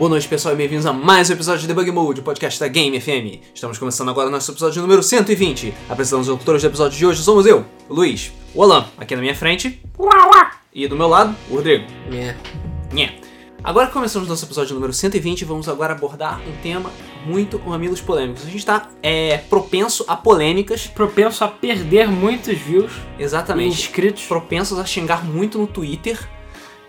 Boa noite, pessoal, e bem-vindos a mais um episódio de Debug Mode, o podcast da Game FM. Estamos começando agora o nosso episódio número 120. Apresentando os locutores do episódio de hoje somos eu, o Luiz, o Alan, aqui na minha frente, e do meu lado, o Rodrigo. É. Nhé. Agora que começamos nosso episódio número 120, vamos agora abordar um tema muito mamilos polêmicos. A gente está é, propenso a polêmicas, Propenso a perder muitos views exatamente, inscritos. propensos a xingar muito no Twitter,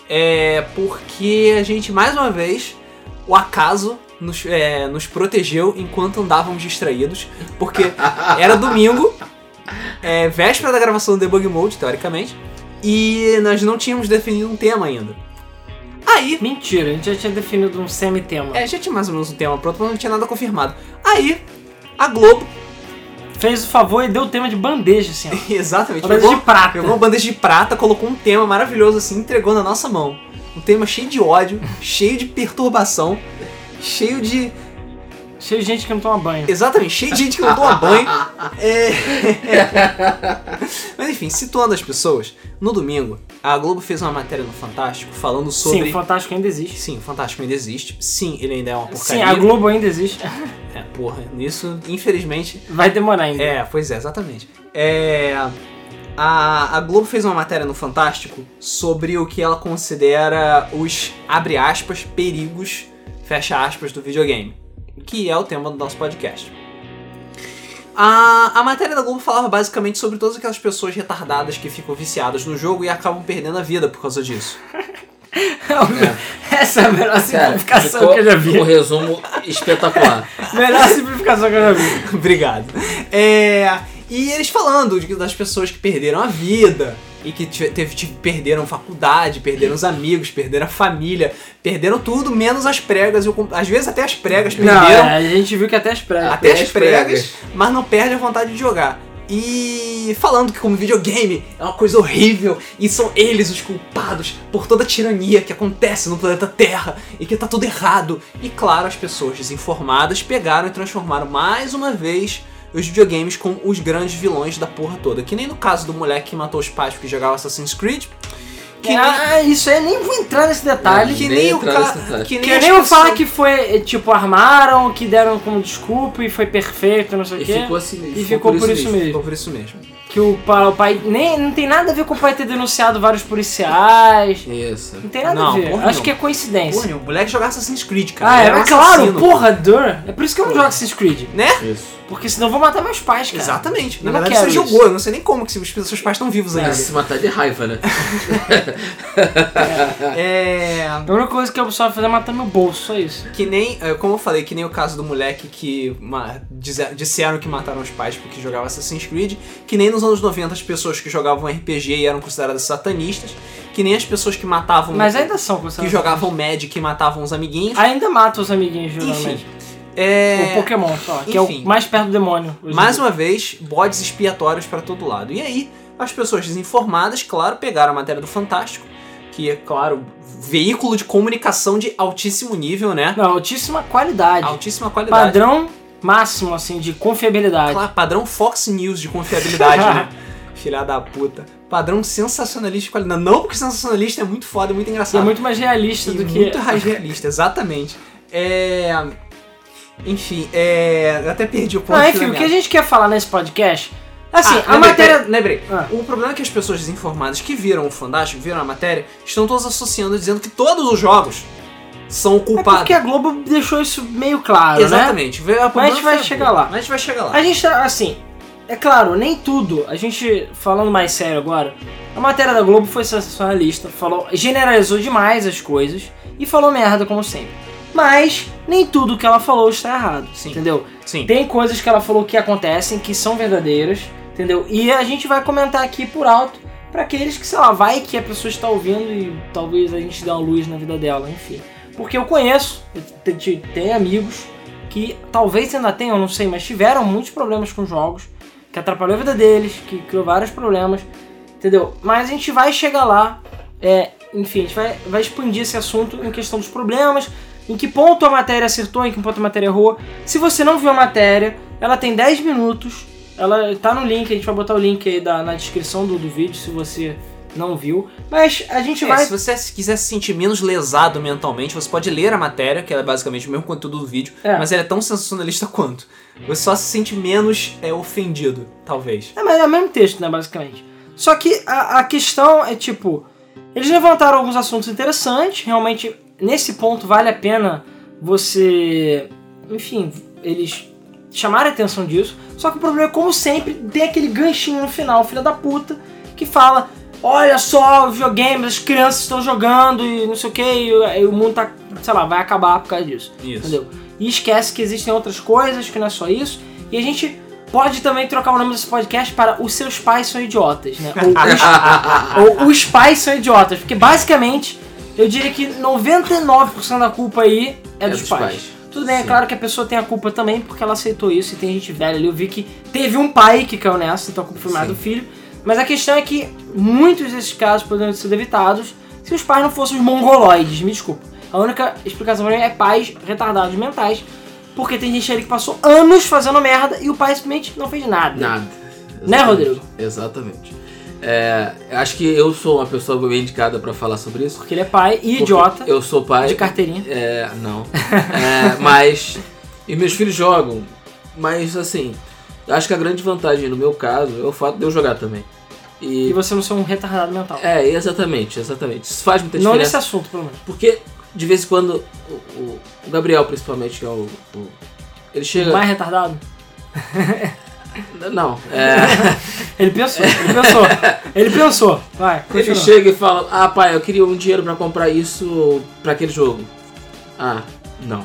é, porque a gente, mais uma vez, o acaso nos, é, nos protegeu enquanto andávamos distraídos, porque era domingo, é, véspera da gravação do Debug Mode, teoricamente, e nós não tínhamos definido um tema ainda. Aí, Mentira, a gente já tinha definido um semi-tema. é, já tinha mais ou menos um tema pronto, mas não tinha nada confirmado. Aí, a Globo, Fez o favor e deu o tema de bandeja, assim, ó. exatamente, Bandeja pegou, de prata. pegou uma bandeja de prata, colocou um tema maravilhoso assim, entregou na nossa mão. Um tema cheio de ódio, cheio de perturbação, cheio de. Cheio de gente que não toma banho. Exatamente, cheio de gente que não toma banho. É... Mas enfim, situando as pessoas, no domingo, a Globo fez uma matéria no Fantástico falando sobre. Sim, o Fantástico ainda existe. Sim, o Fantástico ainda existe. Sim, ele ainda é uma Sim, porcaria. a Globo ainda existe. É, porra, nisso, infelizmente, Vai demorar ainda. É, pois é, exatamente. É, a, a Globo fez uma matéria no Fantástico sobre o que ela considera os, abre aspas, perigos, fecha aspas, do videogame. Que é o tema do nosso podcast. A, a matéria da Globo falava basicamente sobre todas aquelas pessoas retardadas que ficam viciadas no jogo e acabam perdendo a vida por causa disso. Essa é a melhor Cara, simplificação ficou que eu já vi. Um resumo espetacular. Melhor simplificação que eu já vi. Obrigado. É, e eles falando das pessoas que perderam a vida e que teve, tive- perderam faculdade, perderam os amigos, perderam a família, perderam tudo, menos as pregas. e com- às vezes até as pregas Não, perderam, é, a gente viu que até as pregas. até as as pregas, pregas. mas não perde a vontade de jogar. E falando que como videogame é uma coisa horrível e são eles os culpados por toda a tirania que acontece no planeta Terra e que tá tudo errado. E claro, as pessoas desinformadas pegaram e transformaram mais uma vez os videogames com os grandes vilões da porra toda. Que nem no caso do moleque que matou os pais porque jogava Assassin's Creed. Que nem, ah, isso aí, nem vou entrar nesse detalhe. que nem nem detalhe. Que nem, Que nem eu pessoas- falar que foi, tipo, armaram, que deram como desculpa e foi perfeito, não sei o E quê. ficou assim E ficou por isso mesmo. Ficou por isso mesmo. Que o pai, o pai nem não tem nada a ver com o pai ter denunciado vários policiais. Isso. Não tem nada Não, a ver. porra Acho que é coincidência. Porra, o moleque jogava Assassin's Creed, cara. ah, é, é claro, assassino. porra, Dur. É por isso que eu não jogo Assassin's Creed. Né? Isso. Porque senão eu vou matar meus pais, cara. Exatamente. Na verdade, você jogou. Eu não sei nem como que os seus pais estão vivos Vai ainda. se matar de raiva, né? É. A única coisa que eu só fazer é matar meu bolso, só isso. Que nem, é, como eu falei, que nem o caso do moleque que disseram que mataram os pais porque jogava Assassin's Creed, que nem nos anos 90 as pessoas que jogavam RPG e eram consideradas satanistas, que nem as pessoas que matavam. Mas ainda são que jogavam Magic e matavam os amiguinhos. Ainda mata os amiguinhos, Enfim. geralmente. É. O Pokémon, só, que é enfim. o mais perto do demônio. Mais uma vez, bodes expiatórios pra todo lado. E aí, as pessoas desinformadas, claro, pegaram a matéria do Fantástico, que é, claro, veículo de comunicação de altíssimo nível, né? Não, altíssima qualidade. Altíssima qualidade. Padrão máximo, assim, de confiabilidade. Claro, padrão Fox News de confiabilidade, né? Filha da puta. Padrão sensacionalista de qualidade. Não, porque sensacionalista é muito foda, é muito E engraçado. é muito mais realista E do que. muito mais realista, exatamente. É. Enfim, é. Eu até perdi o ponto. Da enfim, o que a gente quer falar nesse podcast. Assim, Ah, a lembrei, matéria. Lembrei. Ah. O problema é que as pessoas desinformadas que viram o Fantástico, viram a matéria, estão todas associando, dizendo que todos os jogos são É culpados. porque a Globo deixou isso meio claro, né? Exatamente. Mas a gente vai chegar lá. Mas a gente vai chegar lá. A gente tá, assim, é claro, nem tudo. A gente, falando mais sério agora, a matéria da Globo foi sensacionalista, falou, generalizou demais as coisas e falou merda, como sempre. Mas nem tudo que ela falou está errado, Sim. entendeu? Sim. Tem coisas que ela falou que acontecem, que são verdadeiras, entendeu? E a gente vai comentar aqui por alto pra aqueles que, sei lá, vai que a pessoa está ouvindo e talvez a gente dê uma luz na vida dela, enfim. Porque eu conheço, eu te- te- tenho amigos que talvez ainda tenham, não sei, mas tiveram muitos problemas com jogos, que atrapalhou a vida deles, que criou vários problemas, entendeu? Mas a gente vai chegar lá, é, enfim, a gente vai, vai expandir esse assunto em questão dos problemas, em que ponto a matéria acertou, em que ponto a matéria errou. Se você não viu a matéria, ela tem 10 minutos, ela tá no link, a gente vai botar o link aí da, na descrição do, do vídeo, se você não viu. Mas a gente É, vai. se você quiser se sentir menos lesado mentalmente, você pode ler a matéria, que ela é basicamente o mesmo conteúdo do vídeo, É. mas ela é tão sensacionalista quanto. Você só se sente menos é, ofendido, talvez. É, mas é o mesmo texto, né, basicamente. Só que a, a questão é tipo, eles levantaram alguns assuntos interessantes, realmente nesse ponto vale a pena você, enfim, eles chamarem a atenção disso. Só que o problema é, como sempre, tem aquele ganchinho no final, filha da puta, que fala, olha só, os videogames, as crianças estão jogando e não sei o que, e, o- mundo tá, sei lá, vai acabar por causa disso. Isso. Entendeu? E esquece que existem outras coisas, que não é só isso. E a gente pode também trocar o nome desse podcast para Os Seus Pais São Idiotas, né? Ou Os, ou Os Pais São Idiotas. Porque basicamente, eu diria que 99% da culpa aí é, dos, pais. Tudo bem, é Sim. claro que a pessoa tem a culpa também, porque ela aceitou isso e tem gente velha ali. Eu vi que teve um pai que caiu nessa, então a culpa foi mais do filho. Mas a questão é que muitos desses casos poderiam ser evitados se os pais não fossem os mongoloides, me desculpa. A única explicação pra mim é pais retardados mentais, porque tem gente ali que passou anos fazendo merda e o pai simplesmente não fez nada. Nada. Né, Exatamente. Rodrigo? Exatamente. É, acho que eu sou uma pessoa bem indicada pra falar sobre isso. Porque ele é pai e idiota, Eu sou pai. de carteirinha. É, não. É, mas. E meus filhos jogam. Mas assim, acho que a grande vantagem no meu caso é o fato de eu jogar também. E E. você não ser um retardado mental. É, exatamente, exatamente. Isso faz muita não diferença. nesse assunto, pelo menos. Porque de vez em quando o, o- Gabriel, principalmente, que é o. o- ele chega. Mais retardado? Não, é. Ele pensou, ele pensou. ele pensou. Vai, Ele continua. chega e fala: Ah, pai, eu queria um dinheiro pra comprar isso pra aquele jogo. Ah, não.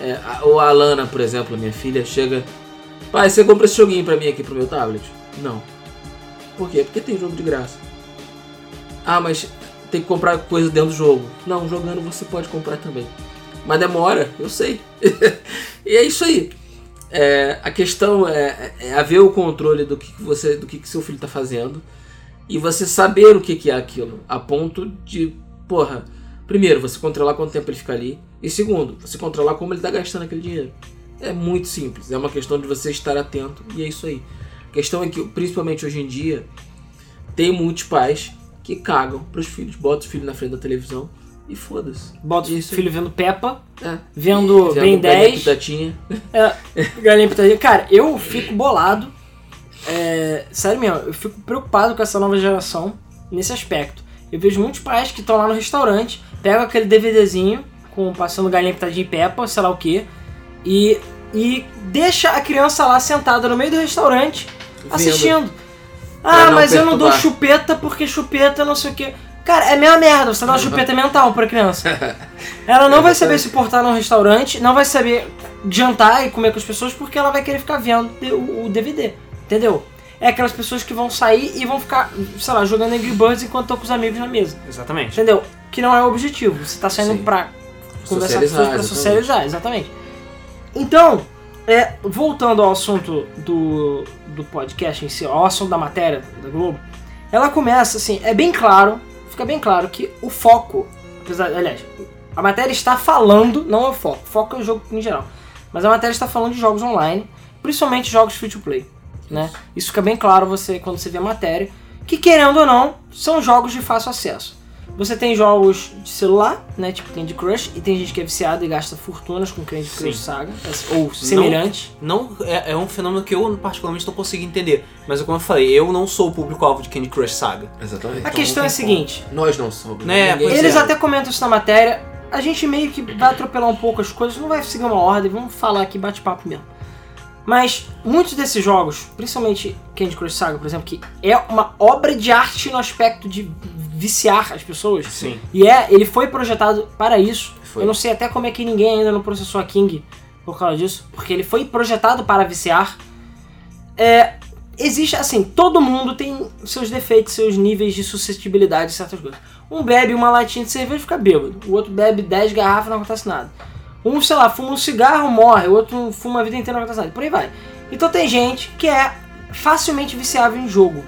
É, ou a Alana, por exemplo, minha filha, chega: Pai, você compra esse joguinho pra mim aqui pro meu tablet? Não. Por quê? Porque tem jogo de graça. Ah, mas tem que comprar coisa dentro do jogo. Não, jogando você pode comprar também. Mas demora, eu sei. e é isso aí. É, a questão é, é haver o controle do que você, do que seu filho está fazendo e você saber o que, que é aquilo, a ponto de, porra, primeiro, você controlar quanto tempo ele fica ali, e segundo, você controlar como ele está gastando aquele dinheiro. É muito simples, é uma questão de você estar atento e é isso aí. A questão é que, principalmente hoje em dia, tem muitos pais que cagam pros filhos, botam os filhos na frente da televisão e foda-se. Bota o Isso. filho vendo Peppa, É. vendo Vendo Ben Galinha 10. Pitatinha. Galinha Pitadinha. Cara, eu fico bolado. É, sério mesmo, eu fico preocupado com essa nova geração nesse aspecto. Eu vejo muitos pais que estão lá no restaurante, pegam aquele DVDzinho com passando galinha pitadinha e Peppa, sei lá o que, e, e deixa a criança lá sentada no meio do restaurante assistindo. Ah, mas eu não dou perturbar. chupeta porque chupeta não sei o que. Cara, é a mesma merda, você dá uma chupeta mental pra criança. Ela não vai saber se portar num restaurante, não vai saber jantar e comer com as pessoas porque ela vai querer ficar vendo o DVD, entendeu? É aquelas pessoas que vão sair e vão ficar, sei lá, jogando Angry Birds enquanto estão com os amigos na mesa, Exatamente. entendeu? Que não é o objetivo, você tá saindo Sim. pra conversar com as pessoas, pra exatamente. socializar, exatamente. Então, é, voltando ao assunto do, do podcast em si, ao assunto da matéria da Globo, ela começa assim, é bem claro, fica bem claro que o foco, apesar, aliás, a matéria está falando, não é o foco, o foco é o jogo em geral, mas a matéria está falando de jogos online, principalmente jogos free to play, né? Isso fica bem claro você quando você vê a matéria, que querendo ou não, são jogos de fácil acesso. Você tem jogos de celular, né, tipo Candy Crush, e tem gente que é viciada e gasta fortunas com Candy Crush Sim. Saga, ou semelhante. Não é, é um fenômeno que eu particularmente não consigo entender. Mas como eu falei, eu não sou o público-alvo de Candy Crush Saga. Exatamente. A Então questão é a não como. seguinte, Nós não somos. Né, pois eles é. até comentam isso na matéria, a gente meio que vai atropelar um pouco as coisas, não vai seguir uma ordem, vamos falar aqui bate-papo mesmo. Mas muitos desses jogos, principalmente Candy Crush Saga, por exemplo, que é uma obra de arte no aspecto de viciar as pessoas, Sim. E é, ele foi projetado para isso. Foi. Eu não sei até como é que ninguém ainda não processou a King por causa disso, porque ele foi projetado para viciar. É, existe assim, todo mundo tem seus defeitos, seus níveis de suscetibilidade, certas coisas. Um bebe uma latinha de cerveja e fica bêbado. O outro bebe 10 garrafas e não acontece nada. Um, sei lá, fuma um cigarro, morre. O outro fuma a vida inteira e acontece nada. Por aí vai. Então tem gente que é facilmente viciável em jogo.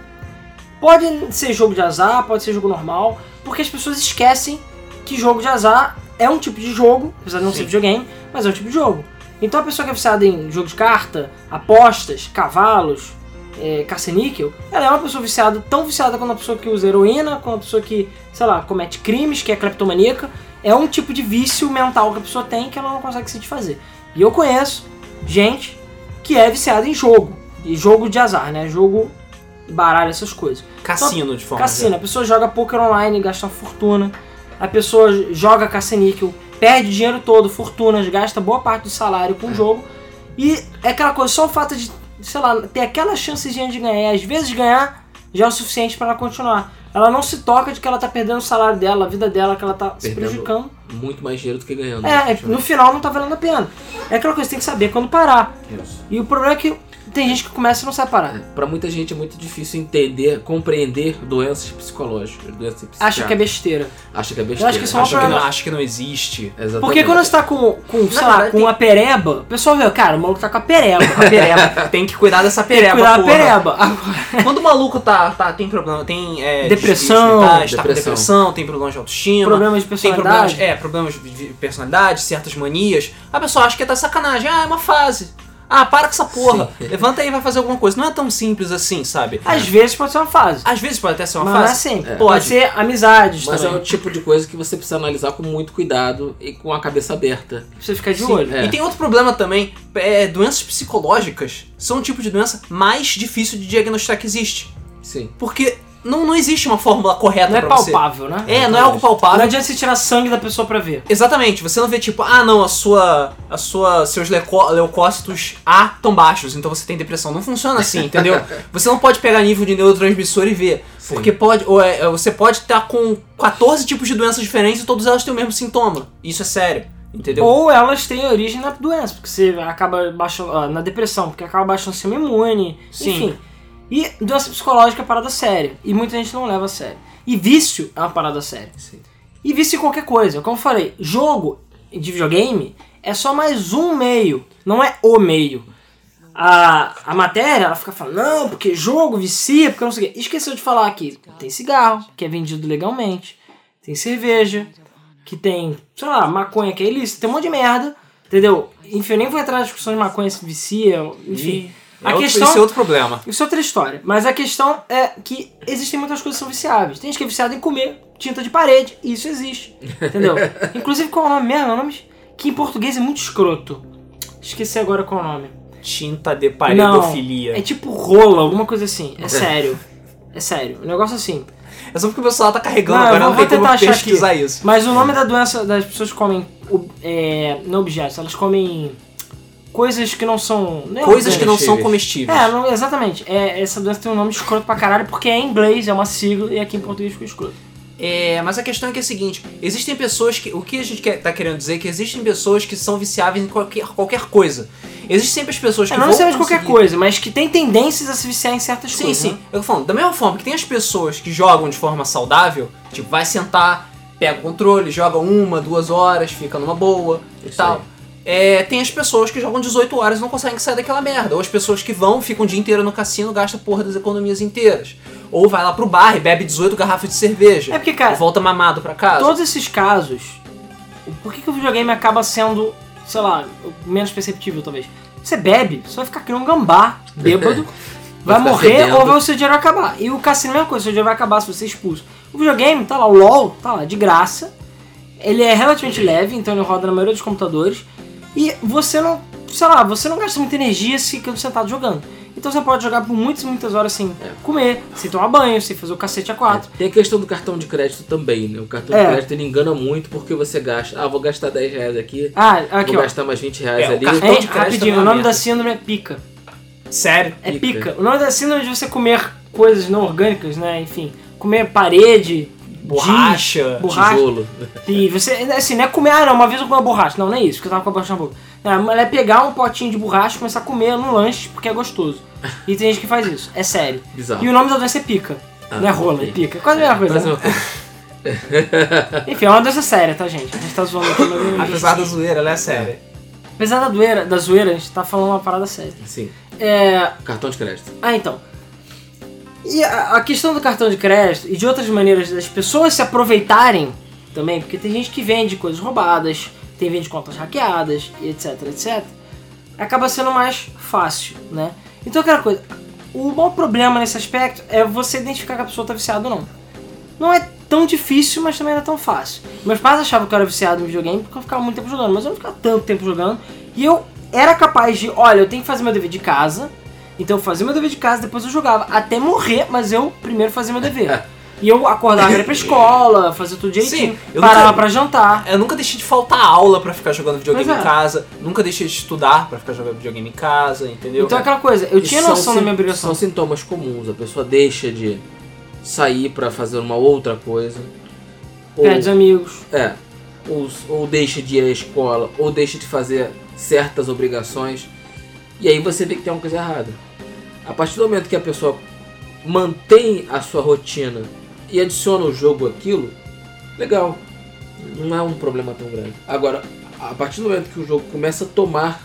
Pode ser jogo de azar, pode ser jogo normal, porque as pessoas esquecem que jogo de azar é um tipo de jogo, apesar de não Sim. ser videogame, mas é um tipo de jogo. Então a pessoa que é viciada em jogo de carta, apostas, cavalos, é, caça-níquel, ela é uma pessoa viciada, tão viciada quanto uma pessoa que usa heroína, quanto uma pessoa que, sei lá, comete crimes, que é cleptomaníaca. É um tipo de vício mental que a pessoa tem que ela não consegue se desfazer. E eu conheço gente que é viciada em jogo. E jogo de azar, né? Jogo baralho, essas coisas. Cassino, de forma Cassino, a pessoa joga poker online, gasta uma fortuna. A pessoa joga caça-níquel, perde dinheiro todo, fortunas, gasta boa parte do salário com o jogo. E é aquela coisa, só o fato de, sei lá, ter aquela chancezinha de ganhar, e às vezes ganhar, já é o suficiente para ela continuar. Ela não se toca de que ela tá perdendo o salário dela, a vida dela, que ela tá se Perdendo prejudicando. Muito mais dinheiro do que ganhando. É, no final não tá valendo a pena. É aquela coisa, tem que saber quando parar. Isso. E o problema é que tem gente que começa e não sabe parar. Pra muita gente é muito difícil entender, compreender doenças psicológicas, doenças. Acha que é besteira. Acha que é besteira. acho que isso é Acho que, não, acho que não existe. Exatamente. Porque quando você tá com, com sei Na lá, com tem- a pereba, o pessoal vê, cara, o maluco tá com a pereba. A pereba. tem que cuidar dessa Tem que pereba, cuidar da pereba. Quando o maluco tá, tá tem problema, tem é, Depressão. tá com Depressão. tem problemas de autoestima, Problemas de tem problemas, personalidade. é, problemas de de personalidade, certas manias. A pessoa acha que tá sacanagem, ah, é uma fase. Ah, para com essa porra. Sim. Levanta aí e vai fazer alguma coisa. Não é tão simples assim, sabe? Às vezes pode ser uma fase. Às vezes pode até ser uma mas é fase. assim. É. Pode Pode. ser amizades Mas é também. o tipo de coisa que você precisa analisar com muito cuidado e com a cabeça aberta. Você ficar de Sim. olho. É. E tem outro problema também, é, doenças psicológicas são um tipo de doença mais difícil de diagnosticar que existe. Sim. Porque não, não existe uma fórmula correta Não é pra você. palpável, né? É, não é algo Não palpável. adianta você tirar sangue da pessoa pra ver. Exatamente, você não vê tipo, ah não, a sua, a sua, seus leucó- leucócitos A estão baixos, então você tem depressão. Não funciona assim, entendeu? Você não pode pegar nível de neurotransmissor e ver, Sim. porque pode, ou é, é, você pode estar com 14 tipos de doenças diferentes e todas elas têm o mesmo sintoma. Isso é sério, entendeu? Ou elas têm origem na doença, porque você acaba baixando. ah, na depressão, porque acaba baixando o sistema imune. Sim. Enfim. E doença psicológica é parada séria. E muita gente não leva a sério. E vício é uma parada séria. Sim. E vício em qualquer coisa. Como eu falei, jogo de videogame é só mais um meio, não é o meio. A, a matéria, ela fica falando, não, porque jogo vicia, porque não sei o quê. Esqueceu de falar que tem cigarro, que é vendido legalmente, tem cerveja, que tem, sei lá, maconha que é ilícita, tem um monte de merda, entendeu? Enfim, eu nem vou entrar na discussão de maconha se vicia, enfim. É a outro- questão, Isso é outro problema. isso é outra história. Mas a questão é que existem muitas coisas que são viciáveis. Tem gente que é viciada em comer tinta de parede. Isso existe. Entendeu? Inclusive, qual é o nome mesmo? É um nome que em português é muito escroto. Esqueci agora qual é o nome. Tinta de paredofilia. É tipo rola, alguma coisa assim. É sério. É sério. Um negócio assim. É só porque o pessoal tá carregando Não, agora, vou- não tem vou como tentar achar pesquisar isso. Mas o nome da doença das pessoas que comem. É, não objetos, elas comem coisas que não são. Não é Coisas que não são comestíveis. É, não- exatamente. É, essa doença tem um nome escroto pra caralho porque é em inglês, é uma sigla e aqui em português ficou escroto. É, mas a questão é que é a seguinte: existem pessoas que. O que a gente quer, tá querendo dizer é que existem pessoas que são viciáveis em qualquer, qualquer coisa. Existem sempre as pessoas que É, não vão necessariamente qualquer coisa, mas que tem tendências a se viciar em certas Sim, coisas. sim. né? Eu tô falando, da mesma forma que tem as pessoas que jogam de forma saudável, tipo, vai sentar, pega o controle, joga uma, duas horas, fica numa boa e Isso tal. aí. É, tem as pessoas que jogam 18 horas e não conseguem sair daquela merda. Ou as pessoas que vão, ficam o dia inteiro no cassino, gastam porra das economias inteiras. Ou vai lá pro bar e bebe 18 garrafas de cerveja. É porque, cara, volta mamado pra casa. Todos esses casos, por que, que o videogame acaba sendo, sei lá, menos perceptível talvez? Você bebe, você vai ficar criando um gambá, bêbado, vai ficar morrer fedendo. ou vai o seu dinheiro vai acabar. E o cassino é a mesma coisa, o seu dinheiro vai acabar se você é expulso. O videogame, tá lá, o LoL, tá lá, de graça. Ele é relativamente leve, então ele roda na maioria dos computadores. E você não, sei lá, você não gasta muita energia se ficando sentado jogando. Então você pode jogar por muitas, muitas horas sem É. comer, sem tomar banho, sem fazer o cacete a quatro. Tem a questão do cartão de crédito também, né? O cartão É. de crédito ele engana muito porque você gasta. Ah, vou gastar 10 reais aqui, Ah, aqui vou ó. gastar mais 20 reais É, o ali. cartão- Hein, de crédito rapidinho, é o nome merda. da síndrome é pica. Sério? É Pica. pica. O nome da síndrome é de você comer coisas não orgânicas, né? Enfim, comer parede, Borracha, giz, borracha. Tijolo. E você, assim, não é comer, ah não, uma vez eu comi uma borracha. Não, não é isso, porque eu tava com a borracha na boca. Não, é pegar um potinho de borracha e começar a comer no lanche, porque é gostoso. E tem gente que faz isso, é sério. Bizarro. E o nome da doença é pica. Ah, não é rola, é pica. Quase a mesma coisa. Mas né? Enfim, é uma doença séria, tá, gente? A gente tá zoando aqui, não- Apesar da zoeira, ela é séria. Apesar da, doeira, da zoeira, a gente tá falando uma parada séria. Sim. É, Cartão de crédito. Ah, então. E a, questão do cartão de crédito e de outras maneiras das pessoas se aproveitarem também, porque tem gente que vende coisas roubadas, tem vende contas hackeadas etc, etc. Acaba sendo mais fácil, né? Então aquela coisa, o maior problema nesse aspecto é você identificar que a pessoa tá viciada ou não. Não é tão difícil, mas também não é tão fácil. Meus pais achavam que eu era viciado em videogame porque eu ficava muito tempo jogando, mas eu não ficava tanto tempo jogando. E eu era capaz de, olha, eu tenho que fazer meu dever de casa, então eu fazia meu dever de casa, depois eu jogava até morrer, mas eu primeiro fazia meu dever. E eu acordava ir pra escola, fazia tudo direitinho, Sim, eu parava nunca- pra jantar. Eu nunca deixei de faltar aula pra ficar jogando videogame é. em casa. Nunca deixei de estudar pra ficar jogando videogame em casa, entendeu? Então aquela coisa, eu tinha São noção da minha obrigação. São sintomas comuns. A pessoa deixa de sair pra fazer uma outra coisa. Ou, Perde amigos. é, ou, ou deixa de ir à escola, ou deixa de fazer certas obrigações. E aí você vê que tem uma coisa errada. A partir do momento que a pessoa mantém a sua rotina e adiciona o jogo aquilo, legal. Não é um problema tão grande. Agora, a partir do momento que o jogo começa a tomar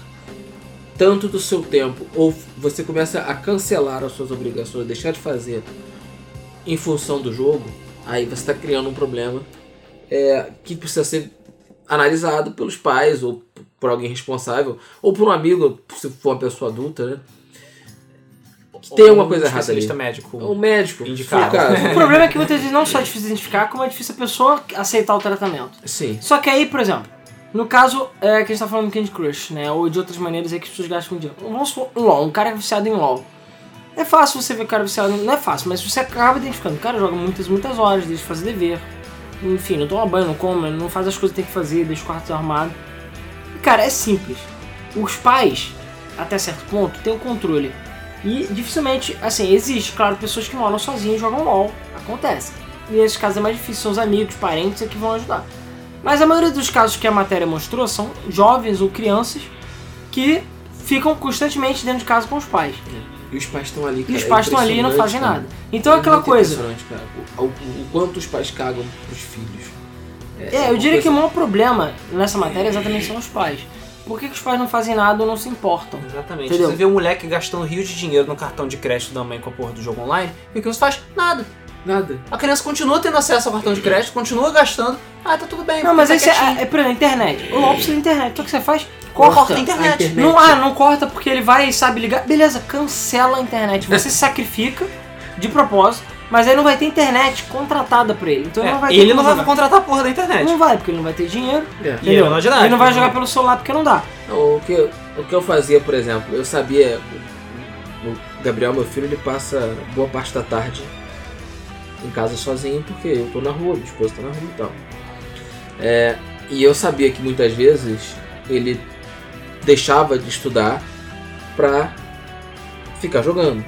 tanto do seu tempo, ou você começa a cancelar as suas obrigações, deixar de fazer em função do jogo, aí você está criando um problema é, que precisa ser analisado pelos pais, ou por alguém responsável, ou por um amigo, se for uma pessoa adulta, né? Que tem alguma coisa errada ali. médico. Ou médico, Indicado. o. O problema é que muitas vezes não só é difícil identificar, como é difícil a pessoa aceitar o tratamento. Sim. Só que aí, por exemplo, no caso é, que a gente tá falando do Candy Crush, né? Ou de outras maneiras aí que as pessoas gastam dinheiro. Vamos supor, um LOL, um cara é viciado em LOL. É fácil você ver o cara viciado em... Não é fácil, mas você acaba identificando. O cara joga muitas, muitas horas, deixa de fazer dever. Enfim, não toma banho, não come, não faz as coisas que tem que fazer, deixa o quarto desarmado. E, cara, é simples. Os pais, até certo ponto, têm o controle. E dificilmente, assim, existe, claro, pessoas que moram sozinhas e jogam LOL. Acontece. E nesses casos é mais difícil, são os amigos, parentes é que vão ajudar. Mas a maioria dos casos que a matéria mostrou são jovens ou crianças que ficam constantemente dentro de casa com os pais. E os pais estão ali, E cara. os é pais estão ali e não fazem cara. nada. Então é aquela muito coisa. O, o- o quanto os pais cagam pros filhos. É, eu uma diria que o coisa- maior problema nessa matéria exatamente são os pais. Por que, que os pais não fazem nada ou não se importam? Exatamente. Entendeu? Você vê um moleque gastando rios de dinheiro no cartão de crédito da mãe com a porra do jogo online, e o que você faz? Nada. Nada. A criança continua tendo acesso ao cartão de crédito, continua gastando. Ah, tá tudo bem. Não, mas tá aí você. quietinho. É, é por exemplo, a internet. O LOL precisa da internet. O que você faz? Corta Corta. a internet. internet. Não, ah, não corta porque ele vai e sabe ligar. Beleza, cancela a internet. Você se sacrifica de propósito, mas aí não vai ter internet contratada por ele. Então É, não vai ter ele não vai jogar. contratar a porra da internet. Não vai, porque ele não vai ter dinheiro. É. E ele de idade. Ele não vai jogar pelo celular porque não dá. Não, o, que, eu- o que eu fazia, por exemplo, eu sabia. O o Gabriel, meu filho, ele passa boa parte da tarde em casa sozinho porque eu tô na rua, minha esposa tá na rua e tal. É, e eu sabia que muitas vezes ele deixava de estudar pra ficar jogando.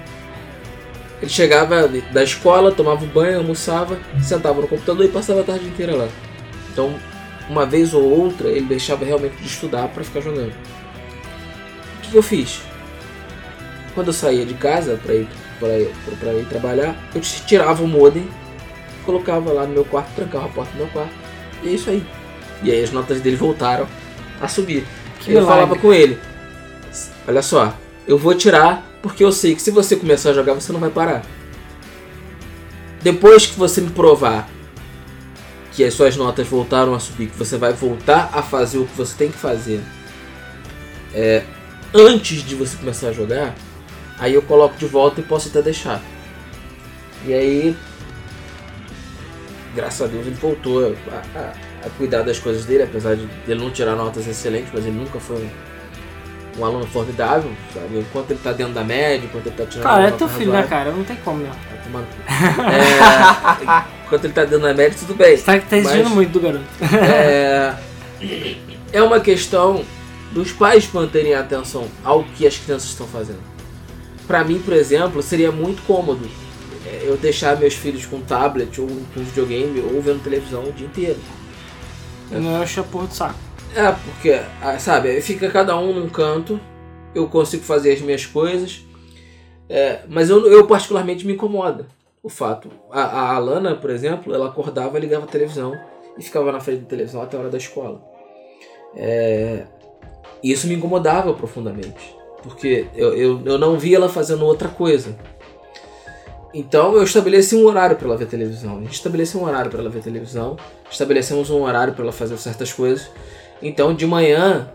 Ele chegava da escola, tomava um banho, almoçava, sentava no computador e passava a tarde inteira lá. Então, uma vez ou outra, ele deixava realmente de estudar pra ficar jogando. O que que eu fiz? Quando eu saía de casa pra ir, pra ir, pra ir trabalhar, eu tirava o modem, colocava lá no meu quarto, trancava a porta do meu quarto, e é isso aí. E aí as notas dele voltaram a subir. Que eu falava com ele: Olha só, eu vou tirar porque eu sei que se você começar a jogar, você não vai parar. Depois que você me provar que as suas notas voltaram a subir, que você vai voltar a fazer o que você tem que fazer é, antes de você começar a jogar, aí eu coloco de volta e posso até deixar. E aí, graças a Deus, ele voltou a, a- a cuidar das coisas dele, apesar de ele não tirar notas excelentes, mas ele nunca foi um, um aluno formidável, sabe? Enquanto ele tá dentro da média, enquanto ele tá tirando Cara, uma é teu filho, né, cara? Não tem como, cu. É, enquanto ele tá dentro da média, tudo bem. Você tá, tá exigindo muito do garoto. É, é uma questão dos pais manterem atenção ao que as crianças estão fazendo. Pra mim, por exemplo, seria muito cômodo é, eu deixar meus filhos com tablet ou com videogame ou vendo televisão o dia inteiro. Não enche a porra do saco. É, porque, ah, sabe, fica cada um num canto, eu consigo fazer as minhas coisas, é, mas eu, eu particularmente me incomoda o fato. A, a Alana, por exemplo, ela acordava, ligava a televisão e ficava na frente da televisão até a hora da escola. É, isso me incomodava profundamente, porque eu, eu, eu não via ela fazendo outra coisa. Então eu estabeleci um horário para ela ver televisão. A gente estabeleceu um horário para ela ver televisão. Estabelecemos um horário para ela fazer certas coisas. Então de manhã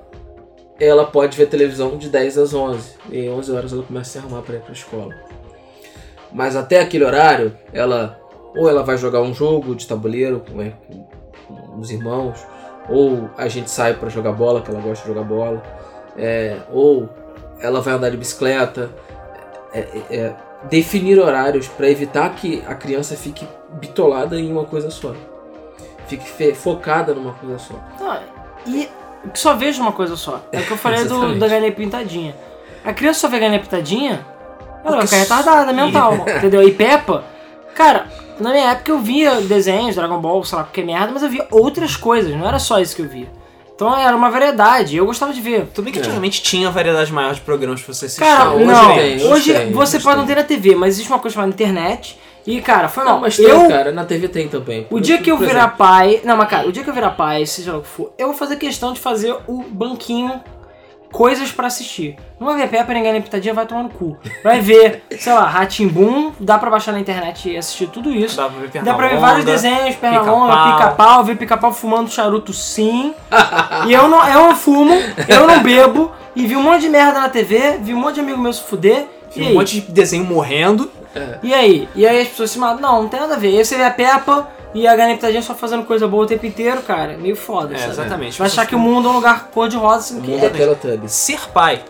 ela pode ver televisão de 10 às 11. E 11 horas ela começa a se arrumar para ir para a escola. Mas até aquele horário, ela ou ela vai jogar um jogo de tabuleiro com, é, com os irmãos, ou a gente sai pra jogar bola, que ela gosta de jogar bola, é, ou ela vai andar de bicicleta. É, é, é, definir horários pra evitar que a criança fique bitolada em uma coisa só. Fique focada numa coisa só. Não, e só vejo uma coisa só. É o que eu falei do, da galinha pintadinha. A criança só vê galinha pintadinha, ela vai ficar retardada mental, entendeu? E Peppa, cara, na minha época eu via desenhos, Dragon Ball, sei lá, qualquer merda, mas eu via outras coisas, não era só isso que eu via. Então era uma variedade, eu gostava de ver. Tudo bem que É. antigamente tinha variedade maior de programas pra você assistir. Cara, hoje não, tem, hoje hoje tem, você pode não ter na TV, mas existe uma coisa chamada internet. E, cara, foi mal. Não, mas tem, eu, cara, na TV tem também. O dia que eu Por virar pai. Não, mas cara, o dia que eu virar pai, seja lá o que for, eu vou fazer questão de fazer o banquinho coisas pra assistir. Não vai ver Peppa ninguém na pitadinha, vai tomar no cu. Vai ver, sei lá, Ratimbum, dá pra baixar na internet e assistir tudo isso. Dá pra ver perna Dá pra ver longa. vários desenhos, perna Pica-pau. longa, pica-pau, ver pica-pau fumando charuto sim. e eu não, eu não fumo, eu não bebo, e vi um monte de merda na TV, vi um monte de amigo meu se fuder. E aí? um monte de desenho morrendo. E aí? E aí as pessoas se matam. Não, não tem nada a ver. Aí você vê a Peppa e a Galinha Pitadinha só fazendo coisa boa o tempo inteiro, cara. Meio foda, É, sabe? exatamente. Vai achar que o mundo é um lugar cor-de-rosa, O que é. Teletubbies. Ser pai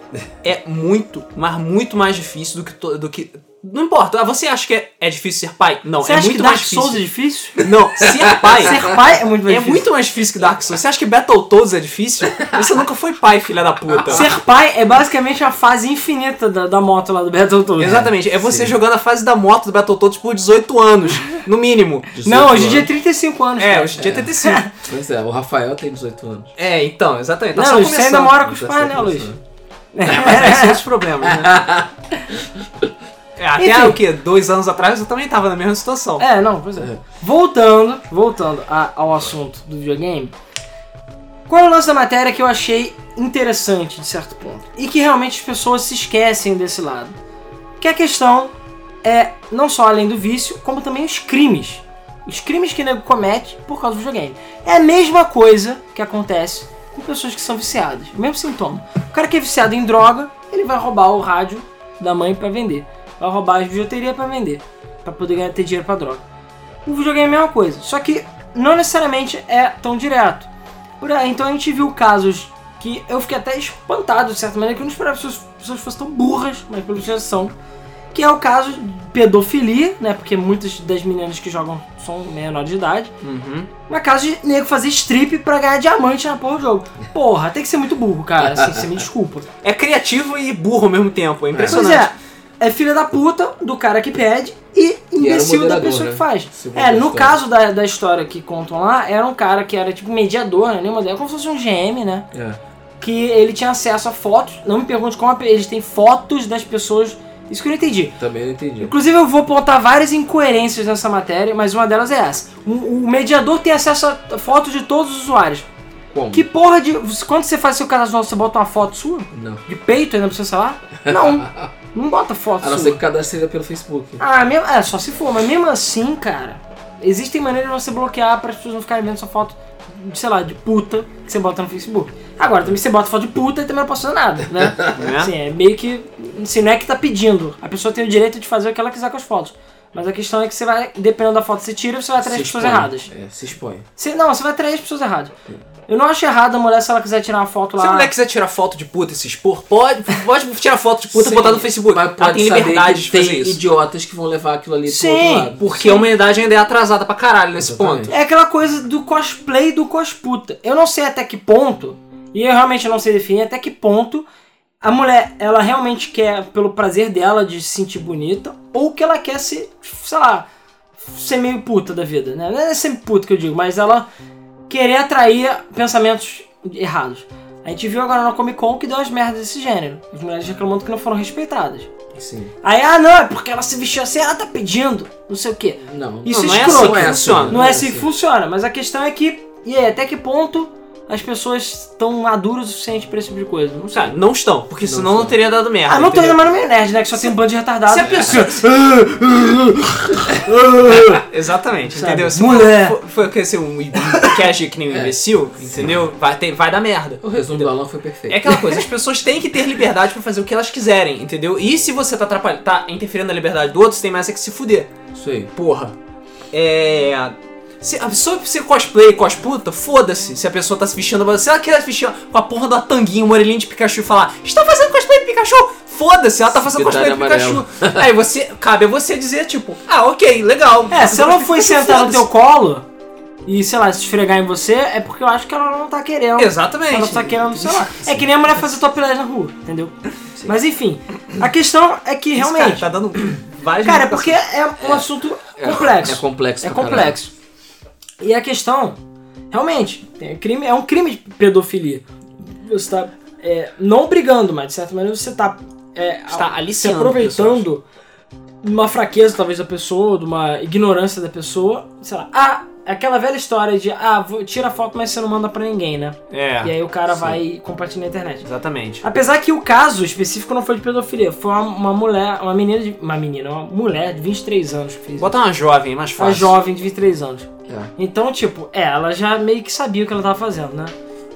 é muito, mas muito mais difícil do que. to- Do que não importa. Ah, Você acha que é, é difícil ser pai? Não, Você é acha muito que Dark mais difícil. Souls é difícil? Não, ser pai. Ser pai é muito mais É difícil. muito mais difícil que Dark Souls. Você acha que Battletoads é difícil? Você nunca foi pai, filha da puta. Ser pai é basicamente a fase infinita da, da moto lá do Battletoads. Exatamente, é você Sim. jogando a fase da moto do Battletoads por 18 anos, no mínimo. 18 Não, hoje em dia é anos. 35 anos. É, cara. hoje em dia é 35. Pois é, o Rafael tem 18 anos. É, então, exatamente. Tá Não, só Luiz, você ainda mora com os Tá pais, né, Luiz? começando. Mas aí são outros problemas, né? É, até Enfim. o quê? Dois anos atrás eu também tava na mesma situação. É, não, pois é. Voltando, voltando a- ao assunto do videogame, qual é o lance da matéria que eu achei interessante de certo ponto? E que realmente as pessoas se esquecem desse lado. Que a questão é não só além do vício, como também os crimes. Os crimes que o nego comete por causa do videogame. É a mesma coisa que acontece com pessoas que são viciadas. O mesmo sintoma. O cara que é viciado em droga, ele vai roubar o rádio da mãe pra vender. Vai roubar as bijuterias pra vender. Pra poder ganhar, ter dinheiro pra droga. O videogame é a mesma coisa. Só que não necessariamente é tão direto. Por aí, então a gente viu casos que eu fiquei até espantado, de certa maneira, que eu não esperava que as pessoas, fossem tão burras, mas pelo menos são. Que é o caso de pedofilia, né? Porque muitas das meninas que jogam são menores de idade. Uhum. Mas caso de nego fazer strip pra ganhar diamante na porra do jogo. Porra, tem que ser muito burro, cara. Assim, você me desculpa. É criativo e burro ao mesmo tempo, é Pois impressionante. é, é filha da puta do cara que pede e imbecil da moderador, pessoa né? que faz. É, no caso da, da história que contam lá, era um cara que era tipo mediador, né? Moderador, como se fosse um GM, né? É. Que ele tinha acesso a fotos. Não me pergunte como eles têm fotos das pessoas. Isso que eu não entendi. Também não entendi. Inclusive eu vou apontar várias incoerências nessa matéria, mas uma delas é essa. O, o mediador tem acesso a fotos de todos os usuários. Como? Que porra de. Quando você faz seu cadastro, você bota uma foto sua? Não. De peito ainda pro seu celular? Não. Não bota foto A não ser que cadastre pelo Facebook. Ah, mesmo, é, só se for, mas mesmo assim, cara, existem maneiras de você bloquear para as pessoas não ficarem vendo sua foto, sei lá, de puta que você bota no Facebook. Agora, também você bota foto de puta e também não posso fazer nada, né? Né? Assim, é meio que. Assim, não é que tá pedindo. A pessoa tem o direito de fazer o que ela quiser com as fotos. Mas a questão é que você vai, dependendo da foto que você tira, você vai atrair Se as pessoas expõe. erradas. É, se expõe. Você- não, você vai atrair as pessoas erradas. Eu não acho errado a mulher se ela quiser tirar uma foto lá. Se a mulher quiser tirar foto de puta e se expor, pode, pode tirar foto de puta e Sim, botar no Facebook. Mas Ela pode tem saber liberdade que de fazer tem isso. idiotas que vão levar aquilo ali Sim, pro outro lado. Porque a humanidade ainda é atrasada pra caralho nesse Exatamente. ponto. É aquela coisa do cosplay do cosputa. Eu não sei até que ponto, e eu realmente não sei definir até que ponto a mulher, ela realmente quer pelo prazer dela de se sentir bonita, ou que ela quer ser, sei lá, ser meio puta da vida, né? Não é sempre puta que eu digo, mas ela querer atrair pensamentos errados. A gente viu agora na Comic Con que deu umas merdas desse gênero. As mulheres reclamando que não foram respeitadas. Sim. Aí, ah não, é porque ela se vestiu assim, ela tá pedindo, não sei o quê. Não. Isso não é é escroto. assim que funciona. Não é assim que funciona, mas a questão é que, e aí, até que ponto as pessoas estão maduras o suficiente pra esse tipo de coisa. Não sei. Cara, não estão, porque Não senão não, teria dado merda. ah, não tô entendeu? ainda mais no meio nerd, né? Que só tem um bando de retardado. Se a pessoa. Exatamente, Sabe? entendeu? Se Mulher. for, for, for ser um que age que nem um imbecil, entendeu? Vai, ter, vai dar merda. O resumo do Alan foi perfeito. É aquela coisa, as pessoas têm que ter liberdade pra fazer o que elas quiserem, entendeu? E se você tá, atrapalhando, tá interferindo na liberdade do outro, você tem mais é que se fuder. Isso aí. Porra. É. Se a pessoa ser cosplay, cosputa, foda-se se a pessoa tá se vestindo. Se ela quer se vestir com a porra da tanguinha, um orelhinho de Pikachu e falar, está fazendo cosplay de Pikachu? Foda-se, ela tá fazendo cosplay de Pikachu. Aí você. Cabe a você dizer, tipo, ah, ok, legal. É, se ela Pikachu, foi sentar no teu colo e, sei lá, se esfregar em você, é porque eu acho que ela não tá querendo. Exatamente. Ela tá querendo, sei lá. É que nem a mulher fazer topless na rua, entendeu? Mas enfim, a questão é que Isso, realmente. Cara, tá dando várias Cara, é porque é um assunto complexo. É complexo. É pra caralho. complexo. E a questão, realmente, tem crime, é um crime de pedofilia. Você tá é, não brigando, mas de certa maneira você tá, é, Está se aproveitando de uma fraqueza talvez da pessoa, de uma ignorância da pessoa, sei lá. Ah, aquela velha história de ah, vou, tira a foto, mas você não manda pra ninguém, né? É. E aí o cara sim. vai e compartilha na internet. Exatamente. Apesar que o caso específico não foi de pedofilia, foi uma, uma mulher, uma menina de, uma menina, uma mulher de 23 anos que fez. isso. Bota uma jovem, mais Uma fácil. jovem de 23 anos. É. Então, tipo, é, ela já meio que sabia o que ela tava fazendo, né?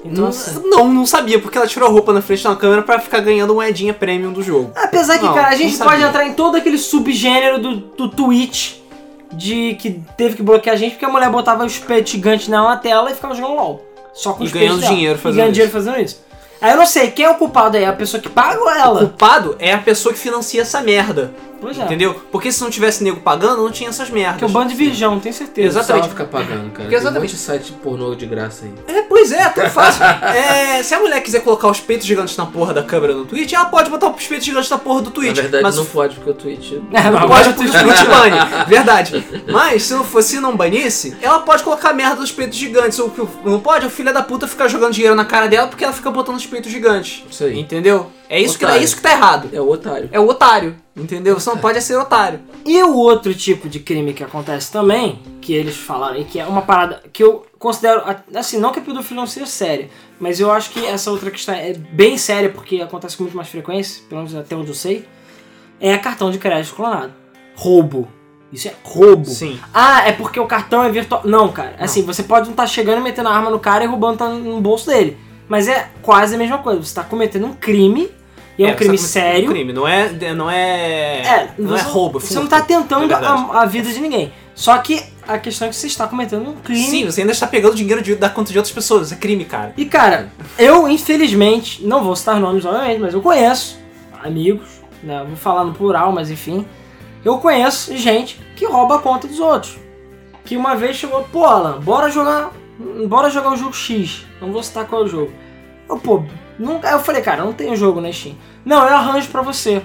Então, Não, assim, não, não sabia, porque ela tirou a roupa na frente da câmera pra ficar ganhando moedinha premium do jogo. apesar que, Não, cara, a gente pode entrar em todo aquele subgênero do, do Twitch de que teve que bloquear a gente porque a mulher botava os peitos gigantes na tela e ficava jogando LOL. Só com E os ganhando dinheiro E fazendo ganhando isso. dinheiro fazendo isso. Aí eu não sei, quem é o culpado aí? A pessoa que paga ou O ela? culpado é a pessoa que financia essa merda. Pois é. Entendeu? Porque se não tivesse nego pagando, não tinha essas merdas. Que é um bando de virgão, tenho certeza. Exatamente. Ficar pagando, cara. Porque exatamente. Tem um monte de site pornô de graça aí. É, pois é, tão fácil. É, se a mulher quiser colocar os peitos gigantes na porra da câmera no Twitch, ela pode botar os peitos gigantes na porra do Twitch. Na verdade, mas não pode, porque o Twitch... É, Não pode porque o Twitch bane, verdade. Mas se não fosse, não banisse, ela pode colocar a merda dos peitos gigantes. O que não pode é o filho da puta ficar jogando dinheiro na cara dela porque ela fica botando os peitos gigantes. Isso aí. Entendeu? É isso, que, é Otário. isso que tá errado. É o otário. É o otário. Entendeu? Você não pode ser otário. E o outro tipo de crime que acontece também, que eles falaram aí, que é uma parada que eu considero, assim, não que a pedofilia não seja séria, mas eu acho que essa outra questão é bem séria porque acontece com muito mais frequência, pelo menos até onde eu sei, é cartão de crédito clonado. Roubo. Isso é roubo. Sim. Ah, é porque o cartão é virtual. Não, cara. Assim, você pode não estar chegando e metendo a arma no cara e roubando tá no bolso dele. Mas é quase a mesma coisa. Você está cometendo um crime, e é, um você crime sério. Um crime. Não é, não é, É, não é você, roubo. é Você não furto. tá tentando É a, a vida de ninguém. Só que a questão é que você está cometendo um crime. Sim, você ainda está pegando dinheiro de, da conta de outras pessoas. É crime, cara. E cara, eu infelizmente, não vou citar nomes obviamente, mas eu conheço amigos, né? eu Vou falar no plural, mas enfim. Eu conheço gente que rouba a conta dos outros. Que uma vez chegou, pô, Alan, bora jogar. Bora jogar o jogo X. Não vou citar qual é o jogo. Eu, pô, nunca. Eu falei, cara, não tem jogo na Steam. Não, eu arranjo pra você.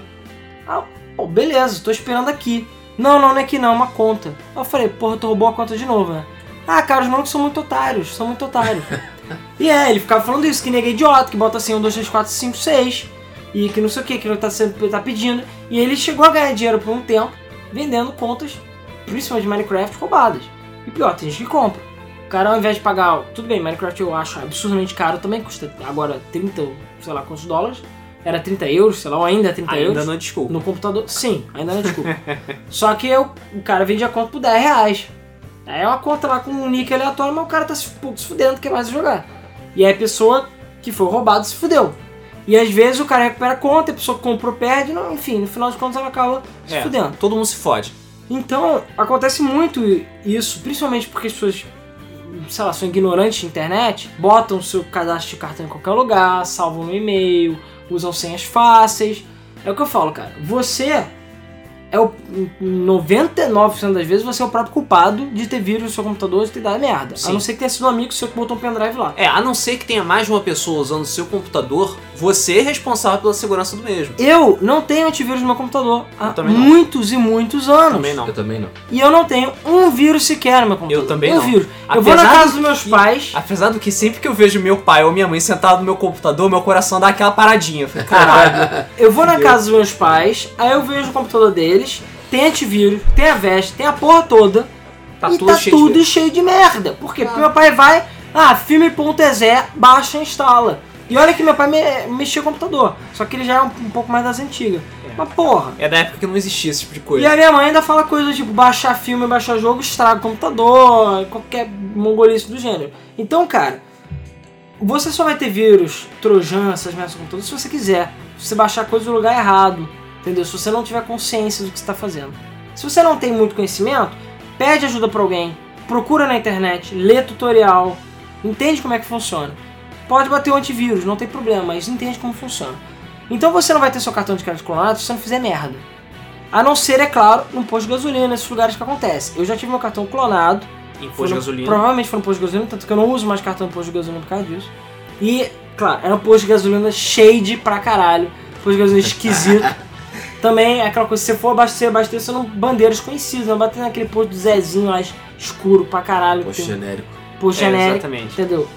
Ah, pô, beleza, tô esperando aqui. Não, não, não é aqui não, é uma conta. Eu falei, porra, tu roubou a conta de novo, né? Ah, cara, os malucos são muito otários, são muito otários. e é, ele ficava falando isso, que nega é idiota, que bota assim 1, 2, 3, 4, 5, 6. E que não sei o que, que não tá, sendo, tá pedindo. E ele chegou a ganhar dinheiro por um tempo vendendo contas, principalmente de Minecraft, roubadas. E pior, tem gente que compra. O cara, ao invés de pagar. Tudo bem, Minecraft eu acho absurdamente caro também, custa agora 30, sei lá quantos dólares. Era 30 euros, sei lá, ou ainda é 30 Ainda euros. não é desculpa. No computador, sim, ainda não é desculpa. Só que eu, o cara vende a conta por 10 reais. Aí é uma conta lá com um nick aleatório, mas o cara tá se, fu- se fudendo, quer mais jogar. E aí a pessoa que foi roubada se fudeu. E às vezes o cara recupera a conta, a pessoa que comprou perde, não, enfim, no final de contas ela acaba se É, fudendo. todo mundo se fode. Então, acontece muito isso, principalmente porque as pessoas, sei lá, são ignorantes de internet, botam o seu cadastro de cartão em qualquer lugar, salvam no e-mail, usam senhas fáceis. É o que eu falo, cara. Você é o 99% das vezes você é o próprio culpado de ter vírus no seu computador e ter dado merda. Sim. A não ser que tenha sido um amigo seu que botou um pendrive lá. É, a não ser que tenha mais de uma pessoa usando o seu computador, você é responsável pela segurança do mesmo. Eu não tenho antivírus no meu computador há muitos e muitos anos. Também não. Eu também não. E eu não tenho um vírus sequer no meu computador. Eu também um não. vírus. eu vou na Apesar casa do dos meus que- pais. Apesar do que sempre que eu vejo meu pai ou minha mãe sentado no meu computador, meu coração dá aquela paradinha. Eu falo, Caralho. Eu vou na casa dos meus pais, aí eu vejo o computador deles, tem antivírus, tem a veste, tem a porra toda. Tá e tudo tá cheio de tudo vírus. cheio de merda. Por quê? Porque meu pai vai, Ah, filme.exe, baixa e instala. E olha que meu pai me, mexia com computador, só que ele já é um, um pouco mais das antigas. Mas porra. É da época que não existia esse tipo de E coisa. a minha mãe ainda fala coisa tipo baixar filme, baixar jogo, estraga o computador, qualquer mongolice do gênero. Então, cara, você só vai ter vírus, trojan, essas merdas no computador se você quiser. Se você baixar coisa do lugar errado, entendeu? Se você não tiver consciência do que você está fazendo. Se você não tem muito conhecimento, pede ajuda pra alguém, procura na internet, lê tutorial, entende como é que funciona. Pode bater o antivírus, não tem problema, mas entende como funciona. Então você não vai ter seu cartão de crédito clonado se você não fizer merda. A não ser, é claro, num posto de gasolina, nesses lugares que acontece. Eu já tive meu cartão clonado. Em posto de gasolina. Provavelmente foi no posto de gasolina, tanto que eu não uso mais cartão de posto de gasolina por causa disso. E, claro, era um posto de gasolina shade pra caralho. Posto de gasolina esquisito. Também é aquela coisa, se você for abastecer, abasteça num bandeiras conhecidas, não bater naquele posto do Zezinho lá escuro pra caralho. Tem genérico. posto É, genérico, exatamente. entendeu?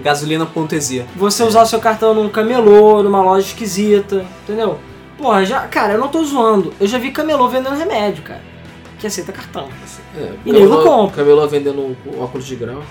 Gasolina.exe. Você usar o seu cartão num camelô, numa loja esquisita, entendeu? Porra, já, cara, eu não tô zoando. Eu já vi camelô vendendo remédio, cara. Que aceita cartão. É, E camelô- compra. Camelô vendendo óculos de grau.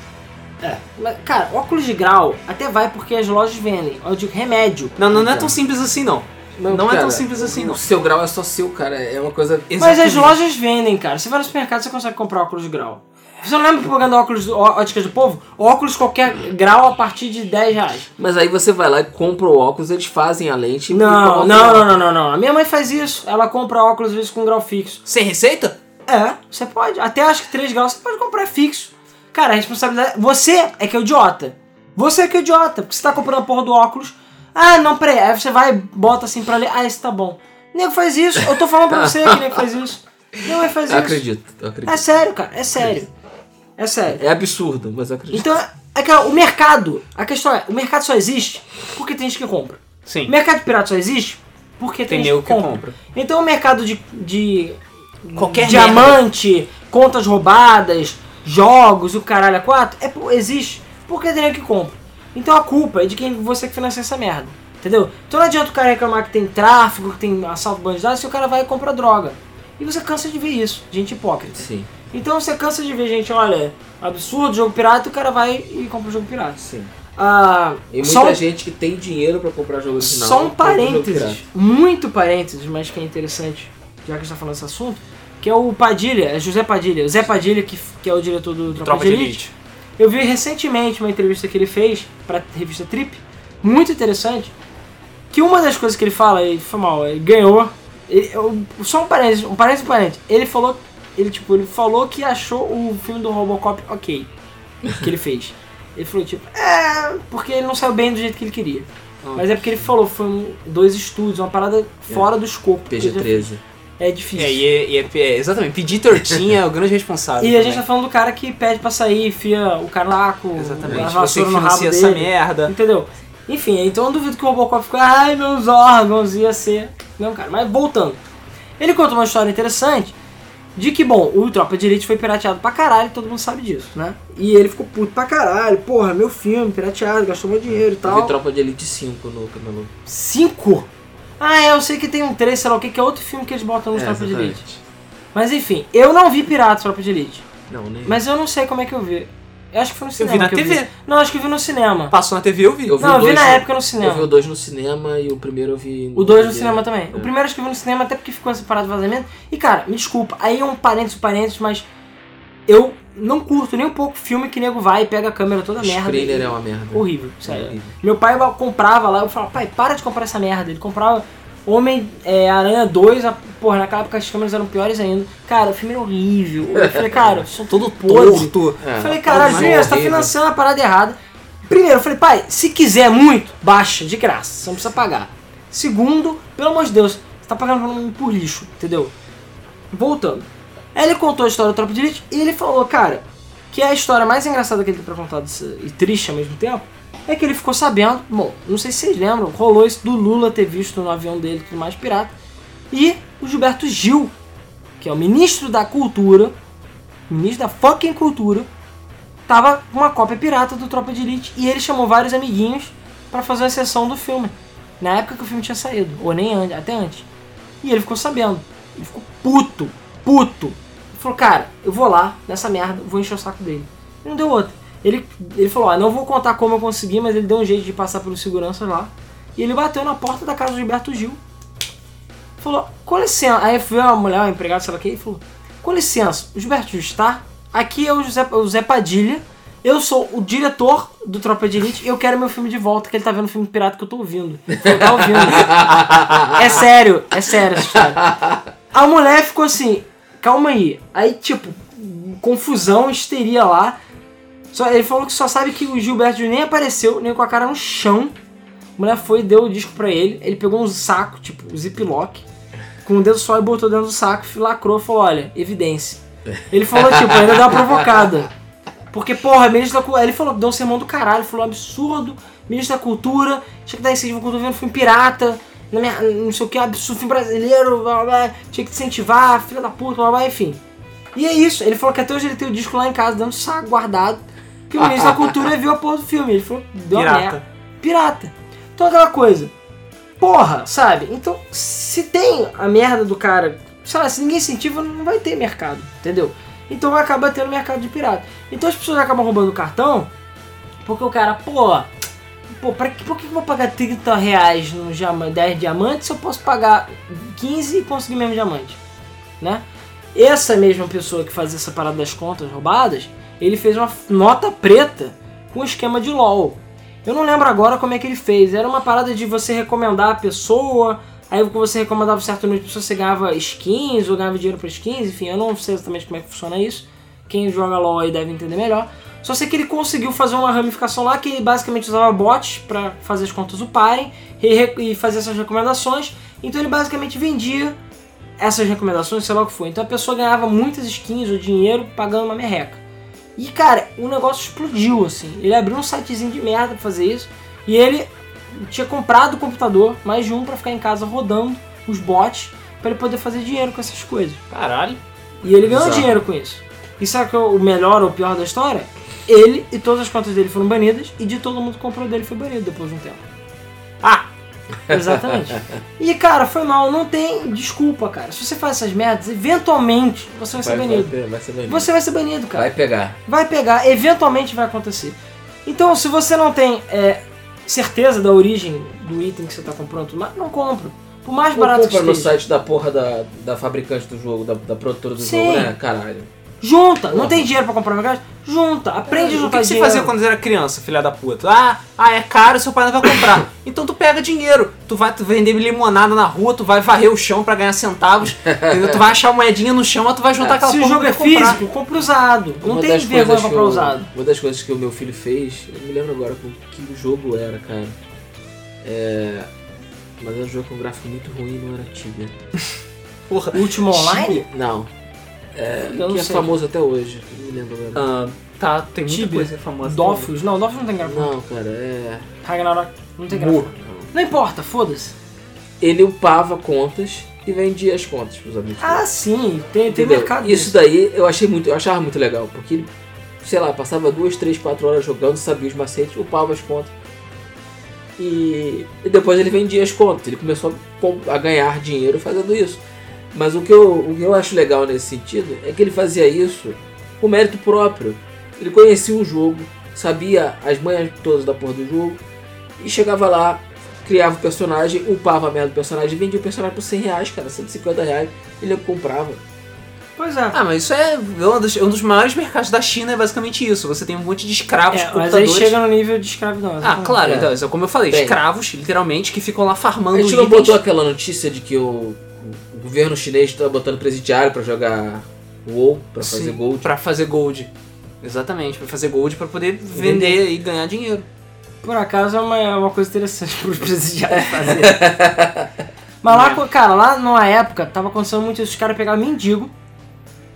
É. Mas, cara, óculos de grau até vai porque as lojas vendem. Eu digo remédio. Não, não, não é Então. tão simples assim, não. Não, Não é cara, tão simples assim, não. O seu grau é só seu, cara. É uma coisa. Mas as lojas vendem, cara. Você vai no supermercado você consegue comprar óculos de grau. Você não lembra propaganda óculos óticas do povo? Óculos qualquer grau a partir de 10 reais. Mas aí você vai lá e compra o óculos, eles fazem a lente e Não, não, não, não, não, não. A minha mãe faz isso. Ela compra óculos às vezes com grau fixo. Sem receita? É, você pode. Até acho que 3 graus você pode comprar fixo. Cara, a responsabilidade. Você é que é o idiota. Você é que é o idiota. Porque você tá comprando a porra do óculos. Ah, não, peraí. Aí você vai e bota assim pra ler. Ah, esse tá bom. Nego faz isso. Eu tô falando pra você que nego faz isso. Nego vai fazer Eu isso. acredito, eu acredito. É sério, cara. É sério. É sério. É absurdo, mas eu acredito. Então, é que o mercado. A questão é: o mercado só existe porque tem gente que compra. Sim. O mercado de pirata só existe porque tem, Tem gente nego que compra. Então o mercado de, de Qualquer diamante, contas roubadas, jogos e o caralho a quatro, é, existe porque tem nego que compra. Então a culpa é de quem você que financia essa merda. Entendeu? Então não adianta o cara reclamar que tem tráfico, que tem assalto bandido, se o cara vai e compra droga. E você cansa de ver isso, gente hipócrita. Sim, Então você cansa de ver gente, olha, absurdo, jogo pirata, e o cara vai e compra o jogo pirata. sim. Ah, E muita só gente que tem dinheiro pra comprar jogo original. só um parênteses, muito parênteses, mas que é interessante, já que a gente tá falando desse assunto, que é o Padilha, é José Padilha, o Zé Padilha, que, que é o diretor do Tropa, Tropa de Elite. Elite. Eu vi recentemente uma entrevista que ele fez pra revista Trip, muito interessante, que uma das coisas que ele fala, ele foi mal, ele ganhou, ele- só um parênteses, um parênteses, um parênteses, ele falou, ele tipo, ele falou que achou o filme do Robocop ok, que ele fez. Ele falou tipo, é, porque ele não saiu bem do jeito que ele queria. Mas é porque ele falou, foi um- dois estúdios, uma parada fora do escopo. que ele já fez. PG-13. É difícil. É, e é, e é- é, exatamente, pedir tortinha é o grande responsável. E a gente também. tá falando do cara que pede pra sair, enfia o caraco, Exatamente, a você vassoura no rabo dele. essa merda. Entendeu? Enfim, então eu duvido que o Robocop ficou, ai meus órgãos, ia ser. Não, cara, mas voltando. Ele conta uma história interessante de que, bom, o Tropa de Elite foi pirateado pra caralho, todo mundo sabe disso, né? E ele ficou puto pra caralho, porra, meu filme, pirateado, gastou meu dinheiro e Eu vi tal. Tropa de Elite 5 no Camelô. Cinco? Ah, é, eu sei que tem um 3, sei lá o que, que é outro filme que eles botam no É, Tropa de Elite. exatamente. Mas enfim, eu não vi Piratas Tropa de Elite. Não, nem. Mas eu não sei como é que eu vi. Eu acho que foi no Eu cinema. vi na que TV. Não, acho que eu vi no cinema. Passou na TV, eu vi. Eu vi Não, o eu vi dois na no- época no cinema. Eu vi o 2 no cinema e o primeiro eu vi. O 2 no cinema também. O É. primeiro acho que eu vi no cinema até porque ficou separado do vazamento. E cara, me desculpa, aí é um parênteses, parênteses, mas eu não curto nem um pouco filme que nego vai e pega a câmera toda O merda. Screener e- é uma merda. Horrível, sério. horrível. Meu pai comprava lá, eu falava, pai, para de comprar essa merda. Ele comprava Homem-Aranha 2, a, porra, naquela época as câmeras eram piores ainda. Cara, o filme era horrível. Eu falei, cara, são Todo podre. torto. É. Eu falei, caralho, Mas Júnior, você tá financiando a parada errada. Primeiro, eu falei, pai, se quiser muito, baixa, de graça, você não precisa pagar. Segundo, pelo amor de Deus, você tá pagando por- por lixo, entendeu? Voltando. Aí ele contou a história do Tropa de Elite e ele falou, cara, que é a história mais engraçada que ele tem pra contar e triste ao mesmo tempo, é que ele ficou sabendo, bom, não sei se vocês lembram, rolou isso do Lula ter visto no avião dele tudo mais pirata, e o Gilberto Gil, que é o ministro da cultura, ministro da fucking cultura, tava uma cópia pirata do Tropa de Elite e ele chamou vários amiguinhos pra fazer uma sessão do filme. Na época que o filme tinha saído, ou nem antes, até antes. E ele ficou sabendo. Ele ficou puto, puto. Ele falou, cara, eu vou lá nessa merda, vou encher o saco dele. E não deu outra. Ele, ele falou, ó, não vou contar como eu consegui, mas ele deu um jeito de passar pelos seguranças lá. E ele bateu na porta da casa do Gilberto Gil. Falou, com licença. Aí veio uma mulher, uma empregada, sei lá o que, e falou, com licença, o Gilberto Gil está? Aqui é o José, o Zé Padilha. Eu sou o diretor do Tropa de Elite e eu quero meu filme de volta, que ele tá vendo o filme pirata que eu tô ouvindo. Tá ouvindo. é sério, é sério essa história. A mulher ficou assim, calma aí. Aí, tipo, confusão, histeria lá. Só, ele falou que só sabe que o Gilberto Gil nem apareceu, nem com a cara no chão. A mulher foi deu o disco pra ele. Ele pegou um saco, tipo, um ziplock, com o dedo só e botou dentro do saco, lacrou falou: olha, evidência. Ele falou, tipo, ainda deu uma provocada. Porque, porra, ministro da cultura. Ele falou, deu um sermão do caralho, falou absurdo. Ministro da cultura, tinha que dar incentivo quando vendo filme pirata, na minha, não sei o que, absurdo, filme brasileiro, blá, blá, blá, tinha que incentivar, filha da puta, blá, blá, enfim. E é isso, ele falou que até hoje ele tem o disco lá em casa, dando saco guardado, que o ministro da cultura viu a porra do filme. Ele falou, deu Pirata. merda. Pirata. Então aquela coisa. Porra, sabe? Então, se tem a merda do cara, sei lá, se ninguém incentiva, não vai ter mercado, entendeu? Então acaba tendo mercado de pirata. Então as pessoas acabam roubando o cartão, porque o cara, pô, pô, pra, que- por que eu vou pagar 30 reais no diama- 10 diamantes se eu posso pagar 15 e conseguir mesmo diamante? Né? Essa mesma pessoa que fazia essa parada das contas roubadas, ele fez uma nota preta com um esquema de LOL. Eu não lembro agora como é que ele fez. Era uma parada de você recomendar a pessoa, aí você recomendava certo número de pessoas, você ganhava skins ou ganhava dinheiro para skins, enfim, eu não sei exatamente como é que funciona isso. Quem joga LoL aí deve entender melhor. Só sei que ele conseguiu fazer uma ramificação lá que ele basicamente usava bots para fazer as contas uparem e, e fazer essas recomendações. Então ele basicamente vendia essas recomendações, sei lá o que foi. Então a pessoa ganhava muitas skins ou dinheiro pagando uma merreca. E cara, o negócio explodiu assim. Ele abriu um sitezinho de merda pra fazer isso. E ele tinha comprado o computador, mais de um, pra ficar em casa rodando os bots pra ele poder fazer dinheiro com essas coisas. Caralho. E ele ganhou Bizarro. dinheiro com isso. E sabe que é o melhor ou o pior da história? Ele e todas as contas dele foram banidas e de todo mundo que comprou dele foi banido depois de um tempo. Ah! Exatamente. e cara, foi mal, não tem desculpa, cara. Se você faz essas merdas, eventualmente você vai ser Vai, banido. vai, vai ser banido. Você vai ser banido, cara Vai pegar. vai pegar, eventualmente vai acontecer. Então, se você não tem é, certeza da origem do item que você está comprando, não compra. Por mais Não barato que compra no site da porra da, da fabricante do jogo, da, da produtora do Sim. jogo, né? Caralho. Junta. Não tem dinheiro pra comprar megate? Junta. Aprende a O juntar que, que você dinheiro. fazia quando você era criança, filha da puta? Ah, ah, é caro, seu pai não vai comprar. então tu pega dinheiro. Tu vai tu vender limonada na rua, tu vai varrer o chão pra ganhar centavos. Tu vai achar moedinha no chão, mas tu vai juntar aquela Se o jogo é físico, compra usado. Não Uma tem vergonha pra que comprar usado. Uma das coisas que o meu filho fez, eu não me lembro agora com que jogo era, cara. É. Mas era um jogo com gráfico muito ruim não era Tibia. Porra. Último online? Não. É, que é sei. famoso até hoje. Não me lembro agora. Ah, tá, tem muita Tibia. coisa famosa. Dofus? Não, Dofus não tem gráfico. Não, cara, é. Ragnarok não tem gráfico. Não. Não importa, foda-se. Ele upava contas e vendia as contas pros amigos. Ah, sim. Tem, tem Entendeu? mercado Isso disso. daí eu achei muito, eu achava muito legal, porque ele, sei lá, passava duas, três, quatro horas jogando, sabia os macetes, upava as contas. E, e depois ele vendia as contas. Ele começou a, a ganhar dinheiro fazendo isso. Mas o que, eu, o que eu acho legal nesse sentido é que ele fazia isso por mérito próprio. Ele conhecia o jogo, sabia as manhas todas da porra do jogo, e chegava lá, criava o personagem, upava a merda do personagem, vendia o personagem por 100 reais, cara, 150 reais, ele comprava. Pois é. Ah, mas isso é um dos, um dos maiores mercados da China, é basicamente isso. Você tem um monte de escravos, É, mas computadores. aí chega no nível de escravidão. Ah, claro, É. então, isso é como eu falei, Bem. escravos, literalmente, que ficam lá farmando A gente não botou aquela notícia de que o, o governo chinês está botando presidiário pra jogar WoW, pra fazer gold. Pra fazer gold. Exatamente, pra fazer gold pra poder vender e ganhar dinheiro. Por acaso é uma, é uma coisa interessante pros presidiários fazer. Mas lá, co- cara, lá numa época tava acontecendo muito isso. Os caras pegavam mendigo.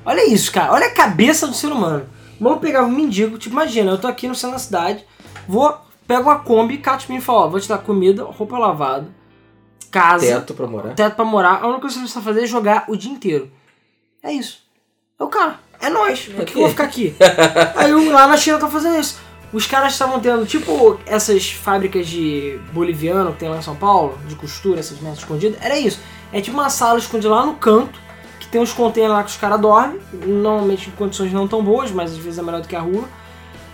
Olha isso, cara. Olha a cabeça do ser humano. Maluco pegava um mendigo. Tipo, imagina, eu tô aqui no centro da cidade. Vou, pego uma Kombi, mim e falo: ó, vou te dar comida, roupa lavada, casa, Teto pra morar. teto pra morar. A única coisa que você precisa fazer é jogar o dia inteiro. É isso. É o cara. É nós. Por que eu vou ficar aqui? Aí lá na China tá fazendo isso. Os caras estavam tendo, tipo, essas fábricas de boliviano que tem lá em São Paulo, de costura, essas merdas escondidas. Era isso. É tipo uma sala escondida lá no canto, que tem uns containers lá que os caras dormem, normalmente em condições não tão boas, mas às vezes é melhor do que a rua.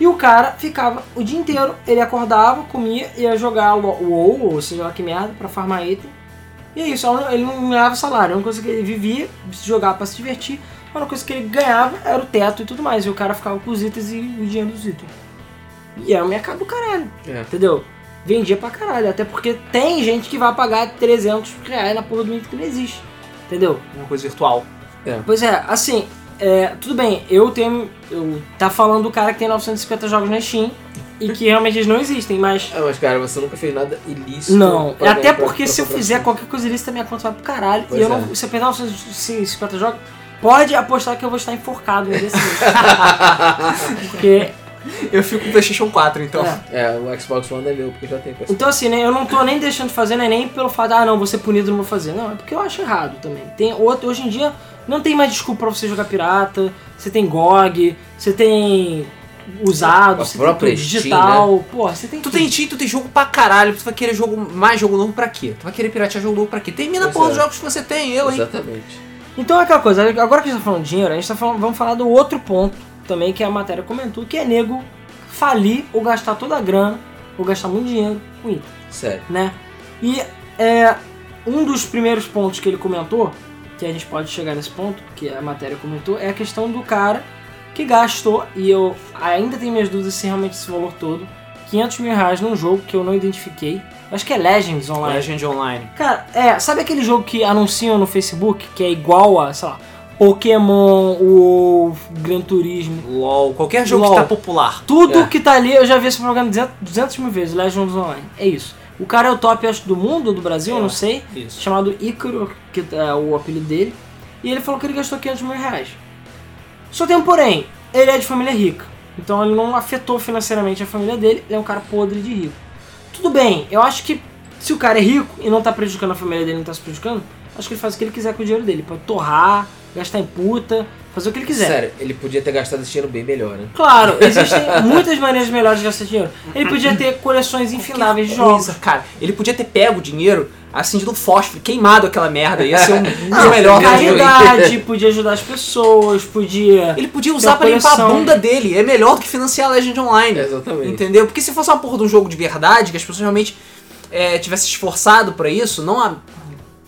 E o cara ficava o dia inteiro, ele acordava, comia, ia jogar o WoW, ou seja lá que merda, pra farmar item. E é isso, ele não ganhava salário, a única coisa que ele vivia, jogava pra se divertir, a única coisa que ele ganhava era o teto e tudo mais. E o cara ficava com os itens e o dinheiro dos itens. E era o mercado do caralho, É. entendeu? Vendia pra caralho, até porque tem gente que vai pagar 300 reais na porra do item que não existe, entendeu? Uma coisa virtual. Pois é, assim, é, tudo bem, eu tenho. Eu, tá falando do cara que tem 950 jogos na Steam e que realmente eles não existem, mas. Ah, mas cara, você nunca fez nada ilícito. Não, pra até ganhar- pra- porque pra se eu fizer qualquer coisa ilícita, minha conta vai pro caralho. Pois e eu é. não. Se eu perder 950 jogos, pode apostar que eu vou estar enforcado no dia seguinte. Porque. Eu fico com o PlayStation 4, então. é. É, o Xbox One é meu, porque já tem Então assim, né, eu não tô nem deixando de fazer, né, nem pelo fato de, ah, não, vou ser punido, não vou fazer. Não, é porque eu acho errado também. Tem outro, hoje em dia não tem mais desculpa pra você jogar pirata, você tem GOG, você tem usado, A você própria tem Steam, digital, porra, você tem Tu tudo. tem Steam, tu tem jogo pra caralho, tu vai querer jogo, mais jogo novo pra quê? Tu vai querer piratear jogo novo pra quê? Termina Pois porra é. dos jogos que você tem, eu, hein? Exatamente. Então é aquela coisa, agora que a gente tá falando de dinheiro, a gente tá falando, vamos falar do outro ponto também que a matéria comentou, que é nego falir ou gastar toda a grana, ou gastar muito dinheiro com item. Sério. né? E é, um dos primeiros pontos que ele comentou, que a gente pode chegar nesse ponto, que a matéria comentou, é a questão do cara que gastou, e eu ainda tenho minhas dúvidas se realmente esse valor todo, 500 mil reais num jogo que eu não identifiquei. Acho que é Legends Online. Legend Online. Cara, é, sabe aquele jogo que anunciam no Facebook, que é igual a, sei lá, Pokémon, o Gran Turismo, LOL, qualquer jogo LOL. que tá popular. tudo É. que tá ali, eu já vi esse programa 200, 200 mil vezes, Legends Online. É isso. O cara é o top, acho, do mundo, do Brasil, eu não sei. Isso. Chamado Ícaro, que é o apelido dele. E ele falou que ele gastou 500 mil reais. Só tem um porém, ele é de família rica. Então ele não afetou financeiramente a família dele, ele é um cara podre de rico. Tudo bem, eu acho que se o cara é rico e não tá prejudicando a família dele, não tá se prejudicando, acho que ele faz o que ele quiser com o dinheiro dele. Pode torrar, gastar em puta, fazer o que ele quiser. Sério, ele podia ter gastado esse dinheiro bem melhor, né? Claro, existem muitas maneiras melhores de gastar dinheiro. Ele podia ter coleções infindáveis de jogos. Coisa, cara. Ele podia ter pego o dinheiro, acendido fósforo, queimado aquela merda. Ia ser um Não, o melhor caridade, podia ajudar as pessoas, podia. Ele podia usar uma limpar a bunda dele. É melhor do que financiar a Legend Online. Exatamente. Entendeu? Porque se fosse uma porra de um jogo de verdade, que as pessoas realmente é, tivessem se esforçado pra isso, não a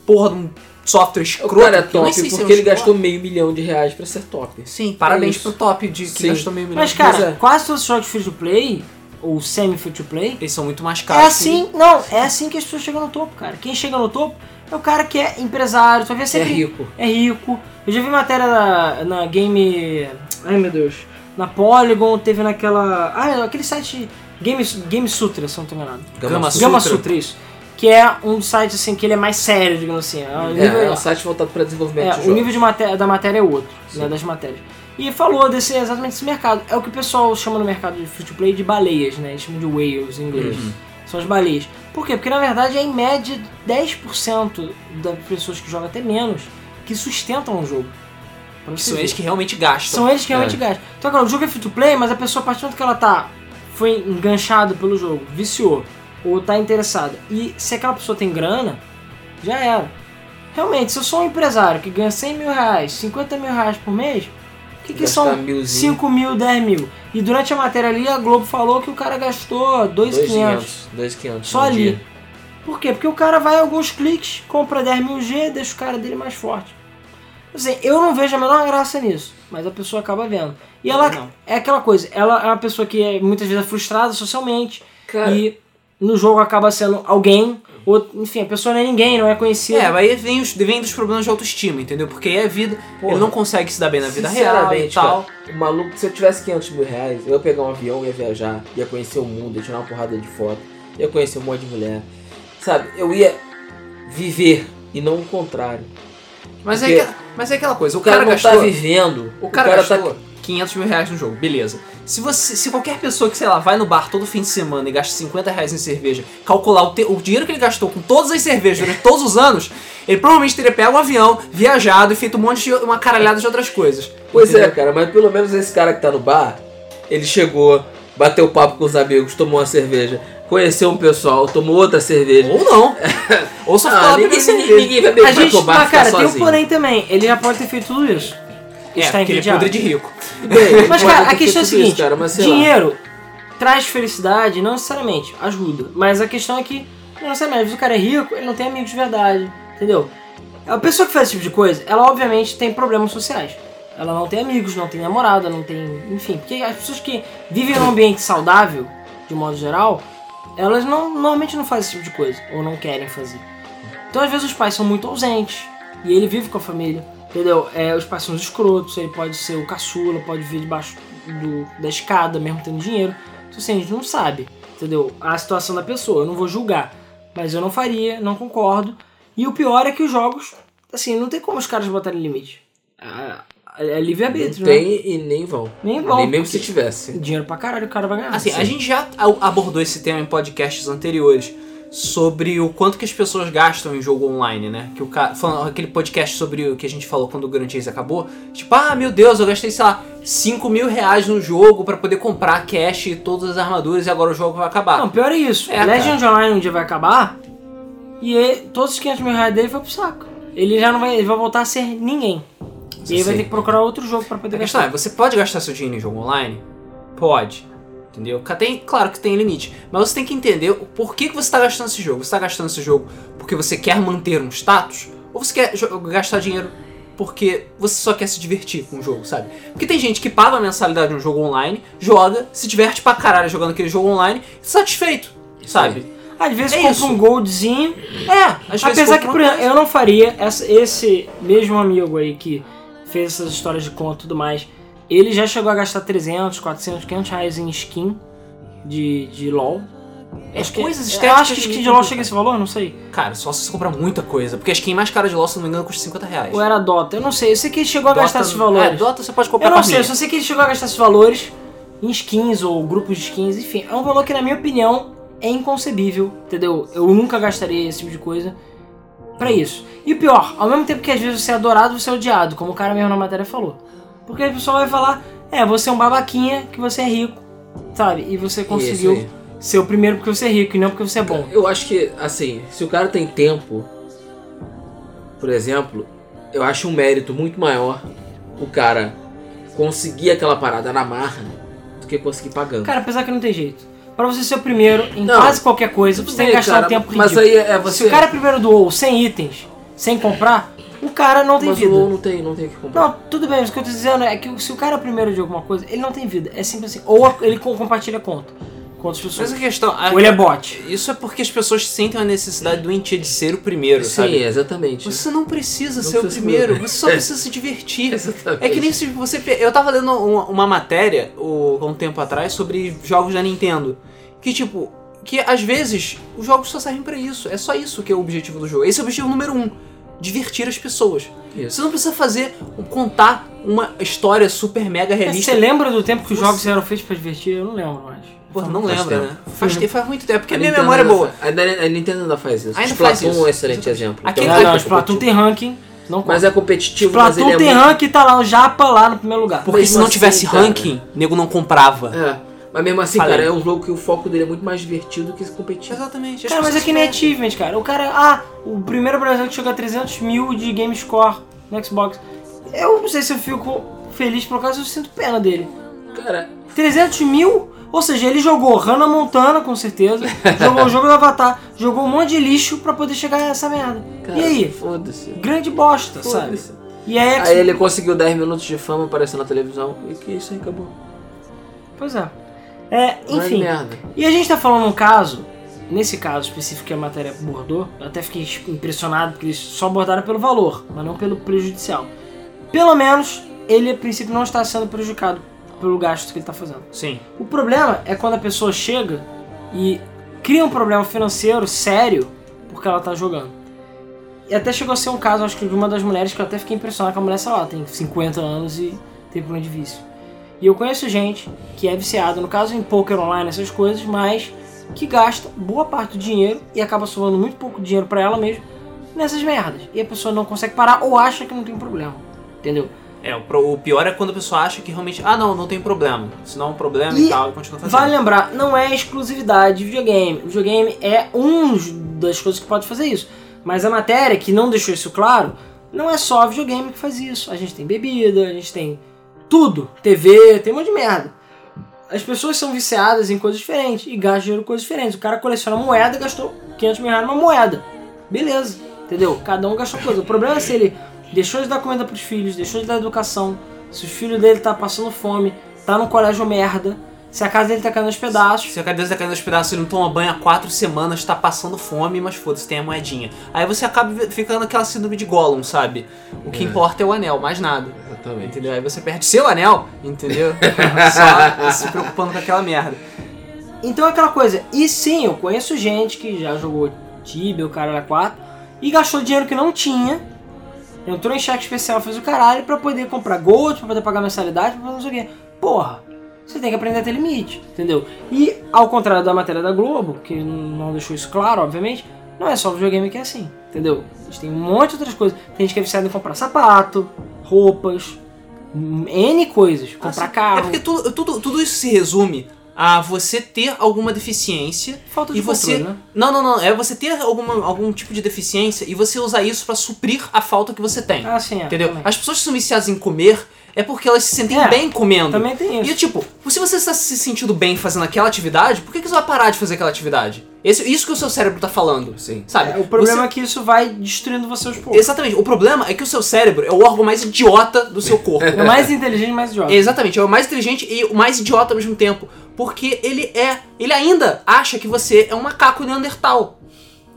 porra de um software O escroto. cara é que top é porque ele gastou meio milhão de reais pra ser top. Sim, parabéns É pro top de que Sim. gastou meio milhão. Mas, cara, Mas é. quase todos os jogos free to play, ou semi-free to play, eles são muito mais caros. é assim, não, é assim que as pessoas chegam no topo, cara. Quem chega no topo é o cara que é empresário, tu vai ver É sempre. rico. É rico. Eu já vi matéria na, na Game. Ai meu Deus. Na Polygon, teve naquela. Ah, aquele site. Game, Game Sutra, se eu não tô enganado. Gama Gama Sutra. Sutra, isso. Que é um site assim que ele é mais sério, digamos assim. É, o É, nível, é um site voltado pra desenvolvimento é, de o jogos. nível de maté da matéria é outro, né, das matérias. E falou desse exatamente desse mercado. É o que o pessoal chama no mercado de free to play de baleias, né? Eles chamam de whales em inglês. Uhum. São as baleias. Por quê? Porque na verdade é em média 10% das pessoas que jogam até menos que sustentam o jogo. São eles que realmente gastam. São eles que realmente É. gastam. Então, cara, o jogo é free to play, mas a pessoa, a partir do momento que ela tá, foi enganchada pelo jogo, viciou, ou tá interessada, e se aquela pessoa tem grana, já era. Realmente, se eu sou um empresário que ganha 100 mil reais, 50 mil reais por mês, o que, que são milzinho. 5 mil, 10 mil? E durante a matéria ali, a Globo falou que o cara gastou 2,500 2,500. só ali. dia. Por quê? Porque o cara vai alguns cliques, compra 10 mil G, deixa o cara dele mais forte. Assim, eu não vejo a menor graça nisso, mas a pessoa acaba vendo. E ela Não. é aquela coisa, ela é uma pessoa que é, muitas vezes é frustrada socialmente Cara, e no jogo acaba sendo alguém, ou enfim, a pessoa não é ninguém, não é conhecida. É, aí vem, os, vem dos problemas de autoestima, entendeu? Porque aí é vida, Porra. ele não consegue se dar bem na vida real e tal. cara, o maluco, se eu tivesse 500 mil reais, eu ia pegar um avião, ia viajar, ia conhecer o mundo, ia tirar uma porrada de foto, ia conhecer um monte de mulher. Sabe, eu ia viver e não o contrário. Mas, é aquela, mas é aquela coisa, o, O cara, cara, não gastou. tá vivendo. O cara, tá gastou 500 mil reais no jogo, beleza. Se, você, se qualquer pessoa que, sei lá, vai no bar todo fim de semana e gasta 50 reais em cerveja, calcular o, te- o dinheiro que ele gastou com todas as cervejas durante todos os anos, ele provavelmente teria pego um avião, viajado e feito um monte de uma caralhada de outras coisas. Pois é, Entendeu? cara, mas pelo menos esse cara que tá no bar, ele chegou, bateu papo com os amigos, tomou uma cerveja, conheceu um pessoal, tomou outra cerveja. Ou não. Ou só ficou Ah, lá ninguém, ninguém, vai beber A gente, bar mas ficar cara, tem um porém também, ele já pode ter feito tudo isso. É, está ele é entediado. podre de rico. Bem, Mas, cara, a questão é a tudo isso, seguinte: cara, mas sei lá. dinheiro traz felicidade, não necessariamente, ajuda. Mas a questão é que, não necessariamente, às vezes o cara é rico, ele não tem amigos de verdade, entendeu? A pessoa que faz esse tipo de coisa, ela obviamente tem problemas sociais. Ela não tem amigos, não tem namorada, não tem. Enfim, porque as pessoas que vivem num ambiente saudável, de modo geral, elas não, normalmente não fazem esse tipo de coisa, ou não querem fazer. Então às vezes os pais são muito ausentes, e ele vive com a família, entendeu? É, os pais são os escrotos, ele pode ser o caçula, pode vir debaixo do, da escada, mesmo tendo dinheiro. Então assim, a gente não sabe, entendeu? A situação da pessoa, eu não vou julgar, mas eu não faria, não concordo. E o pior é que os jogos, assim, não tem como os caras botarem limite. É, é livre-arbítrio, né? tem e nem vão. Nem vão, Nem mesmo se tivesse. Dinheiro pra caralho o cara vai ganhar. Assim, a gente já abordou esse tema em podcasts anteriores sobre o quanto que as pessoas gastam em jogo online, né? Que o cara, falando aquele podcast sobre o que a gente falou quando o Grand Chase acabou, tipo, ah, meu Deus, eu gastei, sei lá, 5 mil reais no jogo pra poder comprar cash e todas as armaduras e agora o jogo vai acabar. Não, pior é isso. É, Legend Online um dia vai acabar e ele- todos os 500 mil reais dele foi pro saco. Ele já não vai, ele vai voltar a ser ninguém. E aí vai ter que procurar outro jogo pra poder A questão é, gastar. você pode gastar seu dinheiro em jogo online? Pode. Entendeu? Tem, claro que tem limite. Mas você tem que entender o porquê que você está gastando esse jogo. Você está gastando esse jogo porque você quer manter um status? Ou você quer gastar dinheiro porque você só quer se divertir com o jogo, sabe? Porque tem gente que paga a mensalidade de um jogo online, joga, se diverte pra caralho jogando aquele jogo online, satisfeito, sabe? Às vezes É compra isso. um goldzinho. É, às vezes Apesar que, por exemplo, eu não faria essa- esse mesmo amigo aí que fez essas histórias de conta e tudo mais. Ele já chegou a gastar 300, 400, 500 reais em skin de, de LoL. É, Acho que- coisas eu estéticas acho que skin de LoL chega a esse valor, não sei. Cara, só se você comprar muita coisa. Porque a skin mais cara de LoL, se não me engano, custa 50 reais. Ou era Dota, eu não sei. Eu sei que ele chegou a gastar esses valores. É, Dota você pode comprar Eu não sei, eu só sei que ele chegou a gastar esses valores em skins ou grupos de skins, enfim. É um valor que, na minha opinião, é inconcebível, entendeu? Eu nunca gastaria esse tipo de coisa pra isso. E o pior, ao mesmo tempo que às vezes você é adorado, você é odiado, como o cara mesmo na matéria falou. Porque a pessoa vai falar, é, você é um babaquinha, que você é rico, sabe? E você conseguiu ser o primeiro porque você é rico e não porque você é bom. Eu acho que, assim, se o cara tem tempo, por exemplo, eu acho um mérito muito maior o cara conseguir aquela parada na marra do que conseguir pagando. Cara, apesar que não tem jeito. Pra você ser o primeiro em Não, quase qualquer coisa, você tem que gastar cara, um tempo Mas ridículo. aí é você. Se o cara primeiro do WoW sem itens, sem comprar, o cara não tem mas vida. o WoW não tem, não tem o que comprar. Não, tudo bem, mas o que eu tô dizendo é que se o cara é o primeiro de alguma coisa, ele não tem vida. É simples assim. Ou ele co- compartilha conta com outras pessoas. Mas a questão. a- Ou ele é bot. Isso é porque as pessoas sentem a necessidade doentia de ser o primeiro, Sim, sabe? exatamente. Você não precisa Não ser o precisa primeiro, ser- você só precisa se divertir. Exatamente. É que nem se você. Eu tava lendo uma, uma matéria o- há um tempo atrás sobre jogos da Nintendo. Que tipo. Que às vezes os jogos só servem pra isso. É só isso que é o objetivo do jogo. Esse é o objetivo número um. Divertir as pessoas. Isso. Você não precisa fazer. contar uma história super mega Mas realista. Você lembra do tempo que os Você- jogos eram feitos pra divertir? Eu não lembro mais. Pô, não Faz lembra, tempo. né? Faz, tempo, faz muito tempo, porque a, A minha Nintendo memória é ainda boa. fa- A, Nintendo ainda faz isso. Ainda Splatoon faz isso. é um excelente exemplo. Aquele- um Não, jogo não, Splatoon tem ranking. Não Mas é competitivo, mas ele Splatoon é tem muito... ranking e tá lá o Japa lá no primeiro lugar. Porque Mesmo se não tivesse cara. ranking, nego não comprava. É. Mas mesmo assim, Falei. cara, é um jogo que o foco dele é muito mais divertido que competitivo. Exatamente. as Cara, mas é que nem achievement, cara. O cara, ah, o primeiro brasileiro que chegou a 300 mil de game score no Xbox. Eu não sei se eu fico feliz por causa, eu sinto pena dele. Cara, 300 mil? Ou seja, ele jogou Hannah Montana, com certeza, jogou o jogo do Avatar, jogou um monte de lixo pra poder chegar a essa merda. cara e aí? Foda-se. Grande bosta, sabe? E aí, Aí ele conseguiu 10 minutos de fama aparecendo na televisão e que isso aí acabou. Pois é. É, Não é enfim. merda. E a gente tá falando um caso, nesse caso específico que a matéria abordou, eu até fiquei impressionado porque eles só abordaram pelo valor, mas não pelo prejudicial. Pelo menos, ele a princípio não está sendo prejudicado pelo gasto que ele está fazendo. Sim. O problema é quando a pessoa chega e cria um problema financeiro sério porque ela tá jogando. E até chegou a ser um caso, acho que de uma das mulheres que eu até fiquei impressionado que a mulher, sei lá, tem 50 anos e tem problema de vício. E eu conheço gente que é viciada, no caso em poker online, essas coisas, mas que gasta boa parte do dinheiro e acaba sobrando muito pouco dinheiro pra ela mesma nessas merdas. E a pessoa não consegue parar ou acha que não tem problema. Entendeu? É, o pior é quando a pessoa acha que realmente, ah não, não tem problema. Se não é um problema e, E tal, e continua fazendo. Vale lembrar, não é exclusividade de videogame. O videogame é um das coisas que pode fazer isso. Mas a matéria, que não deixou isso claro, não é só videogame que faz isso. A gente tem bebida, a gente tem tudo. TV, tem um monte de merda. As pessoas são viciadas em coisas diferentes e gastam dinheiro em coisas diferentes. O cara coleciona moeda gastou 500 mil reais numa moeda. Beleza, entendeu? Cada um gastou coisa. O problema é se ele deixou de dar comida pros filhos, deixou de dar educação, se o filho dele tá passando fome, tá no colégio merda, se a casa dele tá caindo aos pedaços. Se a cadeira tá caindo aos pedaços, ele não toma banho há quatro semanas, tá passando fome, mas foda-se, tem a moedinha. Aí você acaba ficando aquela síndrome de Gollum, sabe? O que É. importa é o anel, mais nada. Exatamente. Entendeu? Aí você perde seu anel, entendeu? Só se preocupando com aquela merda. Então é aquela coisa. E sim, eu conheço gente que já jogou Tibia, o cara era 4, e gastou dinheiro que não tinha. Entrou em cheque especial, fez o caralho pra poder comprar gold, pra poder pagar mensalidade, pra poder não sei o quê. Porra, você tem que aprender a ter limite, entendeu? E ao contrário da matéria da Globo, que não deixou isso claro, obviamente, não é só o videogame que é assim, entendeu? A gente tem um monte de outras coisas. Tem gente que é viciada em comprar sapato, roupas, N coisas, comprar Assim, carro. É porque tudo, tudo, tudo isso se resume a você ter alguma deficiência Falta de e você controle, né? não não não é você ter alguma, algum tipo de deficiência e você usar isso pra suprir a falta que você tem Ah, sim, é. entendeu também. as pessoas que são viciadas em comer é porque elas se sentem É, bem comendo Também tem isso. e tipo se você está se sentindo bem fazendo aquela atividade por que, que você vai parar de fazer aquela atividade Esse, isso que o seu cérebro tá falando Sim. sabe É, o problema Você- é que isso vai destruindo você aos poucos. exatamente o problema é que o seu cérebro é o órgão mais idiota do seu corpo É mais inteligente, mais idiota. Exatamente, é o mais inteligente e o mais idiota ao mesmo tempo. Porque ele é. Ele ainda acha que você é um macaco neandertal.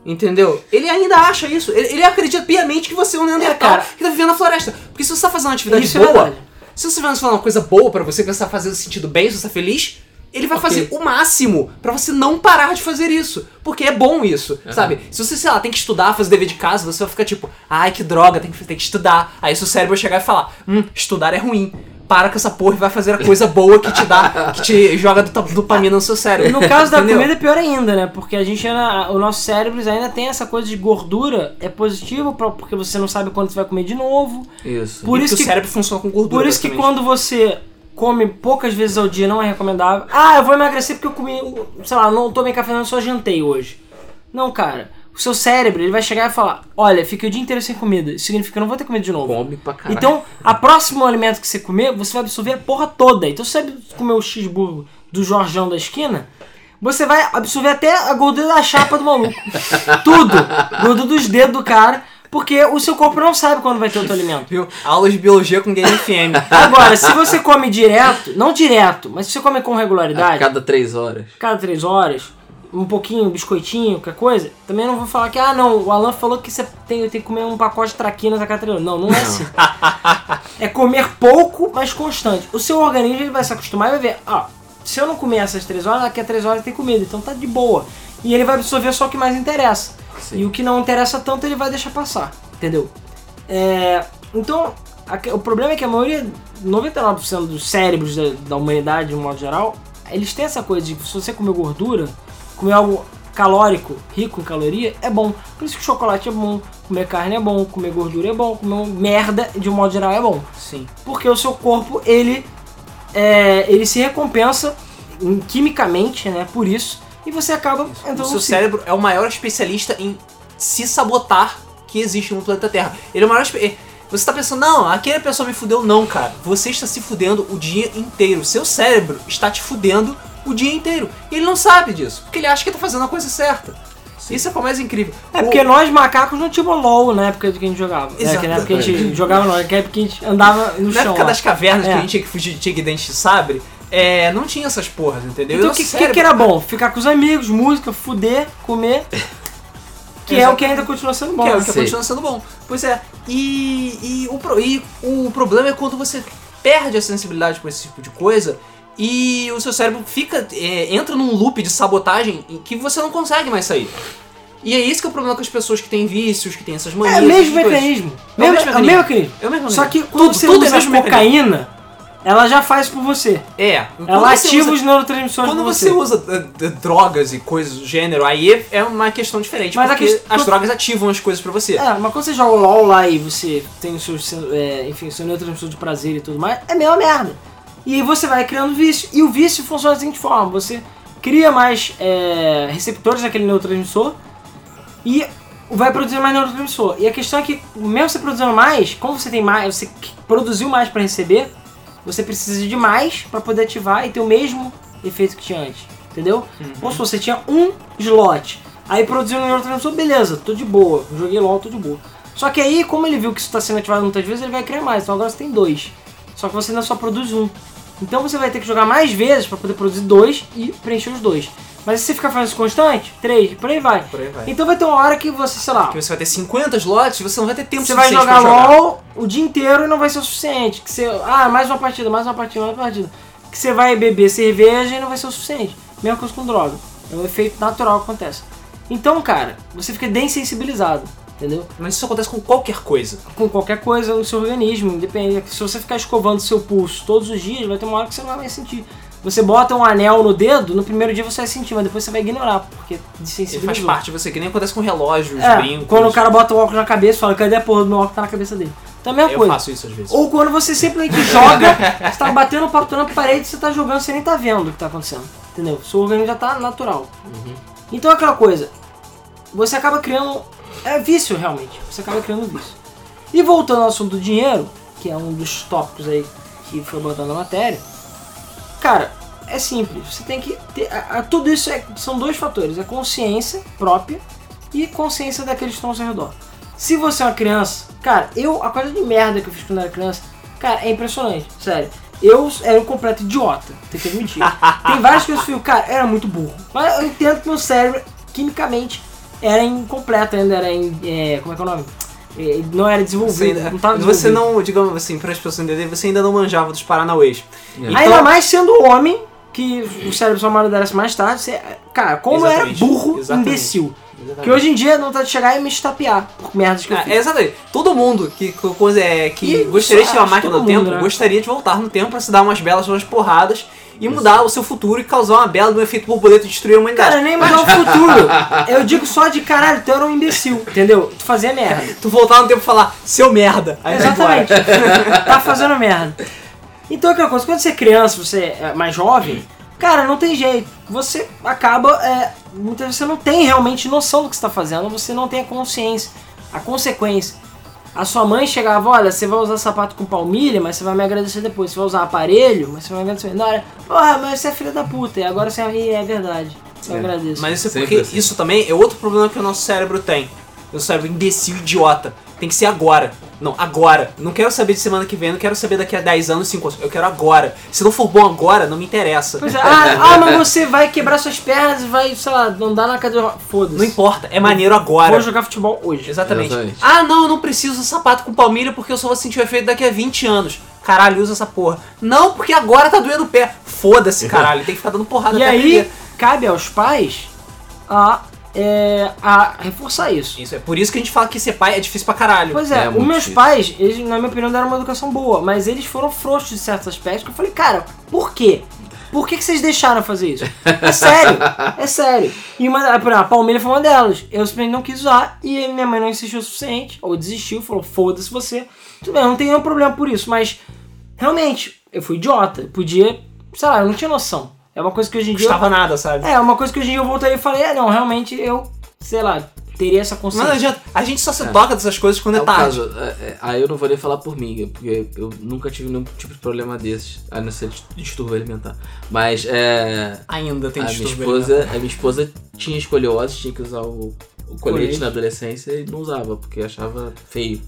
Entendeu? Ele ainda acha isso. Ele, ele acredita piamente que você é um neandertal É, que tá vivendo na floresta. Porque se você tá fazendo uma atividade Isso é boa, verdade. Se você vai fazer uma coisa boa pra você, que você tá fazendo sentido bem, se você tá feliz, ele vai Ok. fazer o máximo pra você não parar de fazer isso. Porque é bom isso, sabe? Se você, sei lá, tem que estudar, fazer dever de casa, você vai ficar tipo, ai que droga, tem que, tem que estudar. Aí seu cérebro vai chegar e falar, hum, estudar é ruim. Para com essa porra e vai fazer a coisa boa que te dá, que te joga do- dopamina no seu cérebro. No caso da Entendeu? comida é pior ainda, né? Porque a gente ainda, o nosso cérebro ainda tem essa coisa de gordura, é positivo pra- porque você não sabe quando você vai comer de novo. Isso. Por E isso que o cérebro funciona com gordura. Por isso que quando você come poucas vezes ao dia não é recomendável. Ah, eu vou emagrecer porque eu comi, sei lá, não tomei café, não só jantei hoje. Não, cara. O seu cérebro, ele vai chegar e falar: "Olha, fiquei o dia inteiro sem comida. Isso significa que eu não vou ter comida de novo". Come pra caralho. Então, a próximo alimento que você comer, você vai absorver a porra toda. Então, se você comer o cheeseburger do Jorjão da esquina, você vai absorver até a gordura da chapa do maluco. Tudo. Gordura dos dedos do cara. Porque o seu corpo não sabe quando vai ter outro alimento. Viu? Aulas de biologia com Game FM. Agora, se você come direto, não direto, mas se você come com A regularidade, cada três horas. cada três horas, um pouquinho, um biscoitinho, qualquer coisa, também não vou falar que, ah, não, o Alan falou que você tem, tem que comer um pacote de traquinas a cada horas. Não, não é assim. é comer pouco, mas constante. O seu organismo ele vai se acostumar e vai ver, ó, se eu não comer essas três horas, daqui a três horas tem comida, então tá de boa. E ele vai absorver só o que mais interessa. Sim. E o que não interessa tanto ele vai deixar passar, entendeu? É, então, a- o problema é que a maioria, 99% dos cérebros da, da humanidade, de um modo geral, eles têm essa coisa de que se você comer gordura, comer algo calórico, rico em caloria, é bom. Por isso que chocolate é bom, comer carne é bom, comer gordura é bom, comer merda, de um modo geral, é bom. Sim. Porque o seu corpo, ele, é, ele se recompensa quimicamente, né, por isso, e você acaba entrando O seu cérebro é o maior especialista em se sabotar que existe no planeta Terra. Ele é o maior. eh, Você tá pensando, não, aquele pessoa me fudeu. Não, cara. Você está se fudendo o dia inteiro. Seu cérebro está te fudendo o dia inteiro. E ele não sabe disso. Porque ele acha que tá fazendo a coisa certa. Isso é o mais incrível. É O- porque nós macacos não tínhamos LOL na época que a gente jogava. É, que na época que a gente jogava não, na época que a gente andava no Na chão. época lá. das cavernas que É. a gente tinha que fugir de tigre dente de sabre, é, não tinha essas porras, entendeu? Então o que, que, cérebro- que era bom? Ficar com os amigos, música, fuder, comer. Que é o que ainda continua sendo bom. Que é o que Sim. continua sendo bom. Pois é. E, e, o, e o problema é quando você perde a sensibilidade por esse tipo de coisa e o seu cérebro fica é, entra num loop de sabotagem em que você não consegue mais sair. E é isso que é o problema com as pessoas que têm vícios, que têm essas manias. É o mesmo essas coisas. mecanismo. É o Mesmo- mesmo é o mesmo mecanismo. É o mesmo Só que mecanismo. quando Tudo- você tudo é usa mecanismo. cocaína, ela já faz por você. É. Ela ativa usa- os neurotransmissores Quando você você. usa eh, eh, drogas e coisas do gênero, aí é- é uma questão diferente. Mas porque questão- as drogas ativam as coisas pra você. É, mas quando você joga o LOL lá e você tem o seu, é, enfim, o seu neurotransmissor de prazer e tudo mais, é mesma merda. E aí você vai criando vício. E o vício funciona da seguinte forma: você cria mais é, receptores daquele neurotransmissor e vai produzir mais neurotransmissor. E a questão é que, mesmo você produzindo mais, como você tem mais, você produziu mais para receber, você precisa de mais para poder ativar e ter o mesmo efeito que tinha antes. Entendeu? Ou se você tinha um slot, aí produziu um neurotransmissor, beleza, tô de boa. Joguei LOL, tô de boa. Só que aí, como ele viu que isso está sendo ativado muitas vezes, ele vai criar mais. Então agora você tem dois. Só que você ainda só produz um. Então você vai ter que jogar mais vezes para poder produzir dois e preencher os dois. Mas se você ficar fazendo isso constante, três, por aí vai. Por aí vai. Então vai ter uma hora que você, sei lá, Que você vai ter 50 slots, você não vai ter tempo você vai jogar jogar. LOL o dia inteiro e não vai ser o suficiente. Que você, ah, mais uma partida, mais uma partida, mais uma partida. Que você vai beber cerveja e não vai ser o suficiente. Mesma coisa com droga. É um efeito natural que acontece. Então, cara, você fica desensibilizado, entendeu? Mas isso acontece com qualquer coisa. Com qualquer coisa no seu organismo, independente. Se você ficar escovando seu pulso todos os dias, vai ter uma hora que você não vai sentir. Você bota um anel no dedo, no primeiro dia você vai sentir, mas depois você vai ignorar, porque desensibilizou. faz parte de você, que nem acontece com relógios, É, brincos. quando o cara bota o óculos na cabeça, fala, cadê a porra do meu óculos tá na cabeça dele? Então é a mesma Eu coisa. faço isso às vezes. Ou quando você simplesmente joga, você tá batendo o papo na parede, você tá jogando, você nem tá vendo o que tá acontecendo. Entendeu? Seu organismo já tá natural. Então é aquela coisa, você acaba criando. É vício realmente. Você acaba criando vício. E voltando ao assunto do dinheiro, que é um dos tópicos aí que foi botado na matéria, cara, é simples. Você tem que ter. a- a- tudo isso é- são dois fatores: é consciência própria e consciência daqueles que estão ao seu redor. Se você é uma criança, cara, eu, a coisa de merda que eu fiz quando era criança, cara, é impressionante, sério. Eu era um completo idiota, tem que admitir. Tem várias coisas que eu fico, cara, era muito burro. Mas eu entendo que meu cérebro, quimicamente, era incompleto ainda, era em. é, como é que é o nome? É, não era Você, desenvolvido, ainda, não tava você não, digamos assim, para as pessoas entenderem, você ainda não manjava dos Paranauês. Então, Ainda mais sendo homem, que o cérebro só amadurece mais tarde, você, cara, como eu era burro, exatamente. imbecil. Exatamente. Que hoje em dia não tá de chegar e me estapear por merdas que eu Ah, fiz. exatamente. Todo mundo que, que, é, que E gostaria de ter uma máquina do tempo, né? gostaria de voltar no tempo pra se dar umas belas umas porradas e mudar o seu futuro e causar uma bela do efeito borboleta e destruir a humanidade. Cara, nem mudar o futuro. Eu digo só de caralho, tu era um imbecil, entendeu? Tu fazia merda. Tu voltar no tempo e falar, seu merda. Aí. Exatamente. tá fazendo merda. Então é aquela coisa, quando você é criança, você é mais jovem, cara, não tem jeito. Você acaba. É, muitas vezes você não tem realmente noção do que você está fazendo, você não tem a consciência, a consequência. A sua mãe chegava, olha, você vai usar sapato com palmilha, mas você vai me agradecer depois. Você vai usar aparelho, mas você vai me agradecer. Na hora, porra, mas você é filha da puta. E agora você é, é verdade. Eu É. agradeço. Mas isso é porque assim. isso também é outro problema que o nosso cérebro tem. O cérebro imbecil, idiota. Tem que ser agora. Não, agora. Não quero saber de semana que vem, não quero saber daqui a 10 anos, 5 anos. Eu quero agora. Se não for bom agora, não me interessa. Pois é, ah, ah, mas você vai quebrar suas pernas e vai, sei lá, andar na cadeira. Foda-se. Não importa, é maneiro agora. Vou jogar futebol hoje. Exatamente. Exatamente. Ah, não, eu não preciso de sapato com palmilha porque eu só vou sentir o efeito daqui a 20 anos. Caralho, usa essa porra. Não, porque agora tá doendo o pé. Foda-se, caralho. Tem que ficar dando porrada E até aí, aprender. cabe aos pais a, é, a reforçar isso. Isso, é por isso que a gente fala que ser pai é difícil pra caralho. Pois é, É os meus difícil. pais, eles, na minha opinião, deram uma educação boa, mas eles foram frouxos de certos aspectos que eu falei, cara, por quê? Por que, que vocês deixaram fazer isso? É sério, é sério. E uma, a Palmeira foi uma delas. Eu simplesmente não quis usar e minha mãe não insistiu o suficiente, ou desistiu, falou, foda-se você. Tudo bem, eu não tenho nenhum problema por isso, mas realmente, eu fui idiota. Eu podia, sei lá, eu não tinha noção. É uma coisa que hoje em Não dia. custava nada, sabe? É, uma coisa que hoje em dia eu voltaria e falei, é, não, realmente eu, sei lá, teria essa Mas consciência. não adianta. A gente só se toca dessas coisas quando é, É o tarde. caso, é, é, aí eu não vou nem falar por mim, porque eu nunca tive nenhum tipo de problema desses, a não ser distúrbio alimentar. Mas é, Ainda tem a minha distúrbio esposa, a minha esposa tinha escoliose, tinha que usar o, o colete Colete. na adolescência e não usava, porque achava feio.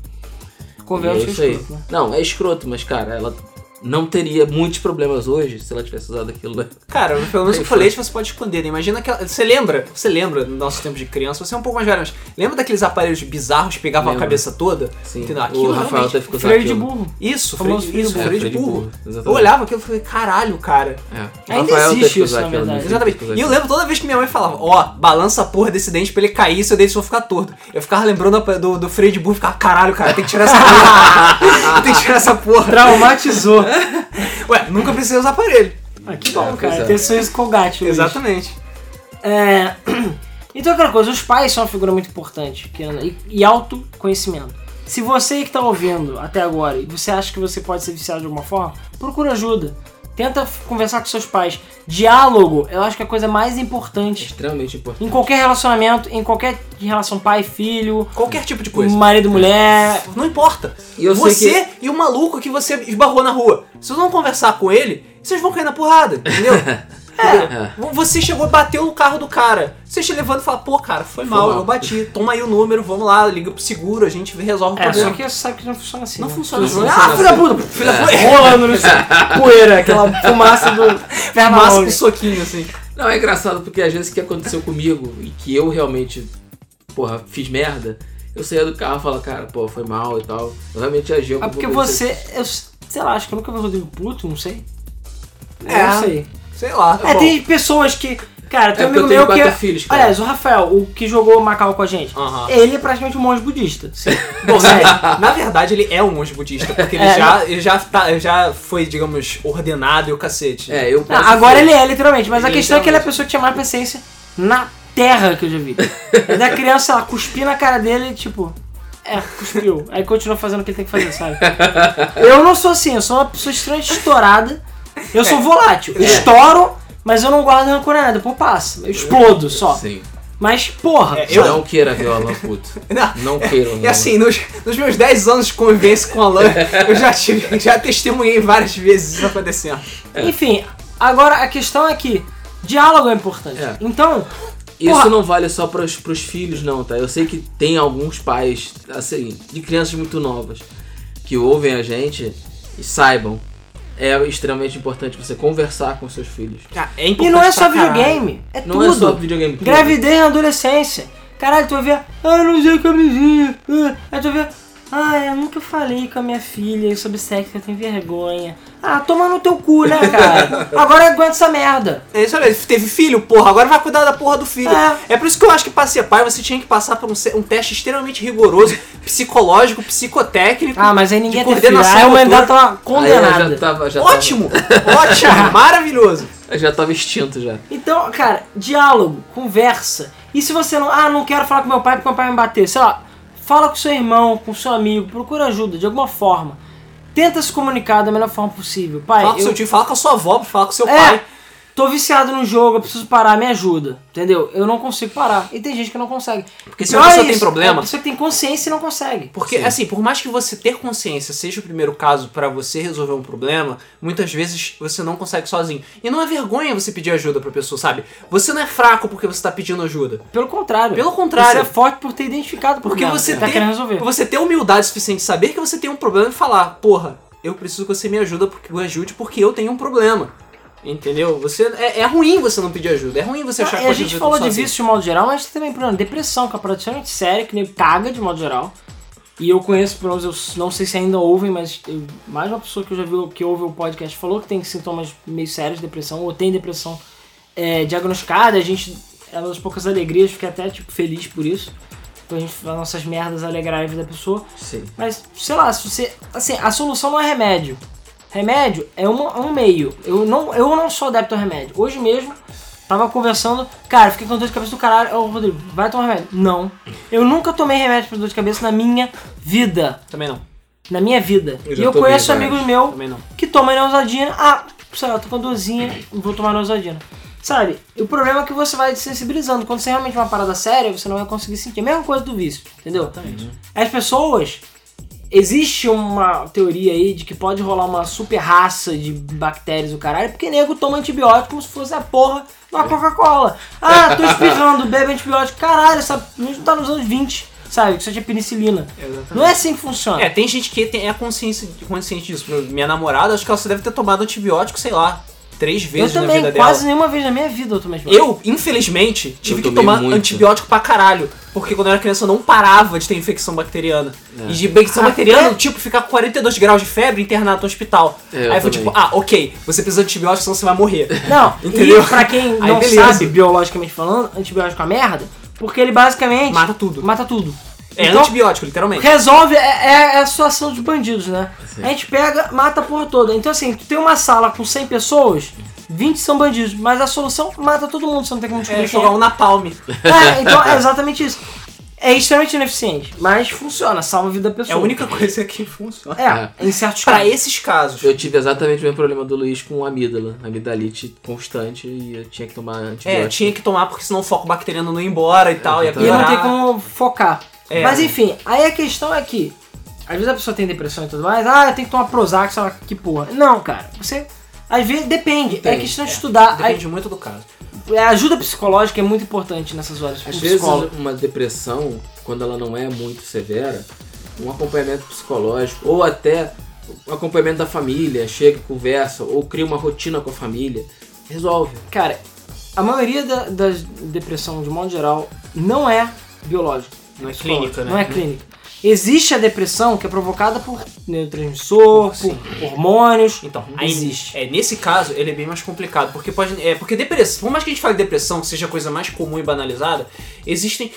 Convenhamos é que isso é aí. escroto, né? Não, é escroto, mas cara, ela não teria muitos problemas hoje se ela tivesse usado aquilo. né? Cara, pelo menos o colete você pode esconder, né? Imagina aquela. Você lembra? Você lembra no nosso tempo de criança? Você é um pouco mais velho, mas lembra daqueles aparelhos bizarros que pegavam a Lembro. cabeça toda? Sim, Entendeu? o Aquilo Rafael realmente- teve que usar Freio de burro. Isso, Famoso freio, isso, freio de burro. de. Eu olhava aquilo e falei, caralho, cara. É. Ainda Rafael existe que isso, na verdade. Exatamente. Que E eu lembro toda vez que minha mãe falava, ó, balança a porra desse dente pra ele cair seu dente não ficar torto. Eu ficava lembrando do, do freio de burro e ficava, caralho, cara, tem que tirar essa porra. tem que tirar essa porra. Traumatizou. Ué, nunca precisei usar aparelho. ah, que bom, É, cara. é. Ter sorriso colgate. Luiz. Exatamente. É... Então, aquela coisa, os pais são uma figura muito importante. que- E, e autoconhecimento. Se você que tá ouvindo até agora e você acha que você pode ser viciado de alguma forma, procura ajuda. Tenta conversar com seus pais. Diálogo, eu acho que é a coisa mais importante Extremamente importante. em qualquer relacionamento, em qualquer relação pai-filho, Qualquer tipo de coisa. marido-mulher. Não importa. E eu sei você e o maluco que você esbarrou na rua. Se vocês não conversar com ele, vocês vão cair na porrada, entendeu? É. Você chegou, bateu no carro do cara. Você te levanta e fala, pô, cara, foi, mal, mal. eu bati. Toma aí o número, vamos lá, liga pro seguro, a gente resolve o É, problema. só que você sabe que não funciona assim. Não né? funciona assim. Ah, filho da puta! Filho da puta! Rolando no. Poeira, aquela fumaça do longa. com soquinho, assim. Não, é engraçado porque às vezes o que aconteceu comigo e que eu realmente, porra, fiz merda, eu saía do carro e falava, cara, pô, foi mal e tal. Eu realmente agi Ah, porque eu você, eu sei lá, acho que eu nunca vi o Rodrigo puto, não sei. É. Não sei. Sei lá. É, Bom, tem pessoas que. Cara, tem É um porque amigo eu tenho meu que. quatro filhos, cara. Aliás, o Rafael, o que jogou Macau com a gente, Aham. ele é praticamente um monge budista. Bom, na, na verdade ele é um monge budista, porque ele, É, já, ele já, tá, ele já foi, digamos, ordenado e o cacete. É, eu Não, posso agora ele é, literalmente, mas a Ele questão é que ele é a literalmente. pessoa que tinha mais paciência na terra que eu já vi. É da criança, ela cuspir na cara dele e tipo. É, cuspiu. Aí continua fazendo o que ele tem que fazer, sabe? Eu não sou assim, eu sou uma pessoa extremamente estourada. Eu sou volátil. Eu estouro, mas eu não guardo rancor nada. Depois passa. Eu explodo só. Sim. Mas, porra. É, eu- Não queira ver o Alan puto. Não, Não queira. E assim, nos, nos meus 10 anos de convivência com o Alan, eu já tive, já testemunhei várias vezes isso acontecendo. Enfim, agora a questão é que diálogo é importante. É. Então, Isso Porra. não vale só pros, pros filhos, não, tá? Eu sei que tem alguns pais, assim, de crianças muito novas, que ouvem a gente e saibam. É extremamente importante você conversar com seus filhos. Ah, é e não é só videogame, é Não tudo. é só videogame. tudo. Gravidez na adolescência. Caralho, tu vai ver, ah, eu não usei camisinha. Ah, Aí tu vai ver, ah, eu nunca falei com a minha filha sobre sexo, eu tenho vergonha. Ah, toma no teu cu, né, cara? Agora aguenta essa merda. É isso aí, teve filho, porra, agora vai cuidar da porra do filho. É. É, por isso que eu acho que pra ser pai você tinha que passar por um, um teste extremamente rigoroso, psicológico, psicotécnico. Ah, mas aí ninguém tem filho. Aí a motora. humanidade tava Aí eu condenada. já tava, já Ótimo, ótimo, maravilhoso. Tava, já tava extinto já. Então, cara, diálogo, conversa. E se você não. Ah, não quero falar com meu pai porque meu pai vai me bater. Sei lá, fala com seu irmão, com seu amigo, procura ajuda de alguma forma. Tenta se comunicar da melhor forma possível. Pai, Fala com eu seu tio, fala com a sua avó, fala com seu É. pai. Tô viciado no jogo, eu preciso parar, me ajuda. Entendeu? Eu não consigo parar. E tem gente que não consegue. Porque se a Pior pessoa é tem problema- É a pessoa que tem consciência e não consegue. Porque, Sim. assim, por mais que você ter consciência seja o primeiro caso pra você resolver um problema, muitas vezes você não consegue sozinho. E não é vergonha você pedir ajuda pra pessoa, sabe? Você não é fraco porque você tá pedindo ajuda. Pelo contrário. Pelo contrário. Você é forte por ter identificado o Porque problema você que tá tem, querendo resolver. você ter humildade suficiente de saber que você tem um problema e falar, porra, eu preciso que você me ajuda porque me ajude porque eu tenho um problema. Entendeu? Você é, é ruim você não pedir ajuda. É ruim você achar que É, a gente falou de vício de modo geral, mas tem também problema. Depressão, que é extremamente séria, que nem caga de modo geral. E eu conheço, pelo menos, eu não sei se ainda ouvem, mas eu- mais uma pessoa que eu já vi que ouve o podcast falou que tem sintomas meio sérios de depressão, ou tem depressão é, diagnosticada. A gente, é uma das poucas alegrias, fiquei até tipo, feliz por isso. Por a gente, as nossas merdas alegrarem a vida da pessoa. Sim. Mas, sei lá, se você. Assim, a solução não é remédio. Remédio é uma- um meio. Eu não, eu não sou adepto ao remédio. Hoje mesmo, tava conversando. Cara, fiquei com dor de cabeça do caralho. Ô, Rodrigo, vai tomar remédio? Não. Eu nunca tomei remédio pra dor de cabeça na minha vida. Também não. Na minha vida. Eu e eu conheço vários. amigos meus que tomam Neusadina. Ah, sei lá, tô com dorzinha, vou tomar Neusadina. Sabe? E o problema é que você vai sensibilizando. Quando você é realmente uma parada séria, você não vai conseguir sentir. A mesma coisa do vício, entendeu? Exatamente. As pessoas. Existe uma teoria aí de que pode rolar uma super raça de bactérias do caralho, porque nego toma antibiótico como se fosse a porra de uma Coca-Cola. Ah, tô espirrando, bebe antibiótico. Caralho, essa gente tá nos anos 20, sabe? Que isso é de penicilina. Exatamente. Não é assim que funciona. É, tem gente que tem, é consciência, consciente disso. Minha namorada, acho que ela só deve ter tomado antibiótico, sei lá, três eu vezes na também, vida quase dela. nenhuma vez na minha vida eu tomei antibiótico. Eu, infelizmente, tive Eu que tomar muito. antibiótico pra caralho. Porque quando eu era criança eu não parava de ter infecção bacteriana. É. E de infecção Até- bacteriana, tipo, ficar com 42 graus de febre internado no hospital. É, eu Aí foi também. tipo, ah, ok, você precisa de antibiótico, senão você vai morrer. Não, Entendeu? e pra quem não sabe, biologicamente falando, antibiótico é uma merda, porque ele basicamente Mata tudo. mata tudo. É Então, antibiótico, literalmente. resolve, é, é a situação dos bandidos, né? Sim. A gente pega, mata a porra toda. Então assim, tu tem uma sala com 100 pessoas, 20 são bandidos, mas a solução mata todo mundo, você não tem como descobrir É jogar um napalm. É, então é exatamente isso. É extremamente ineficiente, mas funciona, salva a vida da É pessoa. a única coisa que funciona. É, em certos Pra casos. esses casos. Eu tive exatamente o mesmo problema do Luiz com amígdala, amidalite constante e eu tinha que tomar antibiótico. É, tinha que tomar porque senão o foco bacteriano não ia embora e tal, ia Exatamente. E não tem como focar. É. Mas enfim, aí a questão é que, às vezes a pessoa tem depressão e tudo mais, ah, eu tenho que tomar Prozac, sei lá que porra. Não, cara, você. Às vezes depende, é questão de estudar. Aí, Depende muito do caso. a ajuda psicológica é muito importante nessas horas. Às vezes uma depressão, quando ela não é muito severa, um acompanhamento psicológico ou até o acompanhamento da família, chega, conversa ou cria uma rotina com a família, resolve. Cara, a maioria da, das depressão, de modo geral, não é biológica. Não é clínica, né? Não é clínica. Existe a depressão que é provocada por neurotransmissor, Sim. por hormônios. Então, aí, Existe. É, nesse caso, ele é bem mais complicado. Porque pode. É, porque depressão, por mais que a gente fale depressão, que seja a coisa mais comum e banalizada, existem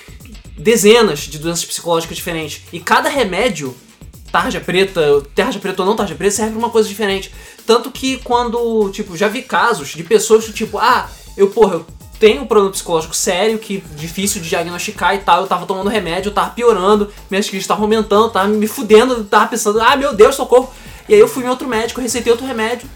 dezenas de doenças psicológicas diferentes. E cada remédio, tarja preta, tarja preta ou não tarja preta, serve pra uma coisa diferente. Tanto que quando, tipo, já vi casos de pessoas do tipo, ah, eu, porra, eu tenho um problema psicológico sério, que difícil de diagnosticar e tal, eu tava tomando remédio, eu tava piorando, minhas crises estavam aumentando, tava me fudendo, tava pensando, ah, meu Deus, socorro. E aí eu fui em outro médico, receitei outro remédio,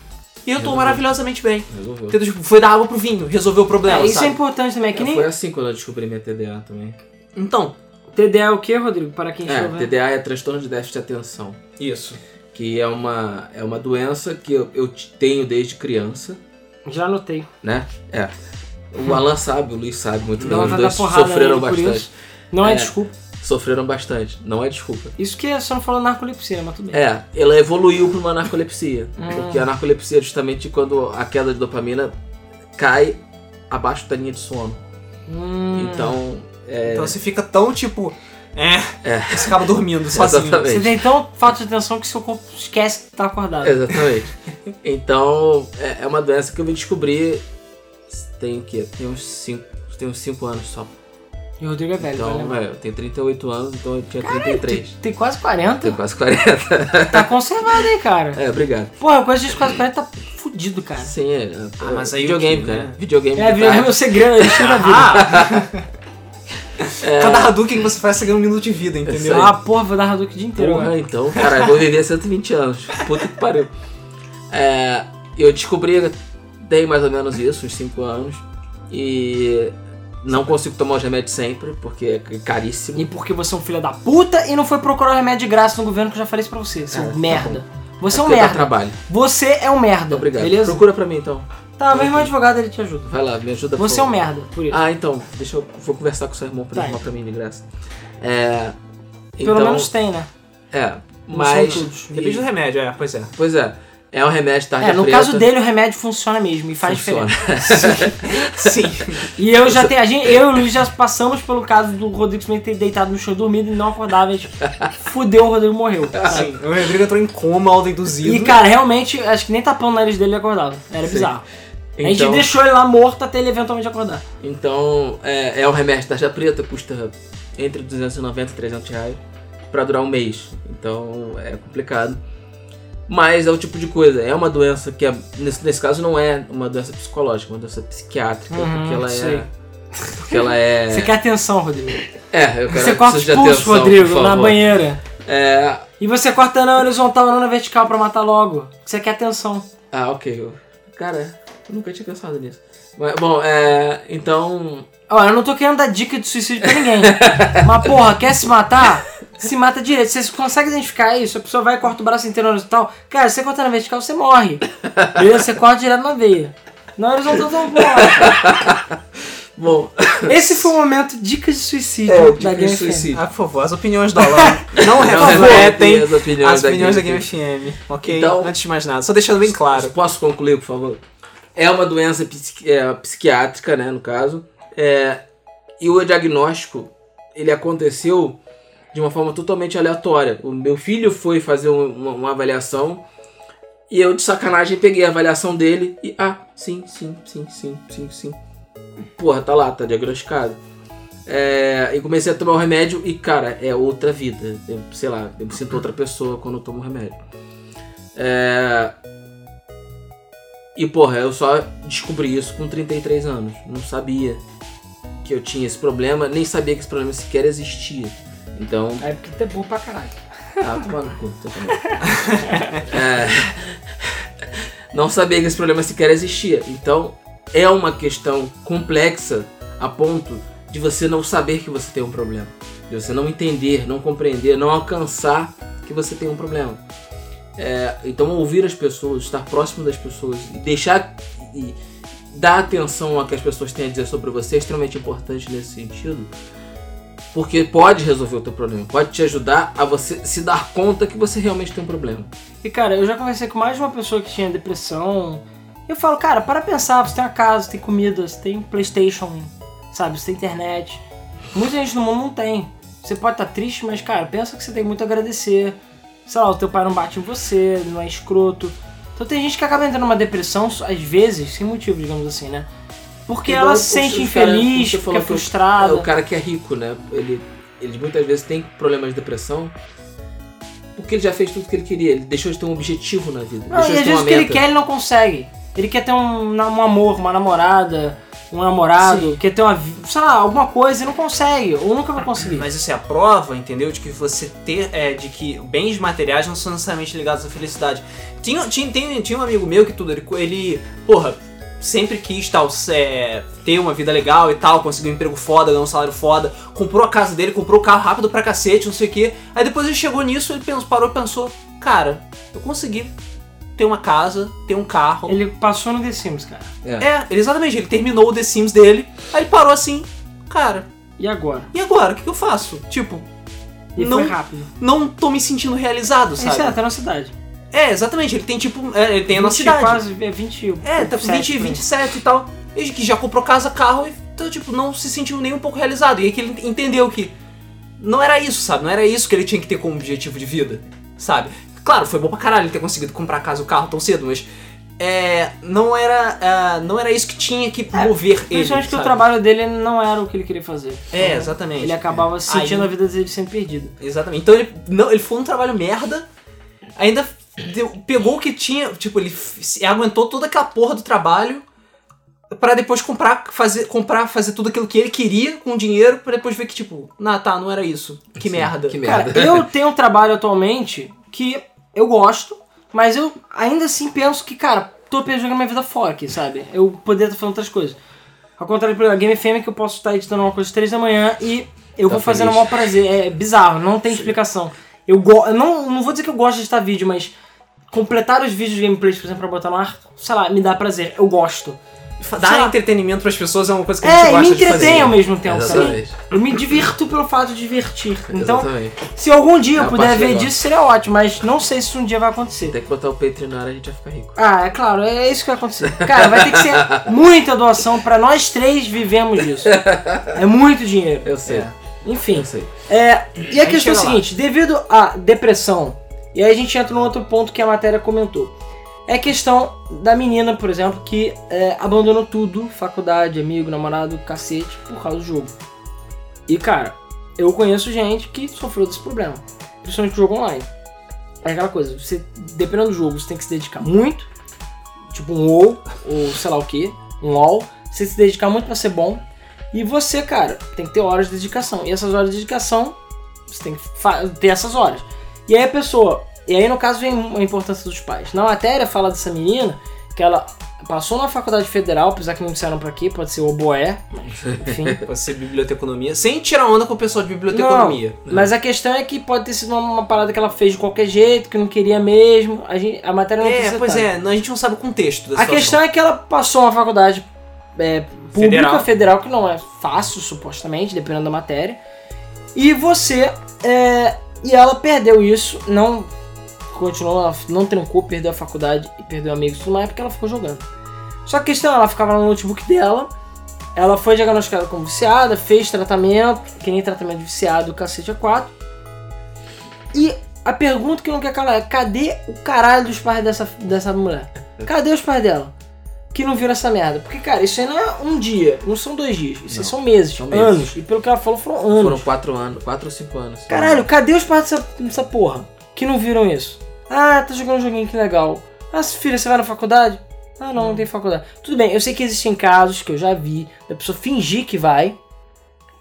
e eu tô Resolveu. maravilhosamente bem. Resolveu. Entendeu? Tipo, foi dar água pro vinho, resolveu o problema, É, isso é sabe? importante também, é que É, nem. Foi assim quando eu descobri minha TDA também. Então, TDA é o que, Rodrigo? Para quem É, vendo. TDA é transtorno de déficit de atenção, isso. que é uma, é uma doença que eu, eu tenho desde criança, Já anotei. né? É. O Alan sabe, o Luiz sabe muito bem. Os dois sofreram bastante. Não é, É. desculpa. Sofreram bastante. Não é desculpa. Isso que você não falou narcolepsia, mas tudo bem. É, ela evoluiu para uma narcolepsia. Hum. Porque a narcolepsia é justamente quando a queda de dopamina cai abaixo da linha de sono. Hum. Então, é, Então você fica tão tipo. É. É. Você acaba dormindo sozinho. Exatamente. Você tem tão falta de atenção que seu corpo esquece que tá acordado. Exatamente. Então, é, é uma doença que eu vim descobrir. Tem o quê? Tem uns 5 tem uns cinco anos só. E o Rodrigo é velho, Então, velho, eu tenho 38 anos, então eu tinha 33. Tem quase 40. Tenho quase 40. Tá conservado aí, cara. É, obrigado. Porra, com esses quase 40 tá fudido, cara. Sim, é. Ah, mas aí videogame, o quê, cara. né? Videogame. É, de videogame é o segredo, é o estilo da vida. Ah! É. Cada Hadouken que você faz, você ganha um minuto de vida, entendeu? Isso aí. Ah, porra, vou dar Hadouken o dia inteiro. Porra, agora. então, cara, eu vou viver 120 anos. Puta que pariu. É, eu descobri, tem mais ou menos isso, uns 5 anos. E não consigo tomar os remédios sempre, porque é caríssimo. E porque você é um filho da puta e não foi procurar remédio de graça no governo que eu já falei isso pra você, seu É, tá merda. Você é um porque dá merda. trabalho. Você é um merda. Obrigado. Beleza? Procura pra mim então. Tá, meu irmão advogado ele te ajuda. Vai lá, me ajuda por Você é um merda, por isso. Ah, então, deixa eu. Vou conversar com seu irmão pra Tá. ele arrumar pra mim de graça. É. Pelo então, menos tem, né? É, Não mas. Depende do remédio, é, pois é. Pois é, é um remédio tarja É, no preta. caso dele o remédio funciona mesmo e faz Funciona. diferença. Sim. E eu já tenho, a gente, eu e o Luiz já passamos pelo caso do Rodrigo Smith ter deitado no chão dormido e não acordava. A gente fudeu, o Rodrigo morreu. Sim. O Rodrigo entrou em coma autoinduzido. E cara, realmente, acho que nem tapando o nariz dele ele acordava. Era Sim. bizarro. A gente Então- deixou ele lá morto até ele eventualmente acordar. Então, é, é um remédio tarja preta, custa entre 290 e 300 reais pra durar um mês. Então, é complicado. Mas é o tipo de coisa, é uma doença que, é- nesse, nesse caso, não é uma doença psicológica, é uma doença psiquiátrica, Uhum, porque ela sei. é... Porque ela é... Você quer atenção, Rodrigo. É, eu quero Você corta os pulsos, Rodrigo, na banheira. É... E você corta na horizontal, não na vertical pra matar logo. Você quer atenção. Ah, ok. Cara, eu nunca tinha pensado nisso. Mas, bom, é... Então... Ó, eu não tô querendo dar dica de suicídio pra ninguém. Mas, porra, quer se matar? Se mata direito. Você consegue identificar isso? A pessoa vai e corta o braço inteiro na horizontal. Cara, se você corta na vertical, você morre. Beleza? Você corta direto na veia. Na horizontal, você morre. Bom, Esse foi o momento dicas de suicídio É, da dicas de Game FM. suicídio. Ah, por favor, as opiniões do Alan não Não refletem as opiniões as da opiniões da Game Game FM, ok? Então- Antes de mais nada, só deixando bem claro. Posso concluir, por favor? É uma doença psiqui- é, psiquiátrica, né, no caso. É, e o diagnóstico, ele aconteceu de uma forma totalmente aleatória. O meu filho foi fazer um- uma, uma avaliação e eu, de sacanagem, peguei a avaliação dele e... Ah, sim, sim, sim, sim, sim, sim. Porra, tá lá, tá diagnosticado. É, e comecei a tomar o remédio e, cara, é outra vida. Eu, sei lá, eu me sinto outra pessoa quando eu tomo o remédio. É, e porra, eu só descobri isso com 33 anos. Não sabia que eu tinha esse problema, nem sabia que esse problema sequer existia. Então, É porque tu é burro pra caralho. ah, toma no cu, também. É, não sabia que esse problema sequer existia. Então, é uma questão complexa a ponto de você não saber que você tem um problema. De você não entender, não compreender, não alcançar que você tem um problema. É, então, ouvir as pessoas, estar próximo das pessoas e deixar e dar atenção ao que as pessoas têm a dizer sobre você é extremamente importante nesse sentido. Porque pode resolver o teu problema, pode te ajudar a você se dar conta que você realmente tem um problema. E cara, eu já conversei com mais de uma pessoa que tinha depressão. Eu falo, cara, para pensar, você tem uma casa, você tem comida, você tem Playstation, sabe, você tem internet. Muita gente no mundo não tem. Você pode estar triste, mas cara, pensa que você tem muito a agradecer. Sei lá, o teu pai não bate em você, não é escroto. Então tem gente que acaba entrando numa depressão, às vezes, sem motivo, digamos assim, né? Porque Igual ela se sente cara- infeliz, falou fica o- frustrada. É o cara que é rico, né? Ele, ele muitas vezes tem problemas de depressão porque ele já fez tudo que ele queria. Ele deixou de ter um objetivo na vida. Não, e de às vezes o que ele quer ele não consegue. Ele quer ter um, um amor, uma namorada, um namorado, Sim. quer ter uma, sei lá, alguma coisa e não consegue, ou nunca vai conseguir. Mas isso é a prova, entendeu? De que você ter. É, de que bens materiais não são necessariamente ligados à felicidade. Tinha, tinha, tinha, tinha um amigo meu que tudo, ele, ele porra, sempre quis tal, é, ter uma vida legal e tal, conseguiu um emprego foda, ganhou um salário foda, comprou a casa dele, comprou o carro rápido pra cacete, não sei o que. Aí depois ele chegou nisso, ele pensou, parou e pensou, cara, eu consegui ter uma casa, ter um carro. Ele passou no The Sims, cara. É, exatamente, ele terminou o The Sims dele, aí ele parou assim, cara, E agora? e agora? O que, que eu faço? Tipo, E Não- foi rápido. não tô me sentindo realizado, Isso sabe? é, tá na cidade. É, exatamente, ele tem tipo. é, ele tem a nossa 20, idade. Quase, é 20. É, tá 27, 20, por aí. 27 e tal. E que já comprou casa, carro, e então, tipo, não se sentiu nem um pouco realizado. E aí que ele entendeu que não era isso, sabe? Não era isso que ele tinha que ter como objetivo de vida, sabe? Claro, foi bom pra caralho ele ter conseguido comprar casa e o carro tão cedo, mas. É, não era é, não era isso que tinha que mover ele. Principalmente que o sabe? trabalho dele não era o que ele queria fazer. É, exatamente. Ele acabava sentindo Aí- a vida dele sendo perdida. Exatamente. Então ele, não, ele foi um trabalho merda, ainda deu- pegou o que tinha, tipo, ele aguentou toda aquela porra do trabalho pra depois comprar, fazer, comprar, fazer tudo aquilo que ele queria com o dinheiro, pra depois ver que, tipo, nah, tá, não era isso. Que Sim, merda. que merda. Cara, eu tenho um trabalho atualmente que eu gosto, mas eu ainda assim penso que, cara, tô jogando minha vida fora aqui, sabe? Eu poderia estar fazendo outras coisas. Ao contrário do Game FM, que eu posso estar editando uma coisa às 3 da manhã e eu Tá vou fazendo o maior prazer. É bizarro, não tem explicação. Eu go eu não, não vou dizer que eu gosto de editar vídeo, mas completar os vídeos de gameplays, por exemplo, pra botar no ar, sei lá, me dá prazer. Eu gosto. Dar sei entretenimento pras pessoas é uma coisa que a gente É, e gosta me de fazer. entretém ao mesmo tempo, sabe? Exatamente. Eu me divirto pelo fato de divertir. Então, Exatamente. se algum dia É eu a puder ver legal. disso, seria ótimo, mas não sei se um dia vai acontecer. Tem que botar o Patreon na área, a gente vai ficar rico. Ah, é claro, é isso que vai acontecer. Cara, vai ter que ser muita doação pra nós três vivemos disso. É muito dinheiro. Eu sei. Enfim. Eu sei. É, e a, A gente questão é a chega lá. seguinte, devido à depressão, e aí a gente entra num outro ponto que a matéria comentou. É a questão da menina, por exemplo, que é, abandonou tudo, faculdade, amigo, namorado, cacete, por causa do jogo. E cara, eu conheço gente que sofreu desse problema, principalmente jogo online. É aquela coisa, você, dependendo do jogo, você tem que se dedicar muito, tipo um WoW, ou sei lá o que, um LoL, você se dedicar muito pra ser bom, e você, cara, tem que ter horas de dedicação. E essas horas de dedicação, você tem que ter essas horas. E aí a pessoa. E aí no caso vem a importância dos pais. Na matéria fala dessa menina que ela passou na faculdade federal, apesar que não disseram pra quê, pode ser oboé, mas enfim. Pode ser biblioteconomia. Sem tirar onda com o pessoal de biblioteconomia. Mas a questão é que pode ter sido uma, uma parada que ela fez de qualquer jeito, que não queria mesmo. A, gente, a matéria não É, precisa pois é, a gente não sabe o contexto da A situação. questão é que ela passou uma faculdade é, pública Federal. federal. que não é fácil, supostamente, dependendo da matéria. E você. é, e ela perdeu isso, não continuou, não trancou, perdeu a faculdade e perdeu amigos tudo mais porque ela ficou jogando. Só que a questão, é, ela ficava no notebook dela, ela foi diagnosticada como viciada, fez tratamento, que nem tratamento de viciado, cacete a 4. E a pergunta que não quer calar é: cadê o caralho dos pais dessa, dessa mulher? Cadê os pais dela? Que não viram essa merda. Porque, cara, isso aí não é um dia, não são dois dias. Isso aí Não, são meses, são meses. anos. E pelo que ela falou, foram anos. Foram quatro anos, quatro ou cinco anos. Caralho, cadê os pais dessa, dessa porra? Que não viram isso? Ah, tá jogando um joguinho que legal. Ah, filha, você vai na faculdade? Ah, não, não tem faculdade. Tudo bem, eu sei que existem casos que eu já vi da pessoa fingir que vai,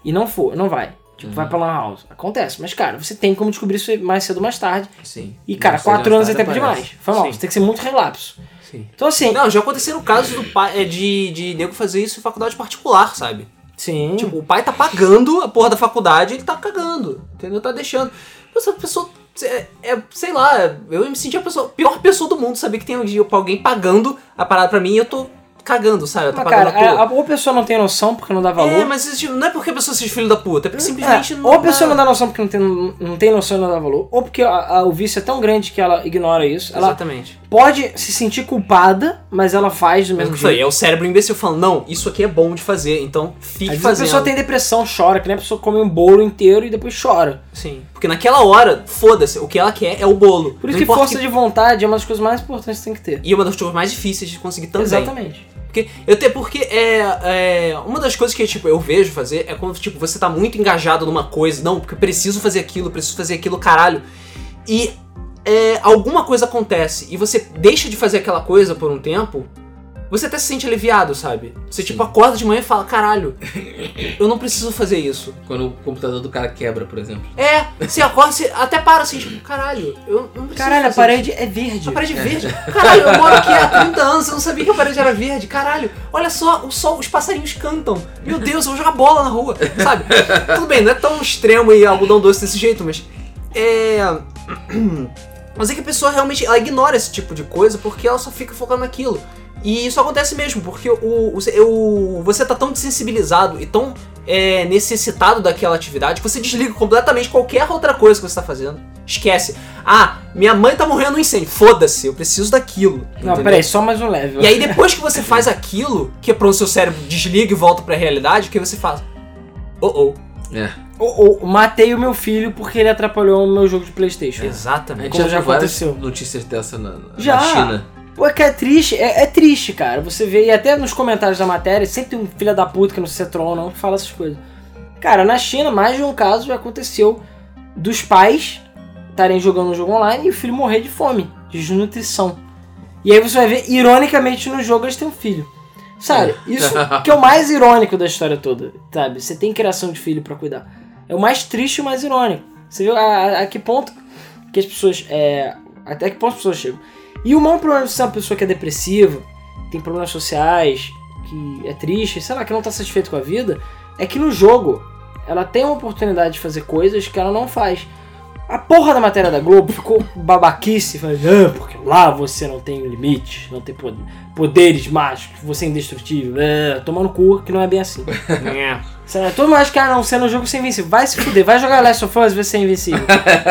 e não for, não vai. Tipo, vai pra Lan House. Acontece. Mas, cara, você tem como descobrir isso mais cedo ou mais tarde. Sim. E, cara, quatro anos é tempo demais. Foi mal. Sim. Você tem que ser muito relapso. Sim. Então, assim, Não, já aconteceram casos do pai, é, de, de nego fazer isso em faculdade particular, sabe? sim. Tipo, o pai tá pagando a porra da faculdade ele tá cagando, entendeu? Tá deixando. Essa pessoa, é, é, sei lá, eu me senti a pessoa, pior pessoa do mundo, saber que tem alguém pagando a parada pra mim e eu tô cagando, sabe? Eu tô mas, pagando cara, a, a, ou a pessoa não tem noção porque não dá valor. É, mas isso, não é porque a pessoa seja filho da puta, é porque simplesmente É, não. ou a pessoa dá. não dá noção porque não tem, não tem noção e não dá valor, ou porque a- a- o vício é tão grande que ela ignora isso. Ela Exatamente. Pode se sentir culpada, mas ela faz do mesmo que jeito. é o cérebro imbecil falando, não, isso aqui é bom de fazer, então fique Às fazendo. a pessoa tem depressão, chora, que nem a pessoa come um bolo inteiro e depois chora. Sim. Porque naquela hora, foda-se, o que ela quer é o bolo. Por isso Não que força de vontade é uma das coisas mais importantes que tem que ter. E é uma das coisas mais difíceis de conseguir também. Exatamente. Porque, eu te, porque é, é, uma das coisas que tipo, eu vejo fazer é quando tipo, você tá muito engajado numa coisa, não, porque eu preciso fazer aquilo, preciso fazer aquilo, caralho. E é, alguma coisa acontece e você deixa de fazer aquela coisa por um tempo, você até se sente aliviado, sabe? Você tipo acorda de manhã e fala, caralho, eu não preciso fazer isso. Quando o computador do cara quebra, por exemplo. É, você acorda, você até para assim, tipo, caralho, eu não preciso Caralho, a parede é verde. a parede verde. Caralho, eu moro aqui há 30 anos, eu não sabia que a parede era verde. Caralho, olha só, o sol, os passarinhos cantam. Meu Deus, eu vou jogar bola na rua, sabe? Tudo bem, não é tão extremo e algodão doce desse jeito, mas é. Mas é que a pessoa realmente ela ignora esse tipo de coisa porque ela só fica focando naquilo. E isso acontece mesmo, porque o, o, o- você tá tão desensibilizado e tão é, necessitado daquela atividade que você desliga completamente qualquer outra coisa que você tá fazendo. Esquece. Ah, minha mãe tá morrendo no incêndio. Foda-se, eu preciso daquilo. Não, entendeu? peraí, só mais um level. E aí depois que você faz aquilo, que é pro seu cérebro desliga e volta pra realidade, que você faz. Oh oh. É. Ou, ou, matei o meu filho porque ele atrapalhou o meu jogo de Playstation. Exatamente. Como já já várias aconteceu. notícias dessa na, na Já. na China. Pô, é que é triste, é, é triste, cara. Você vê, e até nos comentários da matéria, sempre tem um filho da puta que não sei se é troll ou não, que fala essas coisas. Cara, na China, mais de um caso já aconteceu dos pais estarem jogando um jogo online e o filho morrer de fome, de desnutrição. E aí você vai ver, ironicamente, no jogo eles têm um filho. Sabe? Isso que é o mais irônico da história toda, sabe? Você tem criação de filho pra cuidar. É o mais triste e o mais irônico. Você viu a, a- a que ponto que as pessoas. É, até que ponto as pessoas chegam. E o maior problema de ser uma pessoa que é depressiva, tem problemas sociais, que é triste, sei lá, que não tá satisfeito com a vida, é que no jogo ela tem uma oportunidade de fazer coisas que ela não faz. A porra da matéria da Globo ficou babaquice, falando, ah, porque lá você não tem limite, não tem poder, poderes mágicos, você é indestrutível, é, toma no cu, que não é bem assim. É. Todo mundo acha que, ah, não, você é no jogo é invencível. Vai se fuder, vai jogar Last of Us ver se é invencível.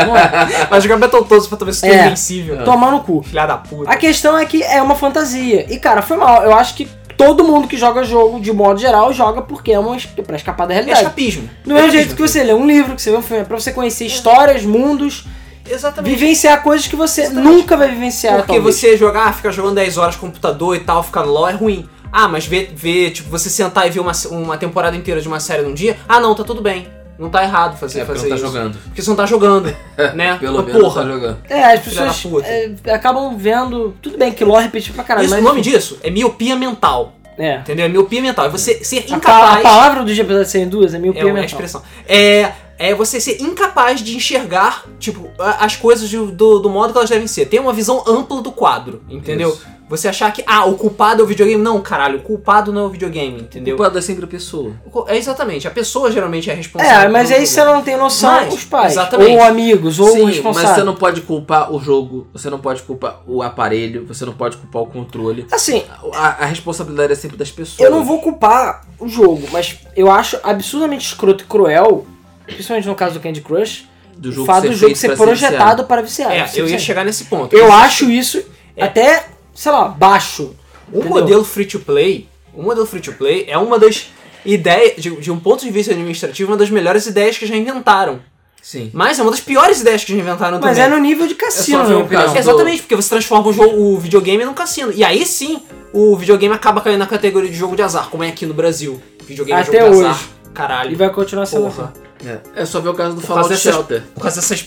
Não é. Vai jogar Battletoads pra ver se é É. invencível. Tomar no cu. Filha da puta. A questão é que é uma fantasia. E, cara, foi mal. Eu acho que todo mundo que joga jogo, de modo geral, joga porque é uma pra escapar da É realidade. escapismo. Do mesmo É jeito que você lê um livro, que você vê um filme, é pra você conhecer histórias, mundos, Exatamente. vivenciar coisas que você Exatamente. nunca vai vivenciar. Porque talvez. você jogar, ficar jogando 10 horas computador e tal, ficar LOL é ruim. Ah, mas ver, ver, tipo, você sentar e ver uma, uma temporada inteira de uma série num dia, ah não, tá tudo bem. Não tá errado fazer, É fazer não tá isso. jogando. Porque você não tá jogando, né? Pelo Mas, menos porra. tá jogando. É, as pessoas é, acabam vendo. Tudo bem que LOL repete pra caralho, Isso, mas. o nome disso é miopia mental. É. Entendeu? É miopia mental. É você ser A, pa- a incapaz. palavra do dia, apesar de serem duas, é miopia é uma mental. expressão. É, é você ser incapaz de enxergar, tipo, as coisas de- do, do modo que elas devem ser. Ter uma visão ampla do quadro, entendeu? Isso. Você achar que, ah, o culpado é o videogame. Não, caralho, o culpado não é o videogame, entendeu? O culpado é sempre a pessoa. É exatamente, a pessoa geralmente é responsável. É, mas aí você não tem noção Mas, os pais. exatamente. Ou amigos, ou o Sim, mas responsável. você não pode culpar o jogo, você não pode culpar o aparelho, você não pode culpar o controle. Assim, A, a responsabilidade é sempre das pessoas. eu não vou culpar o jogo, mas eu acho absurdamente escroto e cruel, principalmente no caso do Candy Crush, do o jogo fato ser do jogo ser ser projetado para viciar. É, eu ia 100%. chegar nesse ponto. Eu acho isso É. até, sei lá, baixo. O entendeu? modelo free to play, o modelo free to play é uma das ideias, de, de um ponto de vista administrativo, uma das melhores ideias que já inventaram. Sim. Mas é uma das piores ideias que já inventaram Mas também. é no nível de cassino, É um do- Exatamente, porque você transforma o, jogo, o videogame num cassino. E aí sim, o videogame acaba caindo na categoria de jogo de azar, como é aqui no Brasil. Videogame Até é jogo de hoje. azar. Caralho. E vai continuar sendo assim. É, é só ver o caso do Fallout dessas- Shelter. Por causa dessas.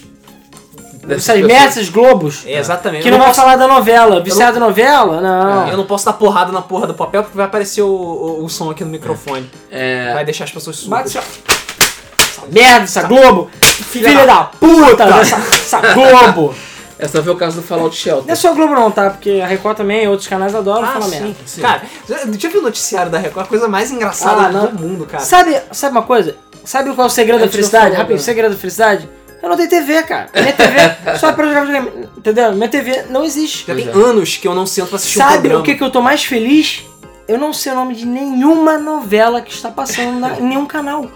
Essas esses globos. É, exatamente. Que Eu não vai posso- falar da novela. Viciado em novela? Não. Eu não posso dar porrada na porra do papel porque vai aparecer o, o, o som aqui no microfone. É, Vai deixar as pessoas Bate surdas. só. merda dessa Globo! Filha, da puta dessa, dessa Globo! É só ver o caso do Fallout Não Shelter. é só a Globo não, tá? Porque a Record também, outros canais adoram Ah, falar sim. merda. Sim. Cara, já, já viu o noticiário da Record? A coisa mais engraçada Ah, não. do mundo, cara. Sabe, sabe uma coisa? Sabe qual é o segredo da que eu felicidade? Rapidinho, o segredo da felicidade? Eu não tenho TV, cara. Minha TV só é pra jogar videogame. Entendeu? Minha TV não existe. Já tem é. anos que eu não sento pra assistir um Sabe programa. o que, que eu tô mais feliz? Eu não sei o nome de nenhuma novela que está passando na- em nenhum canal.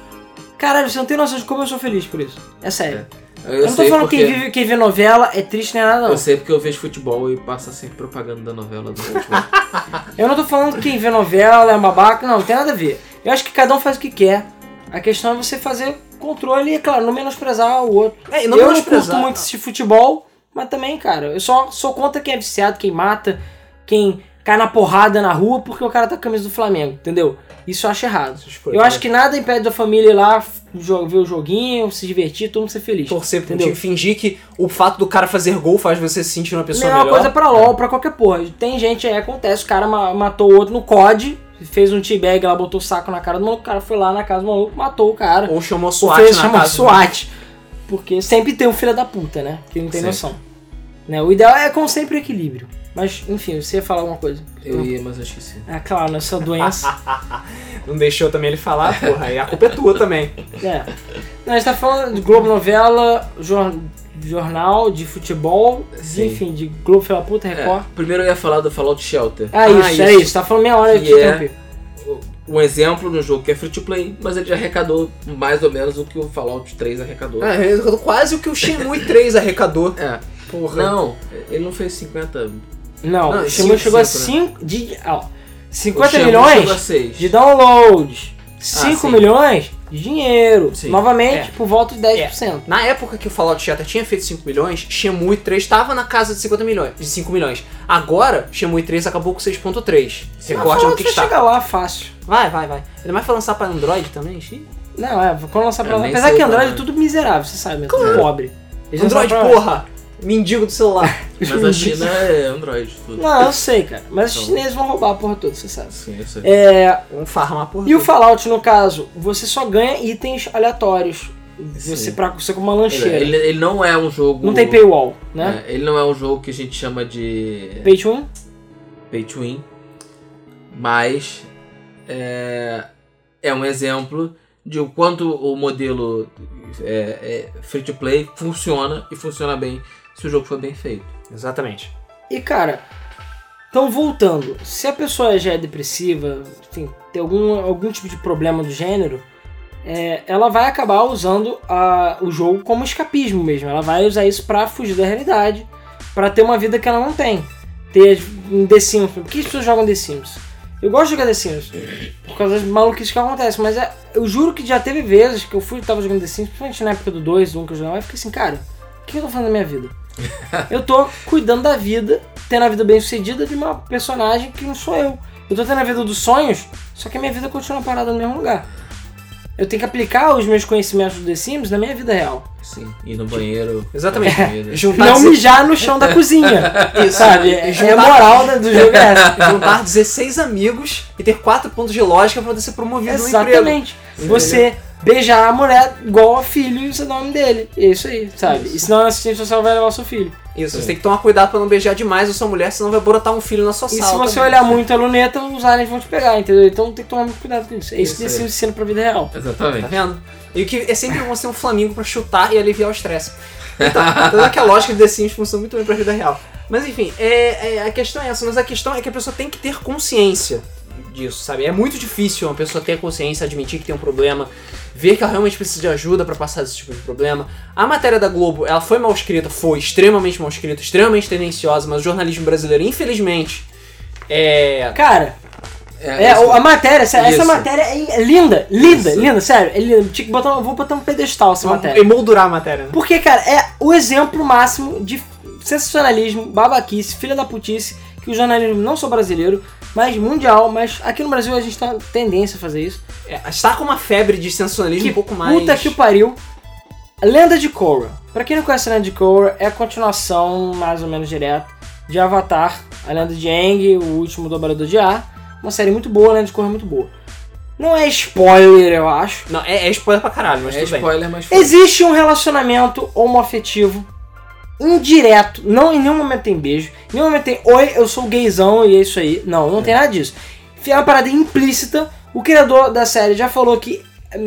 Caralho, você não tem noção de como eu sou feliz por isso. É sério. Eu, Eu, não tô sei falando porque, quem, vive, quem vê novela é triste nem nada, não. Eu sei porque eu vejo futebol e passa sempre propaganda da novela do futebol. Eu não tô falando que quem vê novela é um babaca, não, não tem nada a ver. Eu acho que cada um faz o que quer. A questão é você fazer controle e, claro, não menosprezar o outro. É, não eu não curto muito esse futebol, mas também, cara, eu só sou contra quem é viciado, quem mata, quem cai na porrada na rua porque o cara tá com a camisa do Flamengo, entendeu? Isso eu acho errado. foi, eu né? acho que nada impede da família ir lá ver o joguinho, se divertir, todo mundo ser feliz. Torcer pro entendeu? time, fingir que o fato do cara fazer gol faz você se sentir uma pessoa Mesma melhor. coisa pra LOL, pra qualquer porra. Tem gente aí, acontece, o cara ma- matou o outro no COD, fez um teabag lá, botou o saco na cara do maluco, o cara foi lá na casa do maluco, matou o cara. Ou chamou Ou SWAT fez na chamar casa. SWAT. Porque sempre tem um filho da puta, né? Que não tem Sempre. noção. Né? O ideal é, como sempre, o equilíbrio. Mas, enfim, você ia falar alguma coisa. Eu ia, mas eu esqueci. É claro, nessa doença. Não deixou também ele falar, porra, e a culpa é tua também. é. Não, a gente tá falando de Globo Novela, jor- jornal, de futebol, de, enfim, de Globo da Puta, É, Record. primeiro eu ia falar do Fallout Shelter. Ah, isso, isso. é isso. Tá falando meia hora Que de é- tempo. Um exemplo no jogo que é free to play, mas ele já arrecadou mais ou menos o que o Fallout 3 arrecadou. É, arrecadou quase o que o Shenmue 3 arrecadou. É. Porra. Não, ele não fez 50. Não, Não, o Shenmue cinco, chegou a cinco, 5 de. Ó, O 50 Shenmue milhões chegou a 6. de downloads. 5 sim. milhões dinheiro. Sim. Novamente, É. por volta de 10%. Na época que o Fallout Shelter tinha feito 5 milhões, Shenmue 3 estava na casa de 50 milhões, de 5 milhões. Agora, Shenmue 3 acabou com 6.3. Mas Recorde no Fallout vai Kickstarter. chegar lá fácil. Vai, vai, vai. Ainda mais pra lançar pra Android também, xiii. Não, é, quando lançar pra Apesar que o Android é tamanho. tudo miserável, você sabe, é tudo pobre. Eles Android, porra! Mendigo do celular. Mas a China é Android. Tudo. Não, eu sei, cara. Mas os Então. chineses vão roubar a porra toda, você sabe. Sim, eu sei. É, Vamos farmar porra. e o toda. Fallout, no caso, você só ganha itens aleatórios. Você, pra, você com uma Ele, lancheira. ele- ele não é um jogo. Não tem paywall, né? É, ele não é um jogo que a gente chama de Pay to win? pay to win, mas é, é um exemplo de o quanto o modelo é, é, free to play funciona e funciona bem se o jogo for bem feito. Exatamente. E cara, então voltando, se a pessoa já é depressiva, enfim, tem algum, algum tipo de problema do gênero, é, ela vai acabar usando a- o jogo como escapismo mesmo. Ela vai usar isso pra fugir da realidade, pra ter uma vida que ela não tem. Ter um The Sims. Por que as pessoas jogam The Sims? Eu gosto de jogar The Sims, por causa das maluquices que acontecem, mas é- eu juro que já teve vezes que eu fui tava jogando The Sims, principalmente na época do 2, do 1 que eu jogava, e fiquei assim, cara, o que eu tô fazendo da minha vida? Eu tô cuidando da vida, tendo a vida bem sucedida de uma personagem que não sou eu. Eu tô tendo a vida dos sonhos, só que a minha vida continua parada no mesmo lugar. Eu tenho que aplicar os meus conhecimentos do The Sims na minha vida real. Sim, ir no banheiro. Exatamente. Juntar, Não mijar no chão da cozinha. Isso, sabe? e É, é a juntar- moral do jogo é essa. juntar 16 amigos e ter 4 pontos de lógica pra poder ser promovido no emprego. Exatamente. Você beijar a mulher igual a filho e o nome dele. É isso aí, sabe? E senão a assistente social vai levar o seu filho. Isso, você tem que tomar cuidado pra não beijar demais a sua mulher, senão vai brotar um filho na sua E sala. se você também. olhar muito a luneta, os aliens vão te pegar, entendeu? Então tem que tomar muito cuidado com isso. É isso, Isso que ensina pra vida real. Tá Exatamente. vendo? E o que é sempre bom ser um flamingo pra chutar e aliviar o estresse. Então, toda que a lógica de The Sims funciona muito bem pra vida real. Mas enfim, é, é- a questão é essa, mas a questão é que a pessoa tem que ter consciência disso, sabe? É muito difícil uma pessoa ter consciência, admitir que tem um problema, ver que ela realmente precisa de ajuda pra passar desse tipo de problema. A matéria da Globo, ela foi mal escrita, foi extremamente mal escrita, extremamente tendenciosa, mas o jornalismo brasileiro, infelizmente, é. Cara, é, isso- a matéria, essa, essa matéria é linda, linda, Isso. linda, sério. É linda. Tinha que botar, vou botar um pedestal essa Vamos matéria. emoldurar a matéria, né? Porque, cara, é o exemplo máximo de sensacionalismo, babaquice, filha da putice, que o jornalismo não só brasileiro, mas mundial, mas aqui no Brasil a gente tá tendência a fazer isso. É, está com uma febre de sensacionalismo Que um pouco mais. puta que o pariu. Lenda de Korra. Pra quem não conhece a Lenda de Korra, é a continuação, mais ou menos direta, de Avatar, a Lenda de Aang, o último dobrador de ar. Uma série muito boa, a Lenda de Korra é muito boa. Não é spoiler, eu acho. Não, é, é spoiler pra caralho, mas É tudo bem. spoiler, mas foi. Existe um relacionamento homoafetivo indireto, não em nenhum momento tem beijo, em nenhum momento tem oi, eu sou gaysão e é isso aí. Não, não tem nada disso. É uma parada implícita. O criador da série já falou que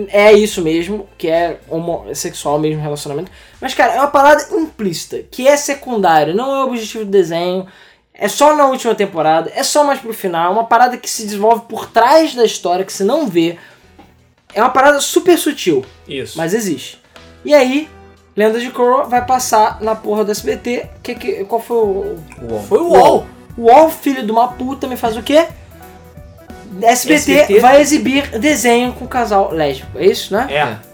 é isso mesmo, que é homossexual mesmo relacionamento. Mas, cara, é uma parada implícita, que é secundária, não é o objetivo do desenho. É só na última temporada, é só mais pro final, é uma parada que se desenvolve por trás da história, que você não vê. É uma parada super sutil. Isso. Mas existe. E aí, Lenda de Korra vai passar na porra do SBT. Que, que, qual foi o. Foi o UOL. O UOL, filho de uma puta, me faz o quê? SBT, SBT. vai exibir desenho com casal lésbico. É isso, né? É.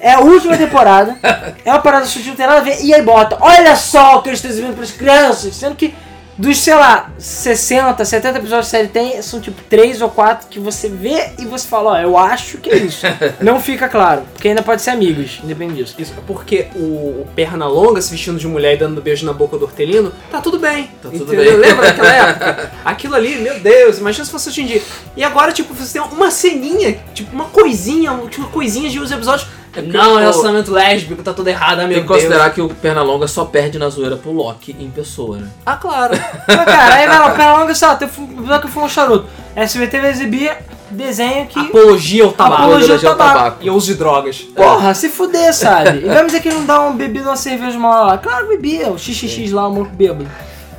É a última temporada. é uma parada sutil, não tem nada a ver. E aí bota, olha só o que eles estão exibindo para as crianças. Sendo que dos, sei lá, 60, 70 episódios que série tem, são tipo 3 ou 4 que você vê e você fala, ó, eu acho que é isso. não fica claro, porque ainda pode ser amigos, independente disso. Isso, porque o, o perna longa se vestindo de mulher e dando beijo na boca do hortelino, tá tudo bem. Tá tudo entendeu? bem. Lembra daquela época? Aquilo ali, meu Deus, imagina se fosse hoje em dia. E agora, tipo, você tem uma ceninha, tipo, uma coisinha, tipo, coisinha de uns episódios. É porque não, o- relacionamento lésbico, tá tudo errado, ah, meu Tem que Deus. considerar que o Pernalonga só perde na zoeira pro Loki em pessoa, né? Ah, claro. Mas, cara, aí vai lá, pera longa, sei lá, tem episódio que foi um charuto. SBT vai exibir desenho que. Apologia ao tabaco. Apologia ao tabaco. E uso de drogas. Porra, se fuder, sabe? E vai dizer que não dá um bebido uma cerveja uma lá. Claro, bebia, o XXX lá, o maluco bêbado.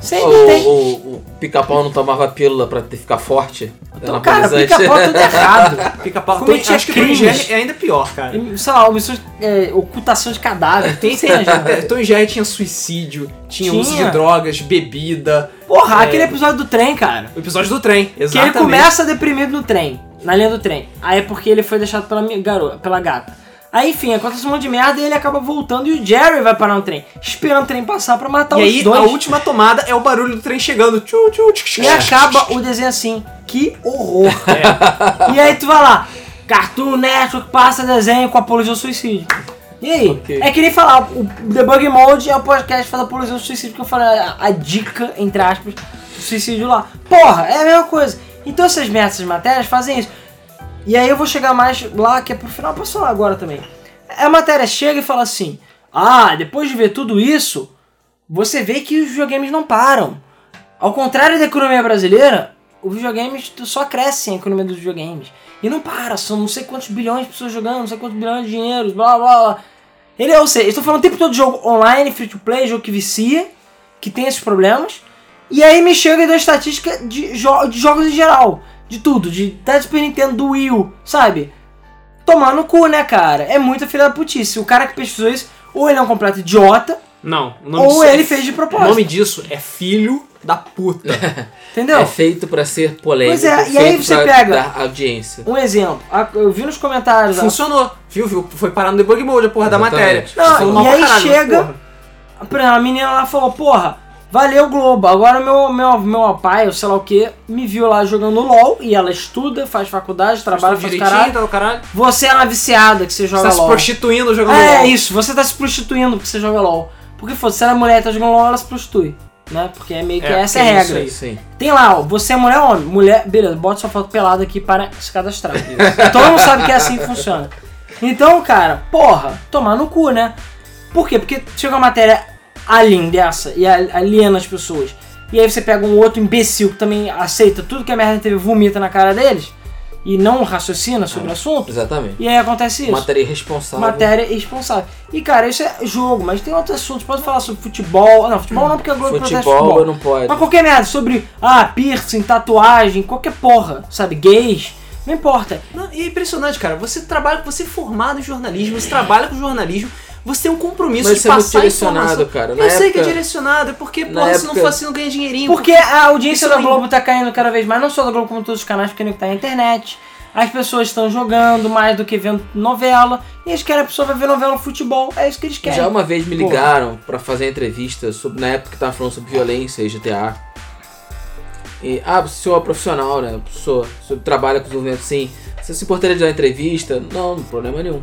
Sempre O, tem. o, o pica-pau não tomava pílula pra ter, ficar forte? Então, cara, pica-pau tudo errado. Pica-pau. É Tom- que é Acho que crimes? Tom e Jerry é ainda pior, cara. E, sei lá, é, ocultação de cadáver. Tem cena, É, gente. Tom e Jerry tinha suicídio, tinha, uso de Tinha. drogas, bebida. Porra, É. aquele episódio do trem, cara. O episódio do trem, Que exatamente. ele começa deprimido no trem, na linha do trem. Aí é porque ele foi deixado pela garota, pela gata. Aí, enfim, acontece um monte de merda e ele acaba voltando e o Jerry vai parar no trem, esperando o trem passar pra matar E os aí, dois. a última tomada é o barulho do trem chegando. Tchu, tchu, tchu, tchu. E acaba o desenho assim. Que horror. É. E aí tu vai lá, Cartoon Network passa desenho com apologia ao suicídio. E aí? Ok. É que nem falar, o Debug Mode é o podcast que faz apologia ao suicídio, que eu falei a, a dica, entre aspas, do suicídio lá. Porra, é a mesma coisa. Então essas merdas, essas matérias fazem isso. E aí eu vou chegar mais lá, que é pro final, posso falar agora também. A matéria chega e fala assim: Ah, depois de ver tudo isso, você vê que os videogames não param. Ao contrário da economia brasileira, os videogames só crescem a economia dos videogames. E não para, são não sei quantos bilhões de pessoas jogando, não sei quantos bilhões de dinheiros, blá blá blá. Ele, ou seja, estou falando o tempo todo de jogo online, free to play, jogo que vicia, que tem esses problemas. E aí me chega e dá estatística de, jo de jogos em geral. De tudo, de da Super Nintendo, do Wii U, sabe? Tomar no cu, né, cara? É muita filha da putice. O cara que pesquisou isso, ou ele é um completo idiota, Não, o nome ou é- ele fez de O propósito. nome disso é filho da puta. Entendeu? É feito pra ser polêmico. Pois é, e aí você pega- audiência. Um exemplo, eu vi nos comentários. a- Funcionou, viu? viu? Foi parar no debug mode a porra da Exatamente. matéria. Não, e aí caralho, chega- porra. A menina lá falou, porra, valeu Globo, agora meu, meu, meu pai, ou sei lá o que, me viu lá jogando LOL, e ela estuda, faz faculdade, trabalha, faz caralho. tá caralho. Você é uma viciada que você Você joga tá se LOL. prostituindo jogando É LOL. isso, você tá se prostituindo porque você joga LOL. Porque foda, se ela é mulher e tá jogando LOL, ela se prostitui. Né? Porque é meio que É, essa é a regra. aí. Sim. Tem lá, ó, você é mulher ou homem? Mulher, beleza, bota sua foto pelada aqui para se cadastrar. Todo mundo sabe que é assim que funciona. Então, cara, porra, tomar no cu, né? Por quê? Porque chega uma matéria alien dessa e aliena as pessoas. E aí você pega um outro imbecil que também aceita tudo que a merda TV vomita na cara deles e não raciocina sobre o assunto. Exatamente. E aí acontece isso. Matéria irresponsável. Matéria irresponsável. E cara, isso é jogo, mas tem outros assuntos. Pode falar sobre futebol. Não, futebol não, porque a Globo protege Futebol, futebol. não pode. Mas qualquer merda, sobre ah, piercing, tatuagem, qualquer porra, sabe? Gays, não importa. Não, e é impressionante, cara. Você trabalha, você é formado em jornalismo, você trabalha com jornalismo, você tem um compromisso Mas de isso é muito passar direcionado, informação. cara. Eu Na sei que é época- direcionado, é porque, na porra, se não época- for assim, não ganha dinheirinho. Porque a audiência da aí- Globo tá caindo cada vez mais, não só da Globo como todos os canais pequenos que tá na internet. As pessoas estão jogando mais do que vendo novela. E eles querem a pessoa vai ver novela no futebol. É isso que eles querem. Já uma vez me ligaram pra fazer entrevista sobre, na época que tava falando sobre violência e GTA. E, ah, você é uma profissional, né? Pessoa, você trabalha com desenvolvimento, sim. Você se importaria de dar entrevista? Não, não problema nenhum.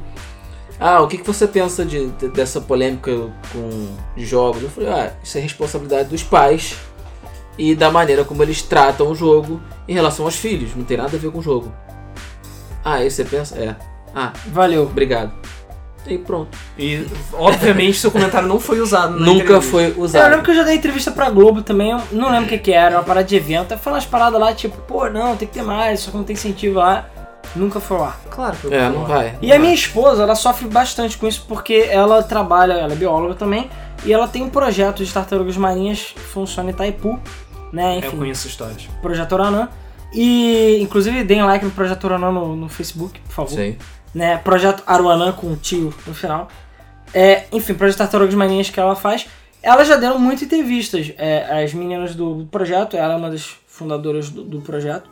Ah, o que, que você pensa de, de- dessa polêmica com jogos? Eu falei, ah, isso é responsabilidade dos pais e da maneira como eles tratam o jogo em relação aos filhos. Não tem nada a ver com o jogo. Ah, esse você pensa? É. Ah, Valeu. obrigado. E pronto. E, obviamente, seu comentário não foi usado na Nunca entrevista. foi É, eu usado. lembro que eu já dei entrevista pra Globo também, eu não lembro o que, que era, uma parada de evento. Aí foi umas paradas lá, tipo, pô, não, tem que ter mais, só que não tem incentivo lá. Nunca foi lá. Claro que eu É, não vai. E a minha esposa, ela sofre bastante com isso porque ela trabalha, ela é bióloga também, e ela tem um projeto de tartarugas marinhas que funciona em Itaipu, né, Eu enfim, conheço histórias. Projeto Oranã. E, inclusive, deem like no Projeto Oranã no, no Facebook, por favor. Sei. né? Projeto Aruanã com um tio no final. É, enfim, projeto Tartarugas Marinhas que ela faz. Elas já deram muitas entrevistas. É, as meninas do projeto, ela é uma das fundadoras do, do projeto.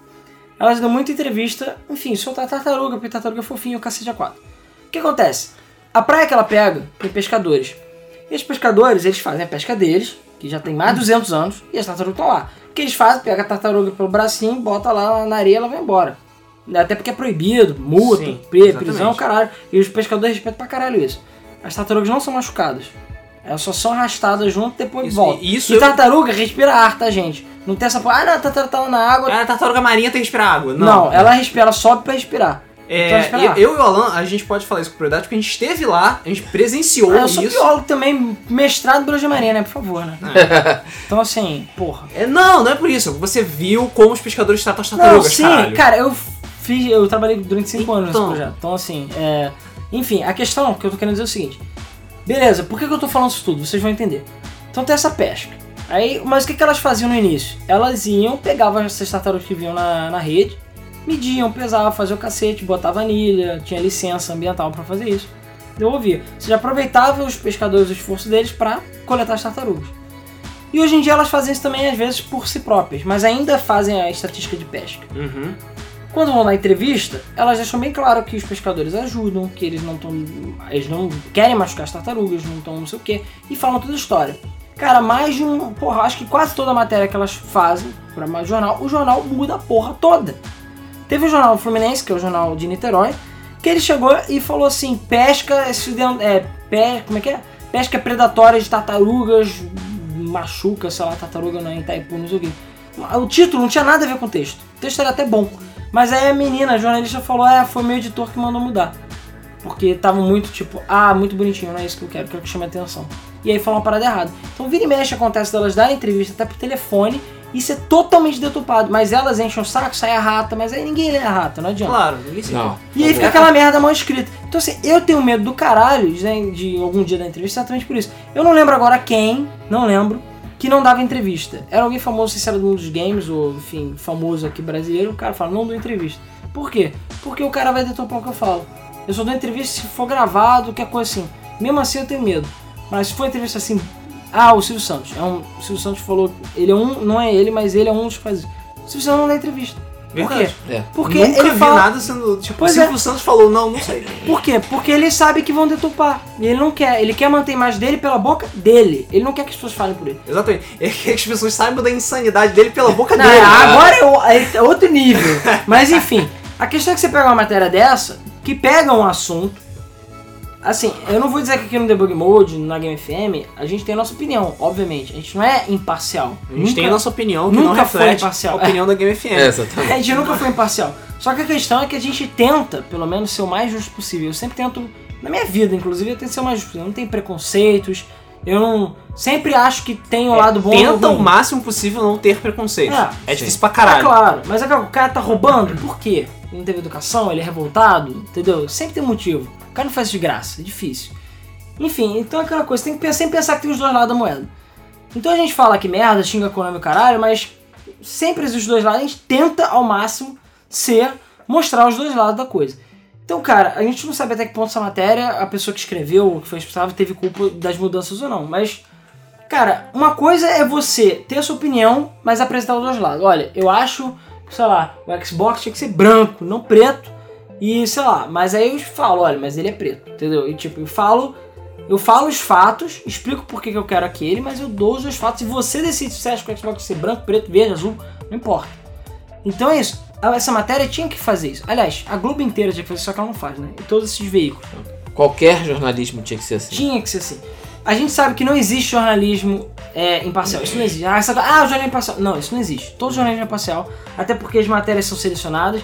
Elas dão muita entrevista, enfim, soltar tartaruga, porque tartaruga é fofinho, o cacete a quatro. O que acontece? A praia que ela pega tem pescadores. E os pescadores, eles fazem a pesca deles, que já tem mais de 200 anos, e as tartarugas estão lá. O que eles fazem? Pega a tartaruga pelo bracinho, bota lá na areia e ela vai embora. Até porque é proibido, multa, Sim, pre- exatamente. prisão, caralho. E os pescadores respeitam pra caralho isso. As tartarugas não são machucadas. Elas só são arrastadas junto e depois Isso- voltam. e isso e eu- tartaruga respira ar, tá, gente? Não tem essa porra, ah, não, a tartaruga tá na água. Ah, a tartaruga marinha tem que respirar água. Não, não, ela respira, ela sobe pra respirar. É, Então, eu, eu e o Alan, a gente pode falar isso com propriedade porque a gente esteve lá, a gente presenciou Ah, eu sou isso. biólogo também, mestrado em biologia marinha, né? Por favor, né? então, assim, porra. É, não, não é por isso. Você viu como os pescadores tratam as Não, tartarugas, sim, caralho. cara, eu fiz, eu trabalhei durante 5 anos nesse Então. projeto. Então, assim, é... Enfim, a questão que eu tô querendo dizer é o seguinte. Beleza, por que, eu tô falando isso tudo? Vocês vão entender. Então tem essa pesca. Aí, mas o que, elas faziam no início? Elas iam, pegavam essas tartarugas que vinham na, na rede, mediam, pesavam, faziam o cacete, botavam anilha, tinha licença ambiental pra fazer isso. Devolvia. Você já aproveitava os pescadores, o esforço deles pra coletar as tartarugas. E hoje em dia elas fazem isso também, às vezes, por si próprias, mas ainda fazem a estatística de pesca. Uhum. Quando vão na entrevista, elas deixam bem claro que os pescadores ajudam, que eles não estão. Eles não querem machucar as tartarugas, não estão não sei o que, e falam toda a história. Cara, mais de um. Porra, acho que quase toda a matéria que elas fazem pra mais jornal, o jornal muda a porra toda. Teve o jornal Fluminense, que é o jornal de Niterói, que ele chegou e falou assim: pesca é, pe, como é que é? Pesca predatória de tartarugas, machuca, sei lá, tartaruga não, em Itaipu, não sei o quê. O título não tinha nada a ver com o texto. O texto era até bom. Mas aí a menina, a jornalista, falou: é, foi meu editor que mandou mudar. Porque tava muito tipo, ah, muito bonitinho, não é isso que eu quero, quero que chame a atenção. E aí falou uma parada errada. Então vira e mexe acontece delas darem entrevista até por telefone e ser totalmente deturpado. Mas elas enchem o saco, sai a rata, mas aí ninguém lê a rata, não adianta. Claro, ninguém se Não. E aí fica aquela merda mal escrita. Então assim, eu tenho medo do caralho de, de algum dia da entrevista exatamente por isso. Eu não lembro agora quem, não lembro, que não dava entrevista. Era alguém famoso, se era de um dos games, ou enfim, famoso aqui brasileiro, o cara fala, não dou entrevista. Por quê? Porque o cara vai deturpar o que eu falo. Eu só dou entrevista se for gravado, qualquer coisa assim. Mesmo assim eu tenho medo. Mas se for entrevista assim, ah, o Silvio Santos. É um, o Silvio Santos falou, ele é um, não é ele, mas ele é um dos que faz. O Silvio Santos não dá entrevista. Por quê? É. Porque Nunca ele vi fala, nada sendo. Tipo, Pois o Silvio Santos falou, não, não sei. por quê? Porque ele sabe que vão deturpar. E ele não quer. Ele quer manter a imagem dele pela boca dele. Ele não quer que as pessoas falem por ele. Exatamente. É que as pessoas saibam da insanidade dele pela boca Não, dele. agora é o- é outro nível. Mas enfim, a questão é que você pega uma matéria dessa, que pega um assunto. Assim, eu não vou dizer que aqui no Debug Mode, na Game FM, a gente tem a nossa opinião, obviamente. A gente não é imparcial. A gente Nunca- tem a nossa opinião que não nunca foi reflete imparcial. a opinião da Game FM. É, exatamente. A gente nunca foi imparcial. Só que a questão é que a gente tenta, pelo menos, ser o mais justo possível. Eu sempre tento, na minha vida, inclusive, eu tento ser o mais justo possível. Eu não tenho preconceitos. Eu não. Sempre acho que tem o lado bom e o É, Tenta o máximo possível não ter preconceito. É, É, difícil pra É caralho. claro, mas é que o cara tá roubando, por quê? Não teve educação, ele é revoltado, entendeu? Sempre tem um motivo. O cara não faz de graça, é difícil. Enfim, então é aquela coisa, tem que pensar, sempre pensar que tem os dois lados da moeda. Então a gente fala que merda, xinga Konami o caralho, mas sempre os dois lados, a gente tenta ao máximo ser, mostrar os dois lados da coisa. Então, cara, a gente não sabe até que ponto essa matéria, a pessoa que escreveu, que foi responsável, teve culpa das mudanças ou não, mas Cara, uma coisa é você ter a sua opinião, mas apresentar os dois lados. Olha, eu acho, sei lá, o Xbox tinha que ser branco, não preto. E sei lá, mas aí eu falo, olha, mas ele é preto, entendeu? E tipo, eu falo, eu falo os fatos, explico por que que eu quero aquele, mas eu dou os dois fatos e você decide se você acha que o Xbox ser branco, preto, verde, azul, não importa. Então é isso. Essa matéria tinha que fazer isso. Aliás, a Globo inteira tinha que fazer isso, só que ela não faz, né? E todos esses veículos. Qualquer jornalismo tinha que ser assim. Tinha que ser assim. A gente sabe que não existe jornalismo é, imparcial. Isso não existe. Ah, essa- ah, o jornalismo imparcial. Não, isso não existe. Todo jornalismo é imparcial. Até porque as matérias são selecionadas.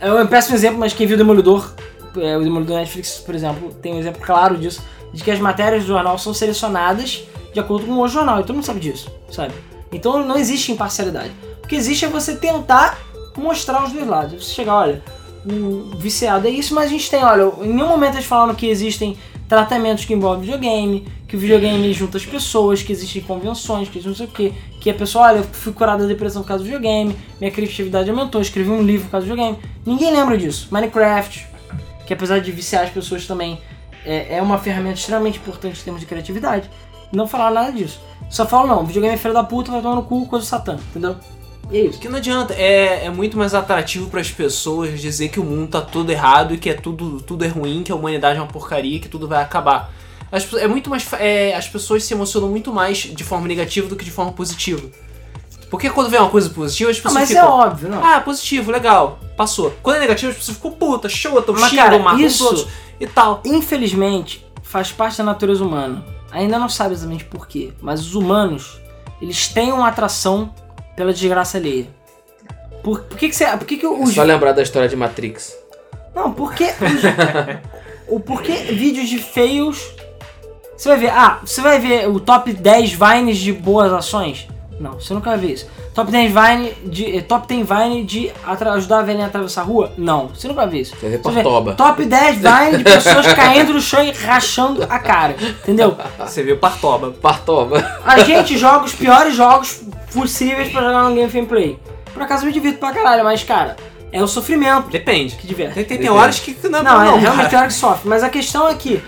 É um péssimo exemplo, mas quem viu o Demolidor, é, o Demolidor Netflix, por exemplo, tem um exemplo claro disso, de que as matérias do jornal são selecionadas de acordo com o jornal, e todo mundo sabe disso, sabe? Então não existe imparcialidade. O que existe é você tentar mostrar os dois lados. Você chegar, olha, o viciado é isso, mas a gente tem, olha, em nenhum momento eles falaram que existem tratamentos que envolvem videogame, que o videogame junta as pessoas, que existem convenções, que não sei o que, que a pessoa, olha, eu fui curada da depressão por causa do videogame, minha criatividade aumentou, escrevi um livro por causa do videogame. Ninguém lembra disso. Minecraft, que apesar de viciar as pessoas também, é, é uma ferramenta extremamente importante em termos de criatividade. Não falaram nada disso. Só falam, não, videogame é filho da puta, vai tomar no cu, coisa do satã, entendeu? E é isso. Que não adianta, é, é muito mais atrativo para as pessoas dizer que o mundo tá todo errado e que é tudo, tudo é ruim, que a humanidade é uma porcaria, que tudo vai acabar. As, é muito mais, é, as pessoas se emocionam muito mais de forma negativa do que de forma positiva. Porque quando vem uma coisa positiva, as Ah, pessoas mas é ficam. óbvio, não. Ah, positivo, legal, passou. Quando é negativo, as pessoas ficam puta, show, tão Mas, xingam, cara, isso- e tal. Infelizmente, faz parte da natureza humana. Ainda não sabe exatamente por quê, mas os humanos, eles têm uma atração pela desgraça alheia. Por, por que que você... Por que que É os... só lembrar da história de Matrix. Não, porque... o porquê vídeos de feios... Você vai ver... Ah, você vai ver o top 10 Vines de boas ações? Não, você nunca vai ver isso. Top 10 Vine de... eh, Top 10 Vine de atra- ajudar a velhinha a atravessar a rua? Não, você nunca vai ver isso. Você vê Você vê Partoba. Top 10 Vine de pessoas caindo no chão e rachando a cara. Entendeu? Você viu Partoba. Partoba. A gente joga os piores jogos possíveis pra jogar no gameplay. Por acaso eu me divirto pra caralho, mas cara, é o sofrimento Depende. que diverte. Tem, tem, tem horas que não, Não, é não, realmente cara. tem hora que sofre. Mas a questão é que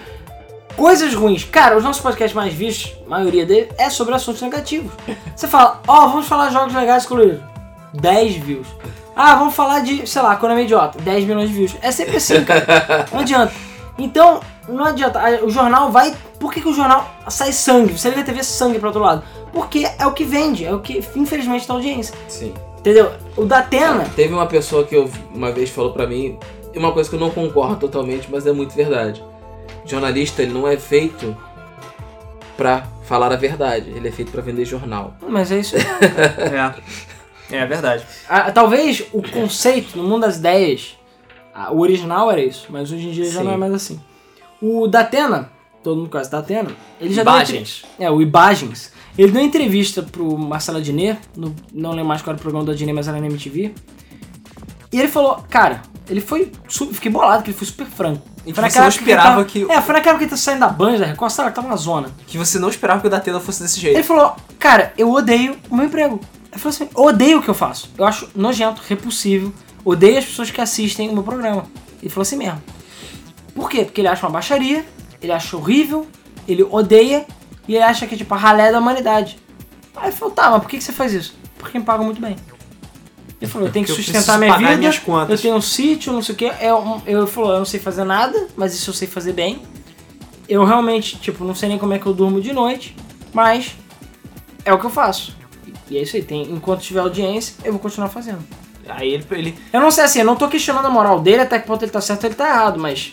coisas ruins. Cara, os nossos podcasts mais vistos, a maioria deles, é sobre assuntos negativos. Você fala, ó, vamos falar de jogos legais e coloridos. 10 views. Ah, vamos falar de, sei lá, economia idiota. 10 milhões de views. É sempre assim, cara. Não adianta. Então, não adianta. O jornal vai. Por que, que o jornal sai sangue? Você liga a TV sangue pro outro lado? Porque é o que vende, é o que, infelizmente, dá audiência. Sim. Entendeu? O da Atena. Teve uma pessoa que eu, uma vez falou pra mim, uma coisa que eu não concordo totalmente, mas é muito verdade. Jornalista, ele não é feito pra falar a verdade, ele é feito pra vender jornal. Mas é isso. É. É verdade. Ah, talvez o conceito no mundo das ideias, o original era isso, mas hoje em dia já Sim. não é mais assim. O Datena, todo mundo conhece Datena, ele já deu Imagens. entre- É, o Ibagens. Ele deu uma entrevista pro Marcelo Adnet, no, não lembro mais qual era o programa do Adnet, mas era na MTV. E ele falou, cara, ele foi. Fiquei bolado, que ele foi super franco. E que Foi naquela não esperava ele que- tava- É, foi naquela época que ele tá saindo da Band, da Record, sabe, tava uma zona. Que você não esperava que o Datena fosse desse Ele jeito. falou, cara, eu odeio o meu emprego. Ele falou assim, eu odeio o que eu faço. Eu acho nojento, repulsivo. Odeio as pessoas que assistem o meu programa. Ele falou assim mesmo. Por quê? Porque ele acha uma baixaria, ele acha horrível, ele odeia e ele acha que é tipo a ralé da humanidade. Aí ele falou, tá, mas por que que você faz isso? Porque me paga muito bem. Ele falou, eu tenho que Porque eu sustentar minha vida, minhas contas. eu tenho um sítio, não sei o que. É um, eu falou, eu não sei fazer nada, mas isso eu sei fazer bem. Eu realmente, tipo, não sei nem como é que eu durmo de noite, mas é o que eu faço. E é isso aí, tem, enquanto tiver audiência, eu vou continuar fazendo. Aí ele, ele. Eu não sei assim, eu não tô questionando a moral dele, até que ponto ele tá certo ou ele tá errado, mas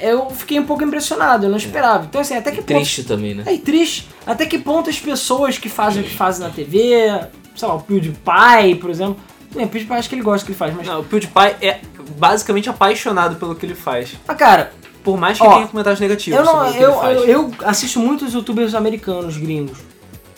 eu fiquei um pouco impressionado, eu não esperava. Então assim, até que ponto... Triste também, né? É triste. Até que ponto as pessoas que fazem o que fazem na TV, sei lá, o PewDiePie, por exemplo. É, o PewDiePie acho que ele gosta do que ele faz, mas... Não, o PewDiePie é basicamente apaixonado pelo que ele faz. Ah, cara, Por mais que Ó, tenha comentários negativos Eu, não, eu, eu, eu assisto muitos youtubers americanos, gringos.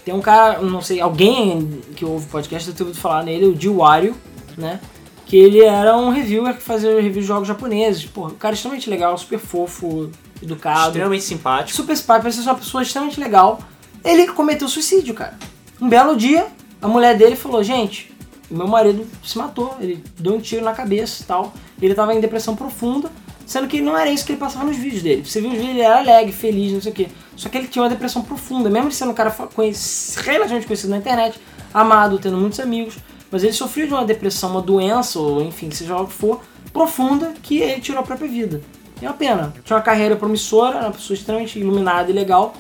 Tem um cara, não sei, alguém que ouve o podcast, eu tenho ouvido falar nele, o Jill Wario, né? Que ele era um reviewer que fazia review de jogos japoneses. Pô, o cara extremamente legal, super fofo, educado. Extremamente simpático. Super spy, parece ser uma pessoa extremamente legal. Ele cometeu suicídio, cara. Um belo dia, a mulher dele falou, gente, meu marido se matou, ele deu um tiro na cabeça e tal. Ele tava em depressão profunda, sendo que não era isso que ele passava nos vídeos dele. Você viu os vídeos, ele era alegre, feliz, não sei o quê. Só que ele tinha uma depressão profunda, mesmo sendo um cara fa- conhec- relativamente conhecido na internet, amado, tendo muitos amigos. Mas ele sofreu de uma depressão, uma doença, ou enfim, seja lá o que for, profunda, que ele tirou a própria vida. É uma pena. Tinha uma carreira promissora, uma pessoa extremamente iluminada e legal,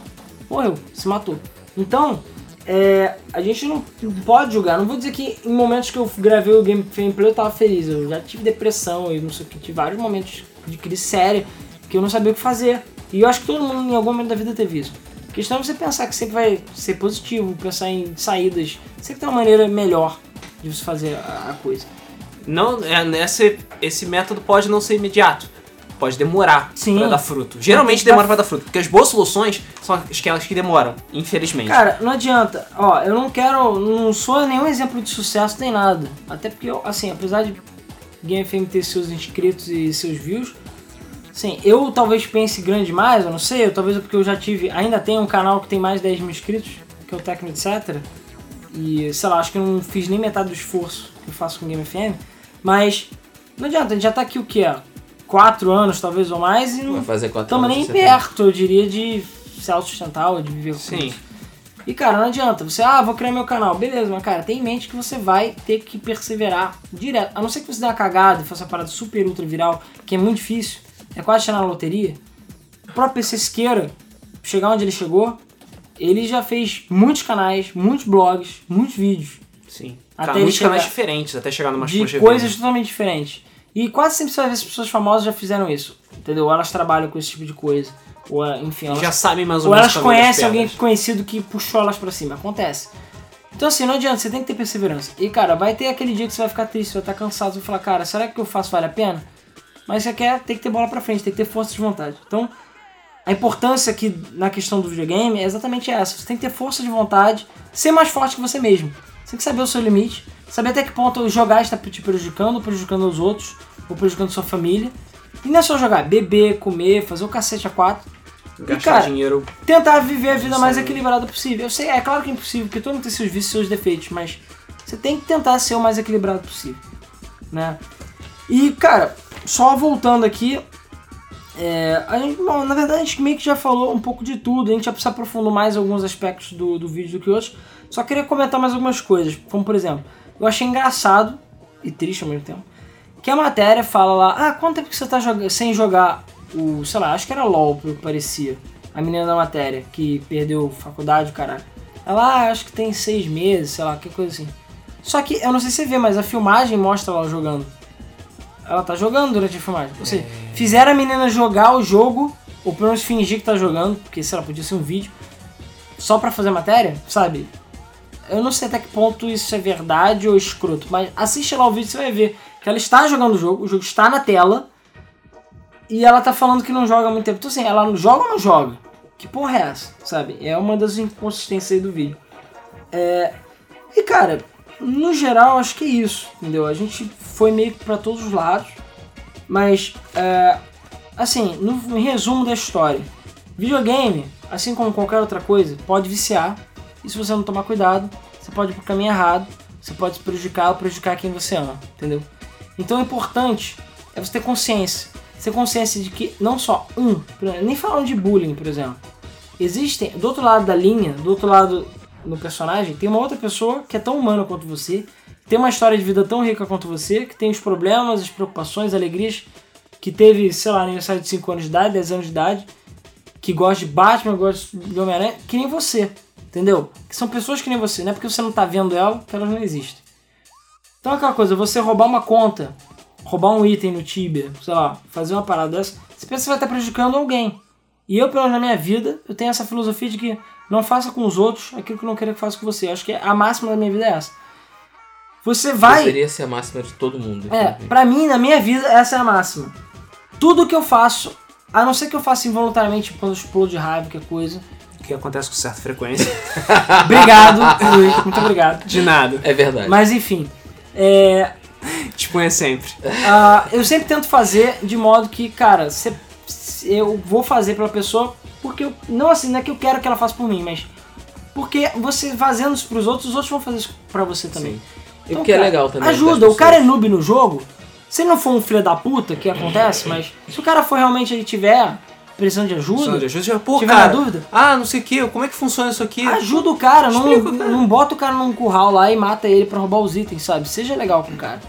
morreu, se matou. Então, é, a gente não pode julgar. Não vou dizer que em momentos que eu gravei o game- gameplay eu tava feliz. Eu já tive depressão e não sei o que, tive vários momentos de crise séria que eu não sabia o que fazer. E eu acho que todo mundo em algum momento da vida teve isso. A questão é você pensar que sempre vai ser positivo, pensar em saídas, sempre tem uma maneira melhor de você fazer a coisa. Não, é, esse, esse método pode não ser imediato. Pode demorar Sim. pra dar fruto. Geralmente que demora pra dar fruto, porque as boas soluções são aquelas que demoram, infelizmente. Cara, não adianta. Ó, eu não quero. Não sou nenhum exemplo de sucesso nem nada. Até porque, eu, assim, apesar de Game FM ter seus inscritos e seus views, assim, eu talvez pense grande demais, eu não sei, eu, talvez é porque eu já tive. Ainda tenho um canal que tem mais de 10 mil inscritos, que é o Tecno Etc. E, sei lá, acho que eu não fiz nem metade do esforço que eu faço com Game FM. Mas não adianta, a gente já tá aqui o quê? Quatro anos, talvez, ou mais, e não Vai fazer quatro estamos anos nem perto, eu diria, de ser autossustentável, de viver com Sim. isso. E cara, não adianta. Você, ah, vou criar meu canal. Beleza, mas cara, tem em mente que você vai ter que perseverar direto. A não ser que você dê uma cagada e faça uma parada super ultra viral, que é muito difícil. É quase chegar na loteria. O próprio PC Siqueira, chegar onde ele chegou, ele já fez muitos canais, muitos blogs, muitos vídeos. Sim. Até Cara, ele muitos canais diferentes, até chegar numa de coisas totalmente diferentes. E quase sempre você vai ver as pessoas famosas já fizeram isso. Entendeu? Ou elas trabalham com esse tipo de coisa. Ou, é, enfim, elas Já sabem mais ou, ou menos elas o caminho das conhecem alguém conhecido que puxou elas pra cima. Acontece. Então assim, não adianta, você tem que ter perseverança. E cara, vai ter aquele dia que você vai ficar triste, você vai estar cansado, você vai falar, cara, será que o que eu faço vale a pena? Mas você quer, tem que ter bola pra frente, tem que ter força de vontade. Então, a importância aqui na questão do videogame é exatamente essa. Você tem que ter força de vontade, ser mais forte que você mesmo. Você tem que saber o seu limite, saber até que ponto jogar está te prejudicando, prejudicando os outros, ou prejudicando sua família. E não é só jogar, beber, comer, fazer o cacete a quatro. Gastar cara, dinheiro. tentar viver a vida mais equilibrada possível. Eu sei, é claro que é impossível, porque todo mundo tem seus vícios, seus defeitos, mas você tem que tentar ser o mais equilibrado possível, né? E, cara, só voltando aqui, é, a gente, bom, na verdade a gente meio que já falou um pouco de tudo, a gente já se aprofundou mais alguns aspectos do, do vídeo do que outros, só queria comentar mais algumas coisas, como por exemplo, eu achei engraçado, e triste ao mesmo tempo, que a matéria fala lá, ah, quanto tempo que você tá joga sem jogar o, sei lá, acho que era LOL, pelo que parecia, a menina da matéria, que perdeu faculdade, caralho. Ela, ah, acho que tem seis meses, sei lá, que coisa assim. Só que, eu não sei se você vê, mas a filmagem mostra ela jogando. Ela tá jogando durante a filmagem. Ou seja, fizeram a menina jogar o jogo, ou pelo menos fingir que tá jogando, porque, sei lá, podia ser um vídeo, só pra fazer matéria, sabe? Eu não sei até que ponto isso é verdade ou escroto, mas assiste lá o vídeo você vai ver que ela está jogando o jogo, o jogo está na tela, e ela tá falando que não joga há muito tempo. Então assim, ela não joga ou não joga? Que porra é essa, sabe? É uma das inconsistências aí do vídeo. É... E cara, no geral acho que é isso, entendeu? A gente foi meio que todos os lados, mas é... assim, no resumo da história, videogame, assim como qualquer outra coisa, pode viciar, e se você não tomar cuidado, você pode ir pro caminho errado, você pode se prejudicar ou prejudicar quem você ama, entendeu? Então o importante é você ter consciência. Ter consciência de que não só um, nem falando de bullying, por exemplo. Existem, do outro lado da linha, do outro lado no personagem, tem uma outra pessoa que é tão humana quanto você, tem uma história de vida tão rica quanto você, que tem os problemas, as preocupações, as alegrias, que teve, sei lá, aniversário de 5 anos de idade, 10 anos de idade, que gosta de Batman, gosta de Homem-Aranha, que nem você, entendeu? Que são pessoas que nem você, não é porque você não tá vendo ela que elas não existem. Então é aquela coisa, você roubar uma conta, roubar um item no Tibia, sei lá, fazer uma parada dessa, você pensa que vai estar prejudicando alguém. E eu, pelo menos na minha vida, eu tenho essa filosofia de que não faça com os outros aquilo que eu não queria que faça com você. Eu acho que a máxima da minha vida é essa. Você vai. Deveria ser a máxima de todo mundo. É, pra mim, na minha vida, essa é a máxima. Tudo que eu faço, a não ser que eu faça involuntariamente quando eu explode de raiva, que coisa. Que acontece com certa frequência. Obrigado, Luiz, muito obrigado. De nada. É verdade. Mas enfim, é, Disponha sempre. ah, eu sempre tento fazer de modo que, cara, se- se eu vou fazer pela pessoa porque eu. Não assim, não é que eu quero que ela faça por mim, mas. Porque você fazendo isso pros outros, os outros vão fazer isso pra você também. E o que é cara, legal também. Ajuda, das o cara é noob no jogo. Se ele não for um filho da puta, que acontece, mas se o cara for realmente ele tiver precisando de ajuda, Sandra, às vezes já, pô, tiver cara, dúvida, Ah, não sei o que, como é que funciona isso aqui? ajuda o cara, não, Explica cara. não bota o cara num curral lá e mata ele pra roubar os itens, sabe? Seja legal com o cara.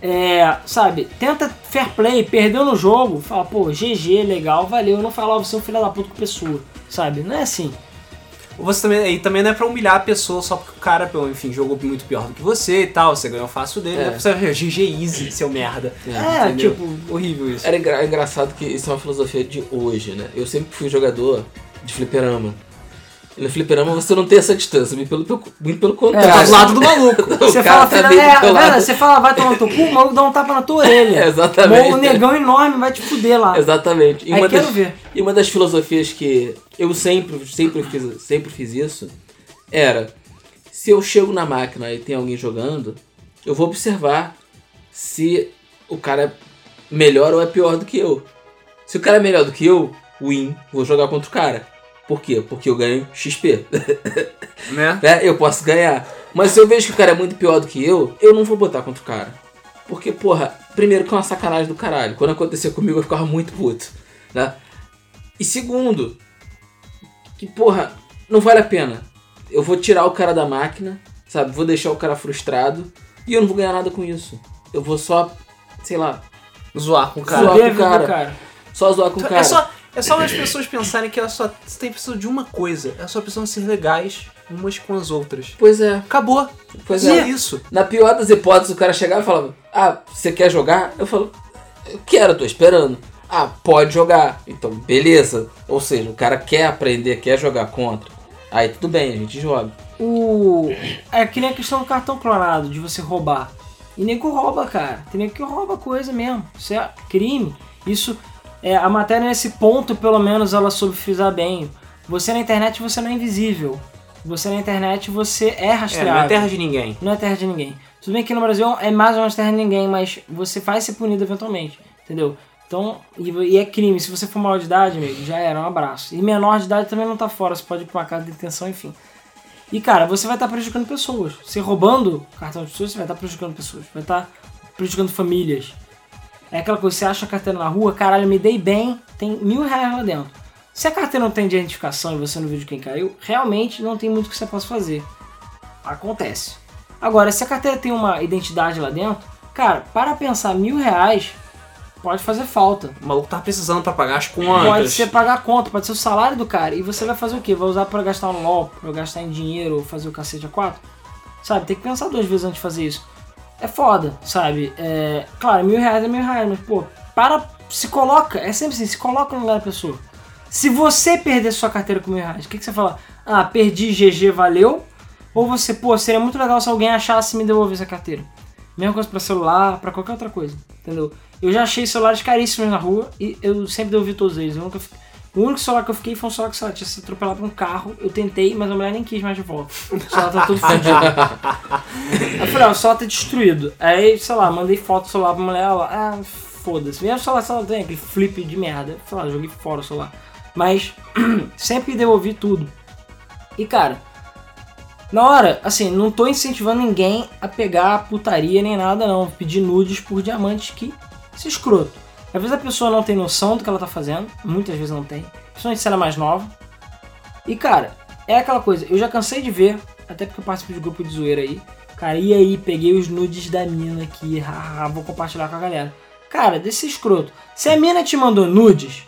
É, sabe, tenta fair play, perdeu no jogo, fala, pô, GG, legal, valeu, não fala, ó, você é um filho da puta com pessoa, sabe? Não é assim. Você também, e também não é pra humilhar a pessoa só porque o cara, enfim, jogou muito pior do que você e tal, você ganhou fácil dele, É. é pra você GG easy, seu merda. É, Entendeu? tipo, horrível isso. Era engra- engraçado que isso é uma filosofia de hoje, né? Eu sempre fui jogador de fliperama. No fliperama você não tem essa distância, muito pelo, muito pelo Tá contrário. do lado do maluco. Você fala, tá filha, é, velho, você fala, vai tomar no teu cu, o maluco dá um tapa na tua orelha. É, exatamente. O negão enorme vai te fuder lá. Exatamente. E Aí uma, quero das, ver. e uma das filosofias que eu sempre, sempre, fiz, sempre fiz isso era: se eu chego na máquina e tem alguém jogando, eu vou observar se o cara é melhor ou é pior do que eu. Se o cara é melhor do que eu, win, vou jogar contra o cara. Por quê? Porque eu ganho XP. Né? né? Eu posso ganhar. Mas se eu vejo que o cara é muito pior do que eu, eu não vou botar contra o cara. Porque, porra, primeiro que é uma sacanagem do caralho. Quando acontecia comigo eu ficava muito puto. Né? E segundo, que, porra, não vale a pena. Eu vou tirar o cara da máquina, sabe? Vou deixar o cara frustrado e eu não vou ganhar nada com isso. Eu vou só, sei lá, Zoar com o Zoar cara. com Fuder a o cara. cara. só zoar com o cara. É só, é só as pessoas pensarem que elas só têm precisam de uma coisa. Elas só precisam ser legais umas com as outras. Pois é, Acabou. pois é é. isso. Na pior das hipóteses, o cara chegava e falava: Ah, você quer jogar? Eu falo: Eu quero, tô esperando. Ah, pode jogar. Então, beleza. Ou seja, o cara quer aprender, quer jogar contra. Aí tudo bem, a gente joga. O. É que nem a questão do cartão clonado, de você roubar. E nego rouba, cara. Tem nego que rouba coisa mesmo. Isso é crime. Isso. É, a matéria nesse ponto, pelo menos, ela soube frisar bem. Você na internet você não é invisível. Você na internet você é É, rastreável. não é terra de ninguém. Não é terra de ninguém. Tudo bem que no Brasil é mais ou menos terra de ninguém, mas você vai ser punido eventualmente, entendeu? Então, e, e é crime. Se você for maior de idade, amigo, já era, um abraço. E menor de idade também não tá fora, você pode ir pra uma casa de detenção, enfim. E cara, você vai estar prejudicando pessoas. Você roubando cartão de pessoas, você vai estar prejudicando pessoas. Vai estar prejudicando famílias. É aquela coisa, você acha a carteira na rua, caralho, me dei bem, tem mil reais lá dentro. Se a carteira não tem identificação e você não viu de quem caiu, realmente não tem muito que você possa fazer. Acontece. Agora, se a carteira tem uma identidade lá dentro, cara, para pensar mil reais pode fazer falta. O maluco tá precisando pra pagar as contas. Pode ser pagar a conta, pode ser o salário do cara. E você vai fazer o quê? Vai usar pra gastar no LOL, pra gastar em dinheiro, ou fazer o cacete a quatro? Sabe, tem que pensar duas vezes antes de fazer isso. É foda, sabe? É, claro, mil reais é mil reais, mas pô, para, se coloca, é sempre assim, se coloca no lugar da pessoa. Se você perder sua carteira com mil reais, o que, que você fala? Ah, perdi, GG, valeu? Ou você, pô, seria muito legal se alguém achasse e me devolvesse a carteira. Mesma coisa pra celular, pra qualquer outra coisa, entendeu? Eu já achei celulares caríssimos na rua e eu sempre devolvi todos eles. Eu nunca fi- O único celular que eu fiquei foi um celular que sei lá, tinha se atropelado por um carro. Eu tentei, mas a mulher nem quis mais de volta. O celular tá todo fudido. Aí eu falei, ó, o celular tá destruído. Aí, sei lá, mandei foto do celular pra mulher, ela, ah, foda-se. Mesmo celular, se ela tem aquele flip de merda. Sei lá, joguei fora o celular. Mas sempre devolvi tudo. E cara, na hora, assim, não tô incentivando ninguém a pegar putaria nem nada, não. Pedir nudes por diamantes que se escroto. Às vezes a pessoa não tem noção do que ela tá fazendo, muitas vezes não tem, principalmente se ela é mais nova. E cara, é aquela coisa, eu já cansei de ver, até porque eu participo de grupo de zoeira aí. Cara, e aí, peguei os nudes da mina aqui, haha, vou compartilhar com a galera. Cara, desse escroto. Se a mina te mandou nudes,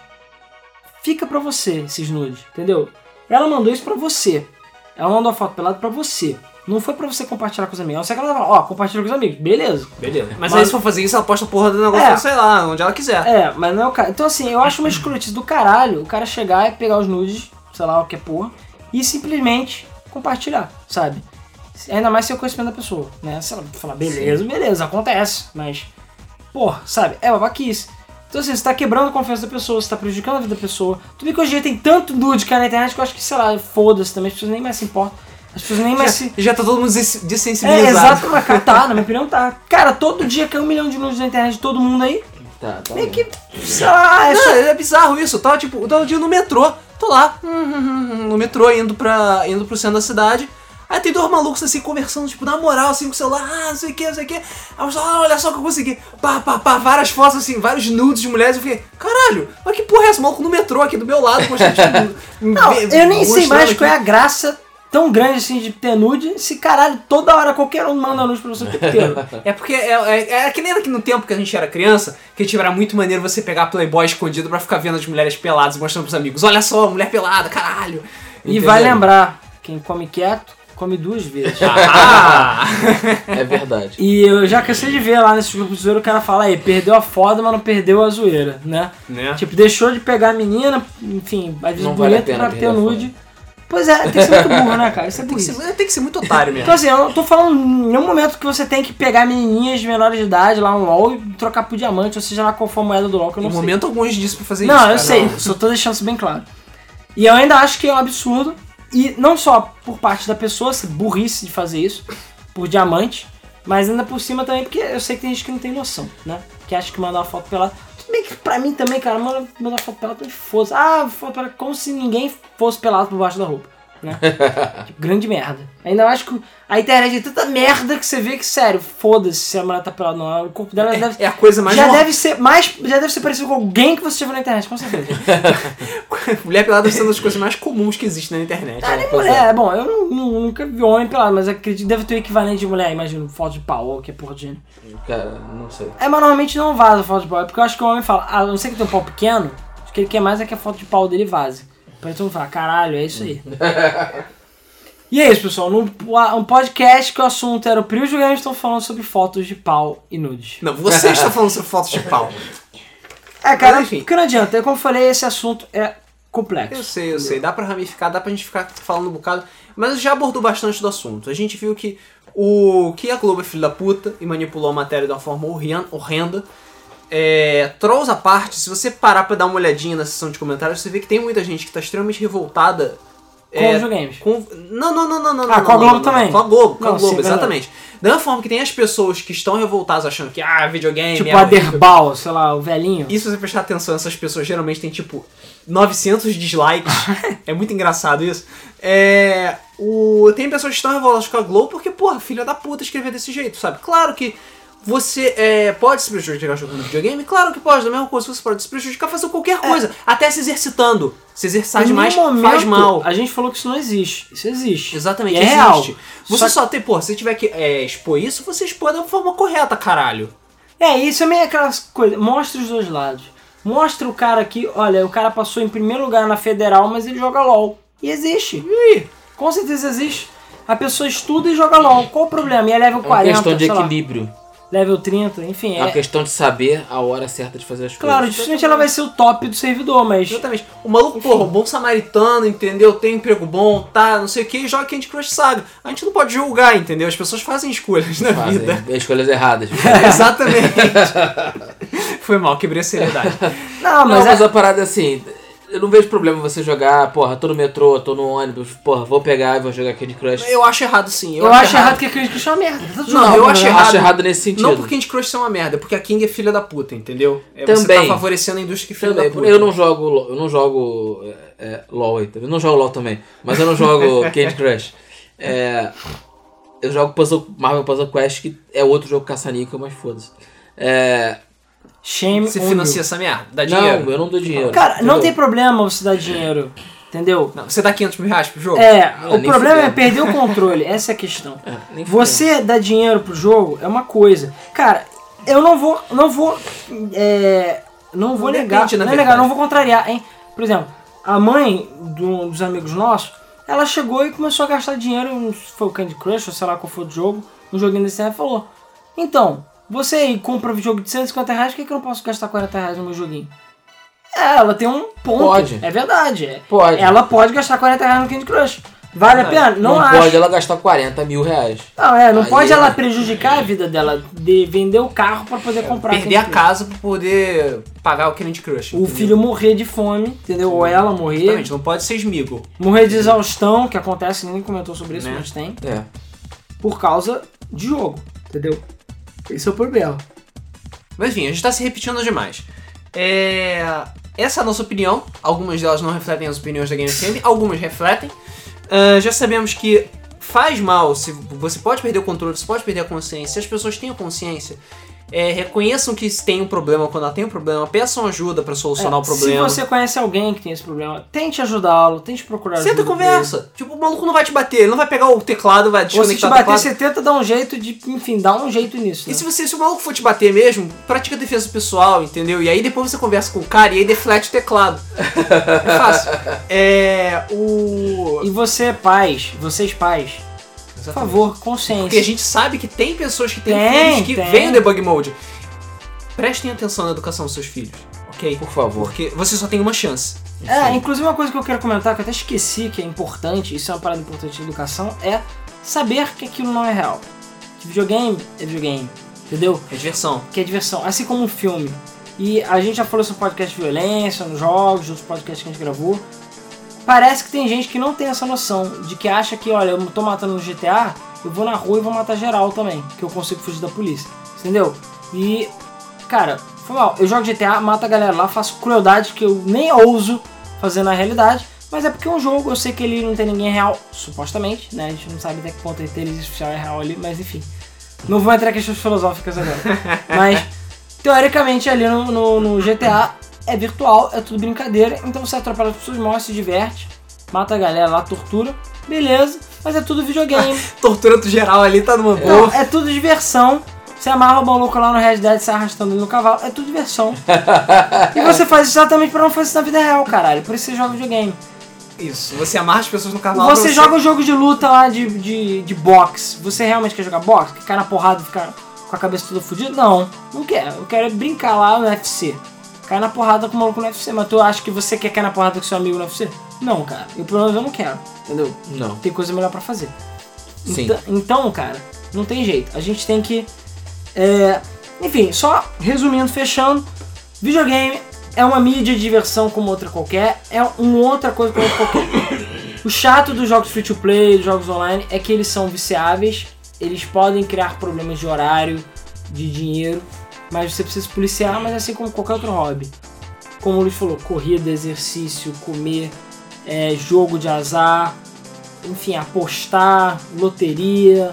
fica pra você esses nudes, entendeu? Ela mandou isso pra você. Ela mandou a foto pelada pra você. Não foi pra você compartilhar com os amigos. Ser que ela fala, ó, compartilha com os amigos. Beleza. Beleza. Mas, Mas- aí se for fazer isso, ela posta a porra do negócio, É. sei lá, onde ela quiser. É, mas não é o cara. Então assim, eu acho uma escrotice do caralho o cara chegar e pegar os nudes, sei lá o que é porra, e simplesmente compartilhar, sabe? Ainda mais se o conhecimento da pessoa, né? Se ela falar, beleza, beleza, acontece, mas, porra, sabe? É babaquice. Então assim, você tá quebrando a confiança da pessoa, você tá prejudicando a vida da pessoa. Tudo bem que hoje em dia tem tanto nude que é na internet que eu acho que, sei lá, foda-se também, as pessoas nem mais se importam. As pessoas nem mais se... Já tá todo mundo des- É, exato, mas cara, tá, na minha opinião tá. Cara, todo dia cai um milhão de nudes na internet de todo mundo aí. Tá, tá. Meio que, lá, é Não, só... é bizarro isso. Eu tava, tipo, tava um dia no metrô, tô lá, no metrô, indo, pra, indo pro centro da cidade. Aí tem dois malucos assim, conversando, tipo, na moral, assim, com o celular, ah, não sei o que, não sei o que. Aí eu falo, ah, olha só o que eu consegui. Pá, pá, pá, várias fotos, assim, vários nudes de mulheres. Eu fiquei, caralho, mas que porra é essa? Maluco no metrô aqui do meu lado, postando, tipo, Não, eu nem sei mais qual é é a graça tão grande assim de ter nude, se caralho, toda hora qualquer um manda nude pra você o tempo inteiro. É porque é, é, é que nem aqui no tempo que a gente era criança, que tipo, era muito maneiro você pegar Playboy escondido pra ficar vendo as mulheres peladas e mostrando pros amigos. Olha só, mulher pelada, caralho. E Entendeu? vai lembrar, quem come quieto, come duas vezes. Ah! É verdade. E eu já cansei de ver lá nesses grupos de zoeira o cara fala aí, perdeu a foda, mas não perdeu a zoeira, né? né? Tipo, deixou de pegar a menina, enfim, às vezes vale a bonita pena pra ter a nude. Pois é, tem que ser muito burro, né, cara? Isso é Tem que, ser, tem que ser muito otário mesmo. Então assim, eu não tô falando em nenhum momento que você tem que pegar menininhas de menores de idade lá no LoL e trocar por diamante, ou seja lá qual for a moeda do LoL, que eu Em não sei. momento algum disso pra fazer Não, isso. eu cara, sei, não. só tô deixando isso bem claro. E eu ainda acho que é um absurdo, e não só por parte da pessoa, se burrice de fazer isso, por diamante, mas ainda por cima também, porque eu sei que tem gente que não tem noção, né? Que acha que mandar uma foto pelada. Bem que pra mim também, cara, manda- mandar foto pelada fosse. Ah, foto como se ninguém fosse pelado por baixo da roupa. Né? Tipo, grande merda. Ainda mais que a internet tem tanta merda que você vê que, sério, foda-se se a mulher tá pelada não. O corpo dela deve, É a coisa mais já deve ser mais já deve ser parecido com alguém que você já viu na internet, com certeza. Mulher pelada deve ser uma das coisas mais comuns que existem na internet. Ah, né? nem mulher, é. bom, eu nu- nunca vi homem pelado, mas acredito que deve ter o equivalente de mulher, imagino, foto de pau ou que é porra de gênero. Cara, não sei. É, mas normalmente não vaza foto de pau, é porque eu acho que o homem fala, a não ser que tem um pau pequeno, acho que ele quer mais é que a foto de pau dele vaze. Pra todo mundo falar, caralho, é isso aí. e é isso, pessoal, num um podcast que o assunto era o Prio e estão falando sobre fotos de pau e nudes. Não, você está falando sobre fotos de pau. É, cara, Mas, enfim. porque não adianta, como eu falei, esse assunto é complexo. Eu sei, eu sei. Dá pra ramificar, dá pra gente ficar falando um bocado. Mas já abordou bastante do assunto. A gente viu que o que a Globo é filho da puta e manipulou a matéria de uma forma horren- horrenda. É, trolls à parte, se você parar pra dar uma olhadinha na seção de comentários, você vê que tem muita gente que tá extremamente revoltada. Com é, os videogames. com- Não, não, não, não, não. Ah, não, com a Globo não, também. Com a Globo, com a Não, Globo, sim, exatamente. Da mesma forma que tem as pessoas que estão revoltadas achando que, ah, videogame. Tipo é a horrível. Derbal, sei lá, o velhinho. E se você prestar atenção, essas pessoas geralmente têm tipo 900 dislikes. é muito engraçado isso. É, o, tem pessoas que estão revoltadas com a Globo porque, porra, filha da puta escrever desse jeito, sabe? Claro que você é, pode se prejudicar jogando videogame, claro que pode. Da mesma coisa, você pode se prejudicar fazendo qualquer coisa, até se exercitando. Se exercitar Em demais nenhum faz momento mal. A gente falou que isso não existe. Isso existe. Exatamente, é existe. real. Você Só- só, tem, pô, se você tiver que é, expor isso, você expor da forma correta, caralho. É, isso é meio aquelas coisas. Mostra os dois lados. Mostra o cara aqui, olha, o cara passou em primeiro lugar na federal, mas ele joga LOL. E existe. E aí? Com certeza existe. A pessoa estuda e joga LOL. Qual o problema? E é level É uma 40, questão de sei lá, equilíbrio. Level 30, enfim. É uma questão de saber a hora certa de fazer as claro, coisas. dificilmente ela vai ser o top do servidor, mas. Exatamente. O maluco, porra, um bom samaritano, entendeu? Tem emprego bom, tá, não sei o que, e joga Candy Crush Saga. A gente não pode julgar, entendeu? As pessoas fazem escolhas na Fazem vida. escolhas erradas. Exatamente. Foi mal, quebrei a seriedade. Não, Não, mas, mas é- a parada é assim, eu não vejo problema você jogar, porra, tô no metrô, tô no ônibus, porra, vou pegar e vou jogar Candy Crush. Eu acho errado sim. eu, acho errado que a Candy Crush é uma merda. Não, bem, eu né? acho Eu errado. acho errado nesse sentido. Não porque Candy Crush é uma merda, é porque a King é filha da puta, entendeu? É, Você Também. tá favorecendo a indústria que é filha Também, da puta. eu não jogo, eu não jogo é, é, LOL, aí, eu não jogo LOL também, mas eu não jogo Candy Crush. É, eu jogo Puzzle, Marvel Puzzle Quest, que é outro jogo caça-níquel, mas foda-se. É, Shame Você financia you. essa merda, dá não, dinheiro. eu não dou dinheiro. Cara, não entendeu? tem problema você dar dinheiro. Entendeu? Não, você dá 500 mil reais pro jogo? É, Não, o problema é perder o controle. Essa é a questão. É, Você dar dinheiro pro jogo é uma coisa. Cara, eu não vou. Não vou. É, não vou Não negar. depende, não é negar, não vou contrariar, hein? Por exemplo, a mãe do- dos amigos nossos, ela chegou e começou a gastar dinheiro, não foi o Candy Crush ou sei lá qual foi o jogo, um joguinho desse aí, e falou: Então, você aí compra um jogo de 150 reais, por que, que eu não posso gastar 40 reais no meu joguinho? É, ela tem um ponto. Pode. É verdade. é. Pode. Ela pode gastar 40 reais no Candy Crush. Vale a pena? Não, Não, acho. pode ela gastar 40 mil reais. Não, é, não Aí pode ela- ela prejudicar a vida dela de vender o carro pra poder comprar. Perder a casa pra poder pagar o Candy Crush. O entendeu? filho morrer de fome, entendeu? Ou ela morrer. Exatamente, não pode ser esmigo. Morrer de exaustão, que acontece, ninguém comentou sobre isso, Né? mas tem. É. Por causa de jogo, entendeu? Esse é o problema. Mas enfim, a gente tá se repetindo demais. É... Essa é a nossa opinião. Algumas delas não refletem as opiniões da Game FM, algumas refletem. Ah, já sabemos que faz mal, se você pode perder o controle, você pode perder a consciência. Se as pessoas têm a consciência, é, reconheçam que tem um problema quando ela tem um problema, peçam ajuda pra solucionar É, o problema. Se você conhece alguém que tem esse problema, tente ajudá-lo, tente procurar Senta e ajuda. conversa. Tipo, o maluco não vai te bater, ele não vai pegar o teclado, vai Ou se te desconectar bater, teclado. você tenta dar um jeito de, enfim, dar um jeito nisso. E Né? se, você, se o maluco for te bater mesmo, pratica defesa pessoal, entendeu? E aí depois você conversa com o cara e aí deflete o teclado. é fácil. É. O. E você, pais, vocês pais, por favor, consciência. Porque a gente sabe que tem pessoas que têm Tem, filhos que tem. veem o debug mode. Prestem atenção na educação dos seus filhos, ok? Por favor. Porque você só tem uma chance. É, inclusive uma coisa que eu quero comentar, que eu até esqueci que é importante, isso é uma parada importante de educação, é saber que aquilo não é real. Que videogame é videogame, entendeu? É diversão. Que é diversão, assim como um filme. E a gente já falou sobre podcast de violência, nos jogos, outros podcasts que a gente gravou. Parece que tem gente que não tem essa noção, de que acha que, olha, eu tô matando no GTA, eu vou na rua e vou matar geral também, que eu consigo fugir da polícia, entendeu? E, cara, foi mal. Eu jogo GTA, mato a galera lá, faço crueldade que eu nem ouso fazer na realidade, mas é porque é um jogo, eu sei que ele não tem ninguém real, supostamente, né? A gente não sabe até que ponto a inteligência artificial é real ali, mas enfim. Não vou entrar em questões filosóficas agora. mas, teoricamente, ali no, no, no GTA é virtual, é tudo brincadeira, então você atropela as pessoas, morre, se diverte, mata a galera lá, tortura, beleza, mas é tudo videogame. Tortura do geral ali tá numa Não, boa. é tudo diversão. Você amarra o maluco lá no Red Dead, sai arrastando no cavalo, é tudo diversão. e você faz exatamente pra não fazer isso na vida real, caralho. Por isso você joga videogame. Isso. Você amarra as pessoas no cavalo. pra Você joga o jogo de luta lá de, de, de boxe. Você realmente quer jogar boxe? Cair na porrada e ficar com a cabeça toda fodida? Não, não quero. Eu quero é brincar lá no UFC. Cair na porrada com o maluco no UFC. Mas tu acha que você quer cair na porrada com seu amigo no UFC? Não, cara. Eu pelo menos eu não quero. Entendeu? Não. Tem coisa melhor pra fazer. Sim. Então, então, cara, não tem jeito. A gente tem que. é, Enfim, só resumindo, fechando. Videogame é uma mídia de diversão como outra qualquer. É uma outra coisa como outra qualquer. O chato dos jogos free to play, dos jogos online, é que eles são viciáveis. Eles podem criar problemas de horário, de dinheiro. Mas você precisa se policiar, mas assim como qualquer outro hobby. Como o Luiz falou, corrida, exercício, comer, é, jogo de azar, enfim, apostar, loteria,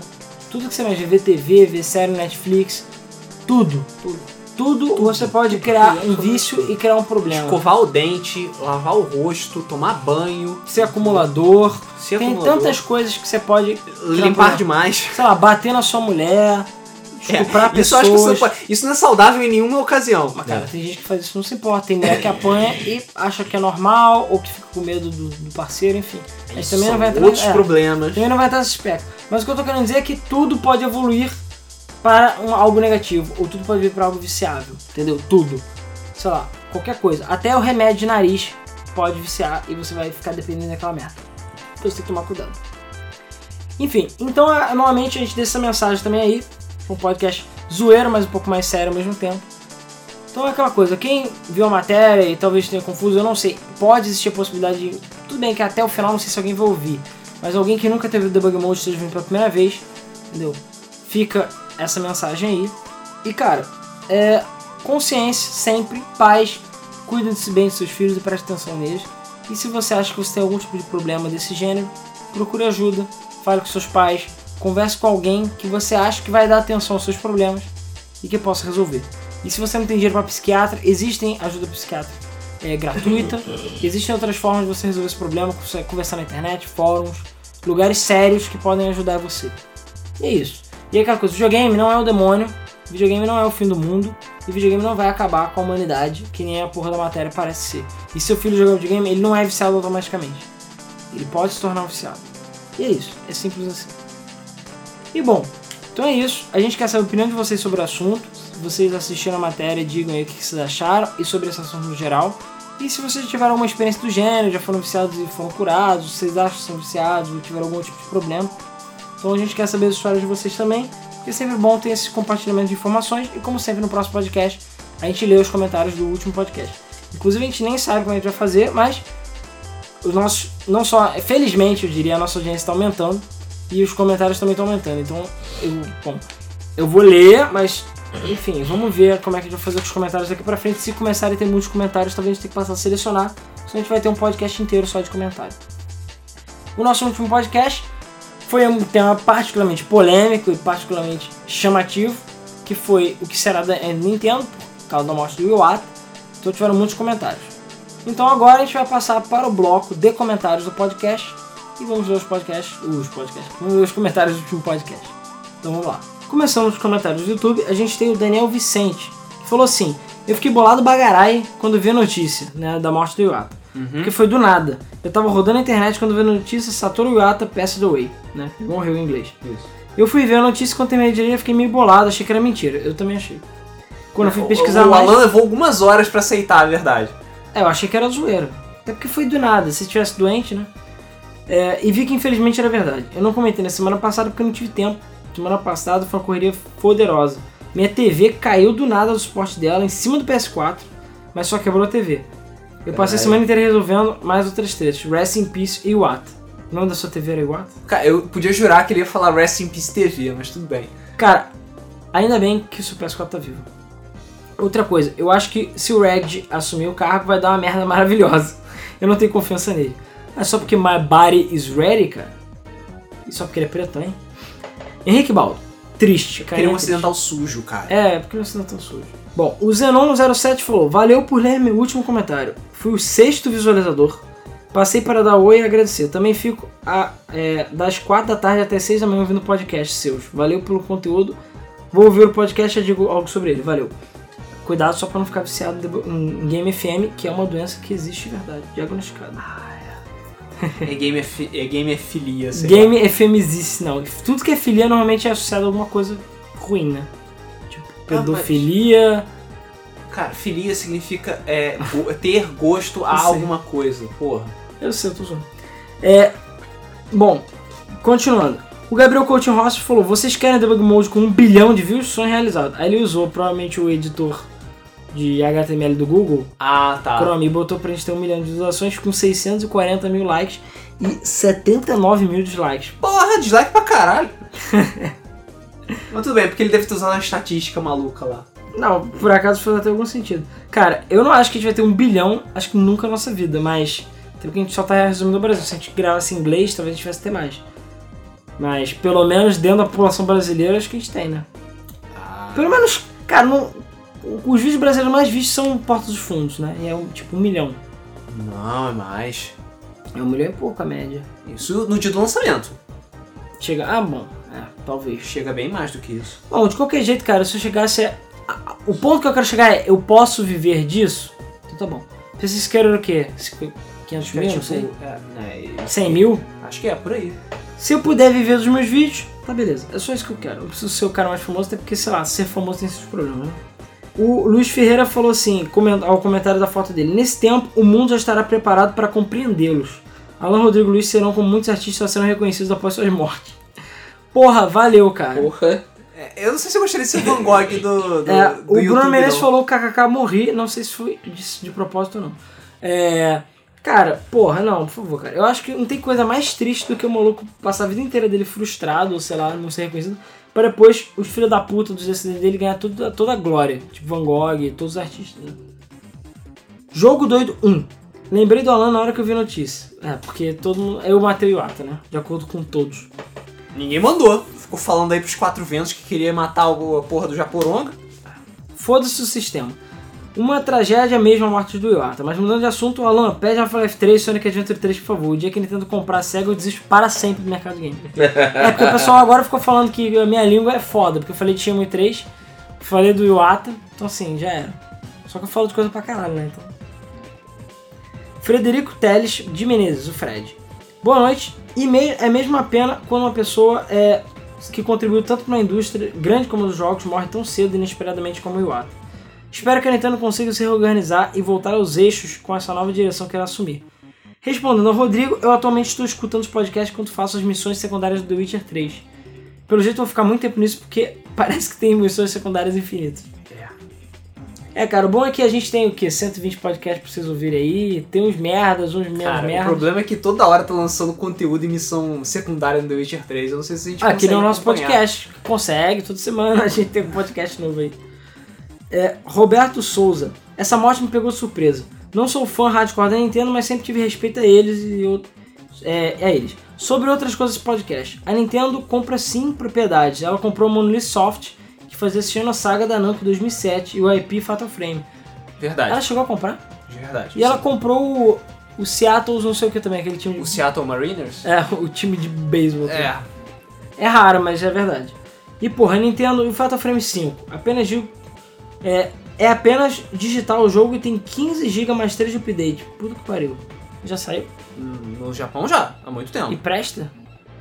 tudo que você imagina, ver TV, ver série Netflix, tudo, tudo. Tudo você pode criar um vício e criar um problema. Escovar o dente, lavar o rosto, tomar banho, Ser acumulador, ser tem acumulador, tantas coisas que você pode, limpar demais. sei lá, bater na sua mulher, estuprar É, isso, eu pessoas. acho que você pode- isso não é saudável em nenhuma ocasião. Mas, cara, tem gente que faz isso não se importa. Tem mulher que apanha e acha que é normal, ou que fica com medo do, do parceiro, enfim. Mas também não vai entrar outros é. problemas. Também não vai estar nesse espectro. Mas o que eu tô querendo dizer é que tudo pode evoluir para um, algo negativo, ou tudo pode vir para algo viciável, entendeu? Tudo. Sei lá, qualquer coisa. Até o remédio de nariz pode viciar e você vai ficar dependendo daquela merda. Então você tem que tomar cuidado. Enfim, então é, normalmente a gente deixa essa mensagem também aí. Um podcast zoeiro, mas um pouco mais sério ao mesmo tempo. Então é aquela coisa, quem viu a matéria e talvez tenha confuso, eu não sei. Pode existir a possibilidade de. Tudo bem que até o final não sei se alguém vai ouvir. Mas alguém que nunca teve o debug mode esteja vindo pela primeira vez, entendeu? Fica essa mensagem aí. E cara, é consciência sempre, paz, cuida-se bem dos seus filhos e preste atenção neles. E se você acha que você tem algum tipo de problema desse gênero, procure ajuda, fale com seus pais, converse com alguém que você acha que vai dar atenção aos seus problemas e que possa resolver. E se você não tem dinheiro para psiquiatra, existem ajuda psiquiátrica é, gratuita, existem outras formas de você resolver esse problema, conversar na internet, fóruns, lugares sérios que podem ajudar você. E é isso. E é aquela coisa, videogame não é o demônio, videogame não é o fim do mundo, e videogame não vai acabar com a humanidade, que nem a porra da matéria parece ser. E se seu filho jogar videogame, ele não é viciado automaticamente. Ele pode se tornar viciado. E é isso, é simples assim. E bom, então é isso. A gente quer saber a opinião de vocês sobre o assunto. Se vocês assistiram a matéria, digam aí o que vocês acharam e sobre esse assunto no geral. E se vocês tiveram alguma experiência do gênero, já foram viciados e foram curados, vocês acham que são viciados ou tiveram algum tipo de problema. Então a gente quer saber as histórias de vocês também. E é sempre bom ter esse compartilhamento de informações. E como sempre no próximo podcast, a gente lê os comentários do último podcast. Inclusive a gente nem sabe como a gente vai fazer, mas os nossos. Não só. Felizmente, eu diria, a nossa audiência está aumentando. E os comentários também estão aumentando. Então, eu. Bom, eu vou ler, mas. Enfim, vamos ver como é que a gente vai fazer com os comentários daqui pra frente. Se começarem a ter muitos comentários, talvez a gente tenha que passar a selecionar. Senão a gente vai ter um podcast inteiro só de comentário. O nosso último podcast foi um tema particularmente polêmico e particularmente chamativo, que foi o que será da Nintendo, por causa da morte do Iwata. Então tiveram muitos comentários. Então agora a gente vai passar para o bloco de comentários do podcast e vamos ver os podcasts, os podcasts, vamos ver os comentários do último podcast. Então vamos lá. Começando os comentários do YouTube, a gente tem o Daniel Vicente, que falou assim: Eu fiquei bolado bagarai quando vi a notícia né, da morte do Iwata. Porque foi do nada. Eu tava rodando a internet quando vi a notícia Satoru Iwata passed away, né? Morreu em inglês. Isso. Eu fui ver a notícia quando terminei de ler, fiquei meio bolado, achei que era mentira. Eu também achei. Quando eu fui O- pesquisar o, mais, Alan levou algumas horas pra aceitar a verdade. é, eu achei que era zoeira. Até porque foi do nada, se tivesse doente, né? É, e vi que infelizmente era verdade. Eu não comentei na semana passada porque eu não tive tempo. Semana passada foi uma correria poderosa. Minha TV caiu do nada do suporte dela em cima do PS4, mas só quebrou a TV. Eu passei a semana inteira resolvendo mais outras trechos. Rest in Peace e Iwata. O nome da sua TV era Iwata? Cara, eu podia jurar que ele ia falar Rest in Peace TV, mas tudo bem. Cara, ainda bem que o seu PS4 tá vivo. Outra coisa, eu acho que se o Reg assumir o cargo vai dar uma merda maravilhosa. Eu não tenho confiança nele. Mas só porque my body is ready, cara. E só porque ele é preto, hein? Henrique Baldo. Triste. cara. Queria um ocidental sujo, cara. É, porque é tão sujo. Bom, o Zenon07 falou: Valeu por ler meu último comentário. Fui o sexto visualizador. Passei para dar oi e agradecer. Também fico a- é, das 4 da tarde até 6 da manhã ouvindo podcast seus. Valeu pelo conteúdo. Vou ouvir o podcast e digo algo sobre ele. Valeu. Cuidado só para não ficar viciado em Game FM, que é uma doença que existe de verdade, diagnosticada. É game, é game filia, sei Game efemizice, não. Tudo que é filia normalmente é associado a alguma coisa ruim, né? Tipo, pedofilia. lá. Cara, filia significa é, ter gosto a alguma coisa, porra. Eu sei, eu tô zoando. É. Bom, continuando. O Gabriel Coutinho Rossi falou: vocês querem debug mode com um bilhão de views? Sonho realizado. Aí ele usou provavelmente o editor de HTML do Google, Ah, tá. Chrome, botou pra gente ter um milhão de visualizações com 640 mil likes e 79 mil dislikes. Porra, dislike pra caralho. Mas tudo bem, porque ele deve ter usado uma estatística maluca lá. Não, por acaso faz até algum sentido. Cara, eu não acho que a gente vai ter um bilhão, acho que nunca na nossa vida, mas. Até porque a gente só tá resumindo o Brasil. Se a gente gravasse em inglês, talvez a gente tivesse ter mais. Mas pelo menos dentro da população brasileira, acho que a gente tem, né? Ah, Pelo menos, cara, não, os vídeos brasileiros mais vistos são Porta dos Fundos, né? E é um, tipo um milhão. não, é mais. É um milhão e pouco a média. Isso no dia do lançamento. Chega. Ah, bom, é, talvez. Chega bem mais do que isso. Bom, de qualquer jeito, cara, se eu chegasse. A, o ponto que eu quero chegar é: eu posso viver disso? Então tá bom. Vocês querem o quê? 500 mil? Não sei. é, né, 100 mil? Acho que é, por aí. Se eu puder viver dos meus vídeos, tá beleza. É só isso que eu quero. Eu preciso ser o cara mais famoso, até porque, sei lá, ser famoso tem seus problemas, né? O Luiz Ferreira falou assim, ao comentário da foto dele: Nesse tempo, o mundo já estará preparado para compreendê-los. Alan Rodrigo e Luiz serão, como muitos artistas, só serão reconhecidos após suas mortes. Porra, valeu, cara. Porra. É, eu não sei se eu gostaria de ser Van Gogh do, do, É, do o Bruno Menezes falou kkk morri, não sei se foi de, de propósito ou não. É, cara, porra, não, por favor, cara. Eu acho que não tem coisa mais triste do que o maluco passar a vida inteira dele frustrado, ou sei lá, não ser reconhecido, para depois os filhos da puta dos descendentes dele ganhar toda, toda a glória. Tipo Van Gogh, todos os artistas. Né? Jogo Doido 1. Lembrei do Alan na hora que eu vi a notícia. É, porque todo mundo. Eu matei o Iwata, né? De acordo com todos. Ninguém mandou. Ficou falando aí pros quatro ventos que queria matar o- a porra do Japoronga. Foda-se o sistema. Uma tragédia mesmo a morte do Iwata. Mas mudando de assunto, Alan, pede Half-Life 3 Sonic Adventure 3, por favor. O dia que ele tenta comprar a SEGA, eu desisto para sempre do mercado game. é porque o pessoal agora ficou falando que a minha língua é foda, porque eu falei de Shenmue 3, falei do Iwata, então assim, já era. Só que eu falo de coisa pra caralho, né? Então. Frederico Teles de Menezes, o Fred. Boa noite. E é mesmo uma pena quando uma pessoa é, que contribuiu tanto para uma indústria grande como a dos jogos morre tão cedo e inesperadamente como o Iwata. Espero que a Nintendo consiga se reorganizar e voltar aos eixos com essa nova direção que ela assumir. Respondendo ao Rodrigo, eu atualmente estou escutando os podcasts enquanto faço as missões secundárias do The Witcher 3. Pelo jeito vou ficar muito tempo nisso porque parece que tem missões secundárias infinitas. É, cara, o bom é que a gente tem o quê? 120 podcasts pra vocês ouvirem aí, tem uns merdas, uns menos Cara, o merdas. problema é que toda hora tá lançando conteúdo e missão secundária no The Witcher 3. Eu não sei se a gente Ah, aquele é o consegue nosso acompanhar. podcast. Consegue, toda semana a gente tem um podcast novo aí. É, Roberto Souza. Essa morte me pegou de surpresa. Não sou fã hardcore da Nintendo, mas sempre tive respeito a eles e. É, a eles. Sobre outras coisas do podcast. A Nintendo compra sim propriedades. Ela comprou o Monolith Soft, que fazia Xenosaga da Namco 2007 e o IP Fatal Frame. Verdade. Ela chegou a comprar. De verdade. E ela comprou o, o Seattle, não sei o que também, aquele time. O Seattle Mariners? É, o time de beisebol. É. É raro, mas é verdade. E porra, a Nintendo e o Fatal Frame 5, apenas digo. É, é apenas digital o jogo e tem 15 GB mais 3 de update. Puta que pariu. Já saiu? No Japão já, há muito tempo. E presta?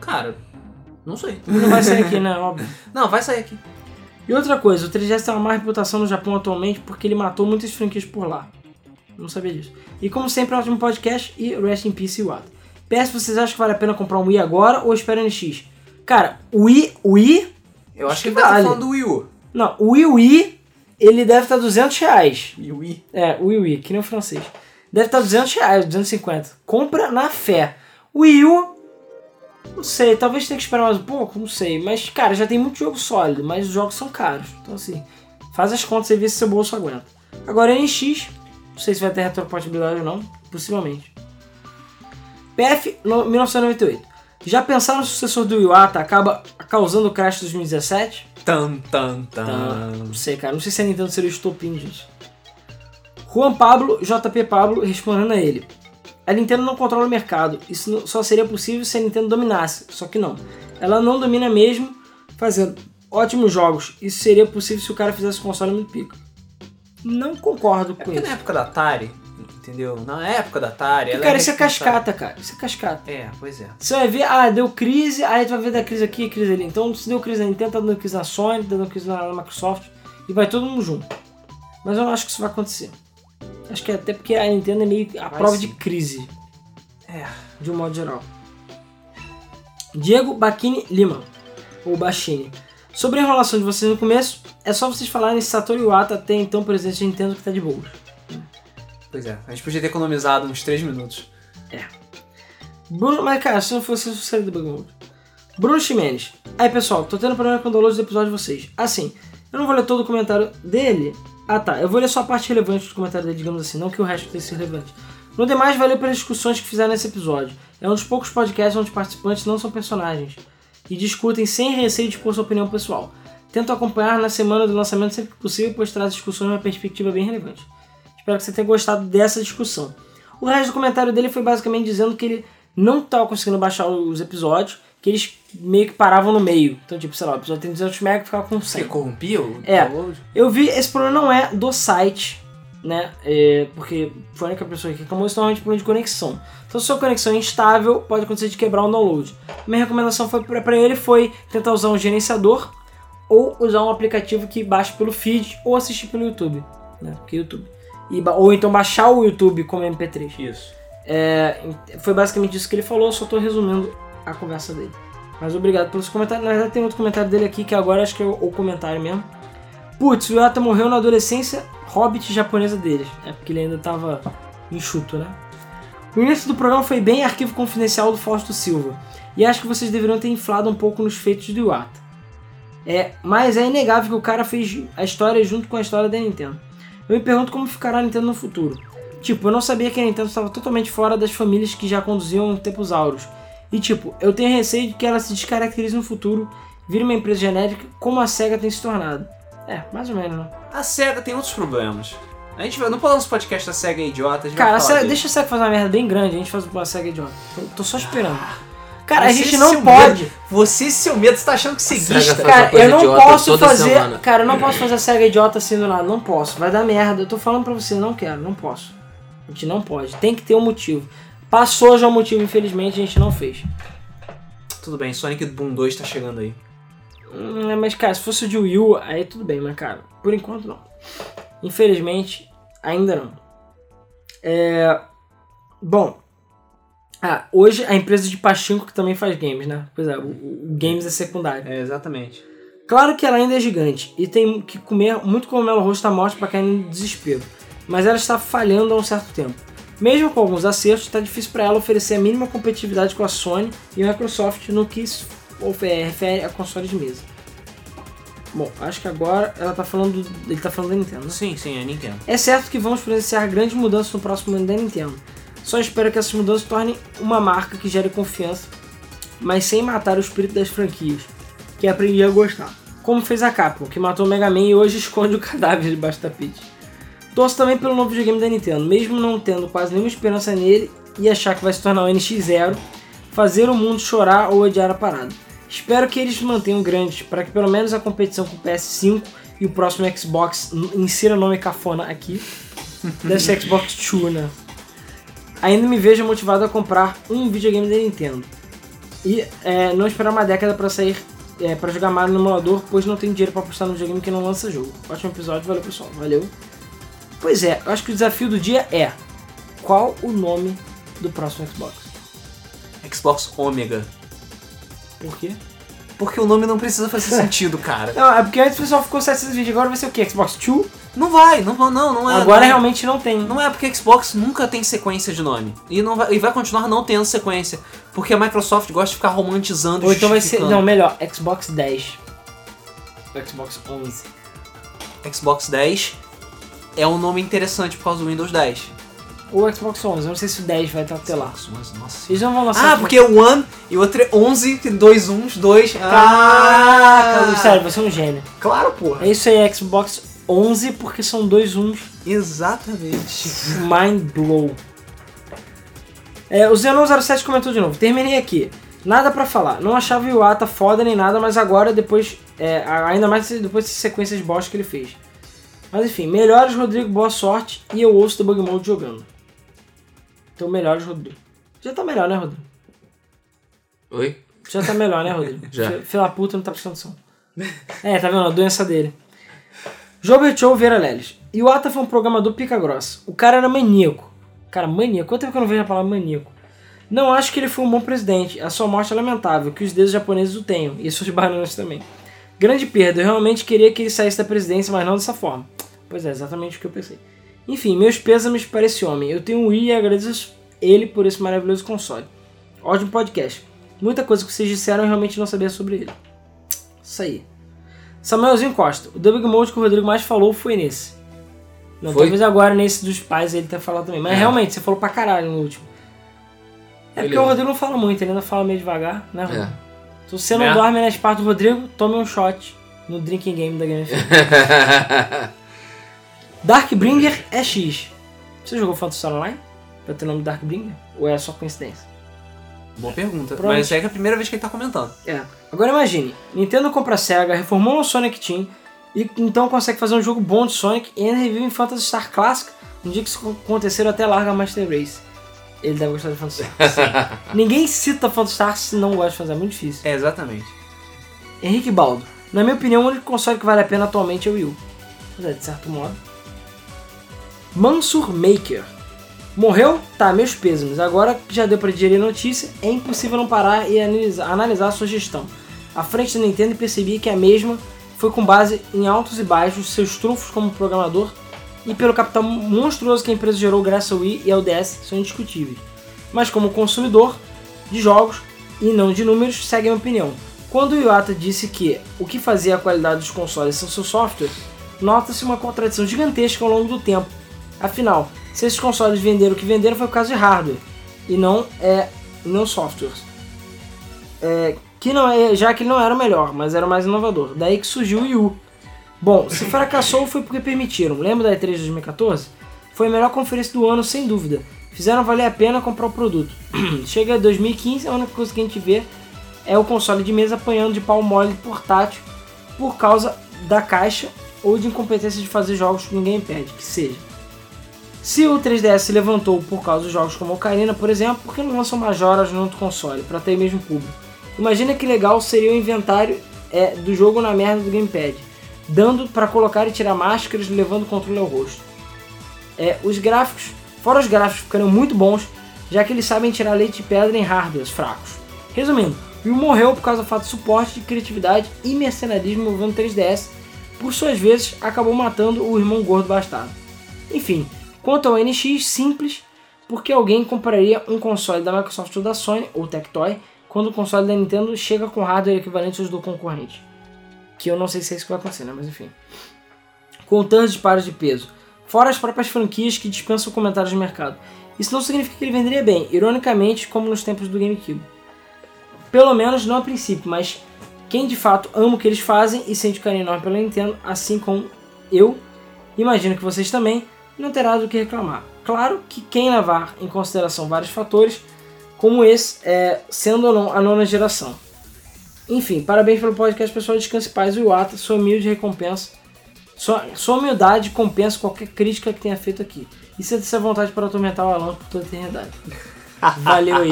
Cara, não sei. Não vai sair aqui, né? Óbvio. Não, vai sair aqui. E outra coisa, o 3GS tem uma má reputação no Japão atualmente porque ele matou muitas franquias por lá. Não sabia disso. E como sempre, ótimo podcast e Rest in Peace Iwata. PS, vocês acham que vale a pena comprar um Wii agora ou espera NX? Cara, o Wii, Wii... Eu acho que, que vale. falando do Wii U. Não, o Wii Wii, ele deve estar 200 reais. Wii Wii. É, o Wii Wii, que nem o francês. Deve estar 200 reais, 250. Compra na fé. Wii U, não sei, talvez tenha que esperar mais um pouco, não sei. Mas, cara, já tem muito jogo sólido, mas os jogos são caros. Então, assim, faz as contas e vê se seu bolso aguenta. Agora, NX, não sei se vai ter retrocompatibilidade ou não, possivelmente. PF no- 1998. Já pensaram no sucessor do Iwata acaba causando o crash de 2017? Tan, tan, tan. Tá, não sei, cara. Não sei se a Nintendo seria o estopim disso. Juan Pablo, JP Pablo, respondendo a ele. A Nintendo não controla o mercado. Isso só seria possível se a Nintendo dominasse. Só que não. Ela não domina mesmo, fazendo ótimos jogos. Isso seria possível se o cara fizesse um console muito pico. Não concordo É com porque isso. na época da Atari, entendeu? Na época da Atari. ela cara, isso é cascata, cara. Isso é cascata. É, pois é. Você vai ver, ah, deu crise, aí tu vai ver da crise aqui, crise ali. Então, se deu crise na Nintendo, tá dando crise na Sony, tá dando crise na Microsoft, e vai todo mundo junto. Mas eu não acho que isso vai acontecer. Acho que é até porque a Nintendo é meio a Vai prova sim. de crise, É. de um modo geral. Diego Bacchini Lima, ou Bachini. Sobre a enrolação de vocês no começo, é só vocês falarem se Satoru Iwata até então presidente da Nintendo que tá de boas. Pois é. A gente podia ter economizado uns 3 minutos. Bruno, mas cara, se não fosse isso, seria do. Bruno Ximenes. Aí pessoal, tô tendo problema com o download do episódio de vocês. Assim, eu não vou ler todo o comentário dele. Ah tá, eu vou ler só a parte relevante do comentário dele, digamos assim, não que o resto tenha sido relevante. No demais, valeu pelas discussões que fizeram nesse episódio. É um dos poucos podcasts onde os participantes não são personagens e discutem sem receio de expor sua opinião pessoal. Tento acompanhar na semana do lançamento sempre que possível, pois traz discussões numa perspectiva bem relevante. Espero que você tenha gostado dessa discussão. O resto do comentário dele foi basicamente dizendo que ele não estava conseguindo baixar os episódios, que eles meio que paravam no meio. Então, tipo, sei lá, o episódio tem 200 MB e ficava com 100. Você corrompia o É. download? Eu vi, esse problema não é do site, né? É, porque foi a única pessoa que reclamou, isso normalmente é problema de conexão. Então, se a sua conexão é instável, pode acontecer de quebrar o download. Minha recomendação foi pra ele foi tentar usar um gerenciador ou usar um aplicativo que baixe pelo feed ou assistir pelo YouTube, né? Porque YouTube. E ou então baixar o YouTube como MP3. Isso. É, foi basicamente isso que ele falou, só tô resumindo a conversa dele. Mas obrigado pelos comentários. Na verdade, tem outro comentário dele aqui que agora acho que é o, o comentário mesmo. Putz, o Yata morreu na adolescência hobbit japonesa deles. É porque ele ainda tava enxuto, né? O início do programa foi bem arquivo confidencial do Fausto Silva. E acho que vocês deveriam ter inflado um pouco nos feitos do Iwata. É, mas é inegável que o cara fez a história junto com a história da Nintendo. Eu me pergunto como ficará a Nintendo no futuro. Tipo, eu não sabia que a Nintendo estava totalmente fora das famílias que já conduziam tempos auros. E tipo, eu tenho receio de que ela se descaracterize no futuro, vire uma empresa genérica como a SEGA tem se tornado. É, mais ou menos, né? A SEGA tem outros problemas. A gente vai, não podemos podcast da SEGA idiota, a gente Cara, a SEGA, deixa a SEGA fazer uma merda bem grande, a gente faz uma SEGA idiota. Tô, tô só esperando. Cara, a Você gente e não pode. medo- você e seu medo, você tá achando que seguista. faz- Cara, eu não posso fazer. semana. Cara, eu não posso fazer a SEGA idiota assim do nada. Não posso. Vai dar merda. Eu tô falando pra você, não quero, não posso. A gente não pode. Tem que ter um motivo. Passou já o motivo, infelizmente, a gente não fez. Tudo bem, Sonic Boom 2 tá chegando aí. Hum, mas, cara, se fosse o de Wii U, aí tudo bem, mas, cara, por enquanto não. Infelizmente, ainda não. É. Bom. Ah, hoje a empresa de Pachinko que também faz games, né? Pois é, o, o games é secundário. É, exatamente. Claro que ela ainda é gigante e tem que comer muito cogumelo rosto da morte para cair no desespero, mas ela está falhando há um certo tempo. Mesmo com alguns acertos, está difícil para ela oferecer a mínima competitividade com a Sony e a Microsoft no que se ofe- refere a consoles de mesa. Bom, acho que agora ela tá falando, ele tá falando da Nintendo. né? Sim, sim, é Nintendo. É certo que vamos presenciar grandes mudanças no próximo ano da Nintendo. Só espero que essas mudanças tornem uma marca que gere confiança, mas sem matar o espírito das franquias, que aprendi a gostar. Como fez a Capcom, que matou o Mega Man e hoje esconde o cadáver debaixo do tapete. Torço também pelo novo videogame da Nintendo, mesmo não tendo quase nenhuma esperança nele e achar que vai se tornar o NX0, fazer o mundo chorar ou odiar a parada. Espero que eles mantenham grandes, para que pelo menos a competição com o PS5 e o próximo Xbox insira o nome cafona aqui. Deve ser Xbox Two, né? Ainda me vejo motivado a comprar um videogame da Nintendo. E é, não esperar uma década para sair é, para jogar Mario no emulador, pois não tenho dinheiro para apostar no videogame que não lança jogo. Ótimo episódio, valeu pessoal, valeu. Pois é, eu acho que o desafio do dia é qual o nome do próximo Xbox? Xbox Omega. Por quê? Porque o nome não precisa fazer sentido, cara. Não, é porque antes o pessoal ficou 720, agora vai ser o quê? Xbox 2? Não vai, não, não, não é. agora não, realmente não tem. Não é porque Xbox nunca tem sequência de nome. E, não vai, e vai continuar não tendo sequência. Porque a Microsoft gosta de ficar romantizando e Ou então vai ser. Não, melhor, Xbox 10. Xbox 11. Xbox 10 é um nome interessante por causa do Windows 10. Ou Xbox 11, eu não sei se o 10 vai estar até lá. Nossa, nossa. Eles não vão lançar. Ah, aqui- porque o One e o outro é 11, tem dois uns, dois. Caraca, Ah, sério, você é um gênio. Claro, porra. É isso aí, Xbox 11, porque são dois uns. Exatamente. Mind blow. É, o Zenon07 comentou de novo. Terminei aqui. Nada pra falar. Não achava o Iwata foda nem nada, mas agora, depois. é, ainda mais depois dessas sequências bosta que ele fez. Mas enfim, melhores, Rodrigo, boa sorte. E eu ouço Debug Mode jogando. Então, melhores, Rodrigo. Já tá melhor, né, Rodrigo? Oi? Já tá melhor, né, Rodrigo? Já. Fi- Filha puta não tá prestando atenção. É, tá vendo? A doença dele. Jobert Show Vera Leles. Iwata foi um programador pica grossa. O cara era maníaco. Cara, maníaco. Quanto tempo que eu não vejo a palavra maníaco? Não acho que ele foi um bom presidente. A sua morte é lamentável, que os deuses japoneses o tenham. E suas bananas também. Grande perda. Eu realmente queria que ele saísse da presidência, mas não dessa forma. Pois é, exatamente o que eu pensei. Enfim, meus pêsames para esse homem. Eu tenho um Wii e agradeço ele por esse maravilhoso console. Ótimo podcast. Muita coisa que vocês disseram eu realmente não sabia sobre ele. Isso aí. Samuelzinho Costa. O Debug Mode que o Rodrigo mais falou foi nesse. Não, Foi? talvez agora nesse dos pais ele tenha falado também. Mas É. realmente, você falou pra caralho no último. É porque Beleza. o Rodrigo não fala muito, ele ainda fala meio devagar, né, Rodrigo? É. Se você não É. dorme nas partes do Rodrigo, tome um shot no drinking game da Game. Darkbringer é X. Você jogou Phantasy Star Online? Pra ter o nome Darkbringer? Ou é só coincidência? Boa pergunta. Pronto. Mas é que é a primeira vez que ele tá comentando. É. Agora imagine, Nintendo compra a SEGA, reformou o Sonic Team e então consegue fazer um jogo bom de Sonic e ainda revive em Phantasy Star Clássica no dia que isso acontecer até larga Master Race. Ele deve gostar de Phantasy Star. Ninguém cita Phantasy Star se não gosta de fazer, é muito difícil. É, exatamente. Henrique Baldo. Na minha opinião, o único console que vale a pena atualmente é o Wii U. Mas é, de certo modo. Mansur Maker. Morreu? Tá, meus pêsames. Agora que já deu pra digerir a notícia, é impossível não parar e analisar, analisar a sua gestão. À frente da Nintendo percebi que a mesma foi com base em altos e baixos, seus trunfos como programador e pelo capital monstruoso que a empresa gerou graças ao Wii e ao DS são indiscutíveis. Mas como consumidor de jogos e não de números, segue a minha opinião. Quando o Iwata disse que o que fazia a qualidade dos consoles são seus softwares, nota-se uma contradição gigantesca ao longo do tempo. Afinal, se esses consoles venderam o que venderam foi por causa de hardware e não é não softwares. É, que não é, já que ele não era o melhor, mas era o mais inovador. Daí que surgiu o Wii U. Bom, se fracassou foi porque permitiram. Lembra da E3 de 2014? Foi a melhor conferência do ano, sem dúvida. Fizeram valer a pena comprar o produto. Chega 2015, a única coisa que a gente vê é o console de mesa apanhando de pau mole portátil por causa da caixa ou de incompetência de fazer jogos que ninguém pede, que seja. Se o 3DS se levantou por causa dos jogos como Ocarina, por exemplo, por que não lançam Majoras no outro console, para ter o mesmo público? Imagina que legal seria o inventário é, do jogo na merda do gamepad, dando para colocar e tirar máscaras, levando o controle ao rosto. É, os gráficos, fora os gráficos ficariam muito bons, já que eles sabem tirar leite de pedra em hardwares fracos. Resumindo, o Wii morreu por causa do fato de suporte, de criatividade e mercenarismo envolvendo 3DS, por suas vezes acabou matando o irmão gordo bastardo. Enfim, quanto ao NX, simples, porque alguém compraria um console da Microsoft ou da Sony, ou Tectoy, quando o console da Nintendo chega com hardware equivalente aos do concorrente. Que eu não sei se é isso que vai acontecer, né? Mas enfim. Com tantos disparos de peso. Fora as próprias franquias que dispensam comentários de mercado. Isso não significa que ele venderia bem, ironicamente, como nos tempos do GameCube. Pelo menos não a princípio, mas quem de fato ama o que eles fazem e sente carinho enorme pela Nintendo, assim como eu, imagino que vocês também, não terá do que reclamar. Claro que quem levar em consideração vários fatores, como esse, é, sendo ou não a nona geração. Enfim, parabéns pelo podcast, pessoal. Descanse em paz, o Iwata. Sua humilde recompensa. Sua, sua humildade compensa qualquer crítica que tenha feito aqui. E sinta-se à vontade para atormentar o Alan por toda a eternidade. Valeu aí.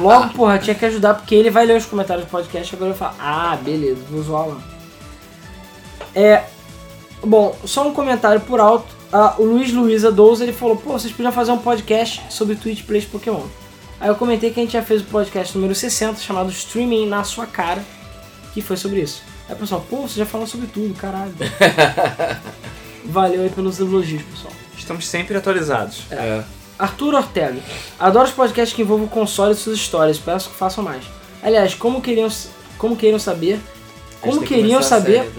Logo, porra, tinha que ajudar porque ele vai ler os comentários do podcast. Agora eu falo, ah, beleza, vou zoar o Alan. É. Bom, só um comentário por alto. Ah, o Luiz Luiza 12 ele falou: pô, vocês podiam fazer um podcast sobre Twitch Plays Pokémon. Aí eu comentei que a gente já fez o podcast número 60 chamado Streaming na Sua Cara, que foi sobre isso. Aí o pessoal, pô, você já falou sobre tudo, caralho. Valeu aí pelos elogios, pessoal. Estamos sempre atualizados. É. Arthur Ortega. Adoro os podcasts que envolvem o console e suas histórias. Peço que façam mais. Aliás, como queriam, como queriam saber... Como que queriam saber...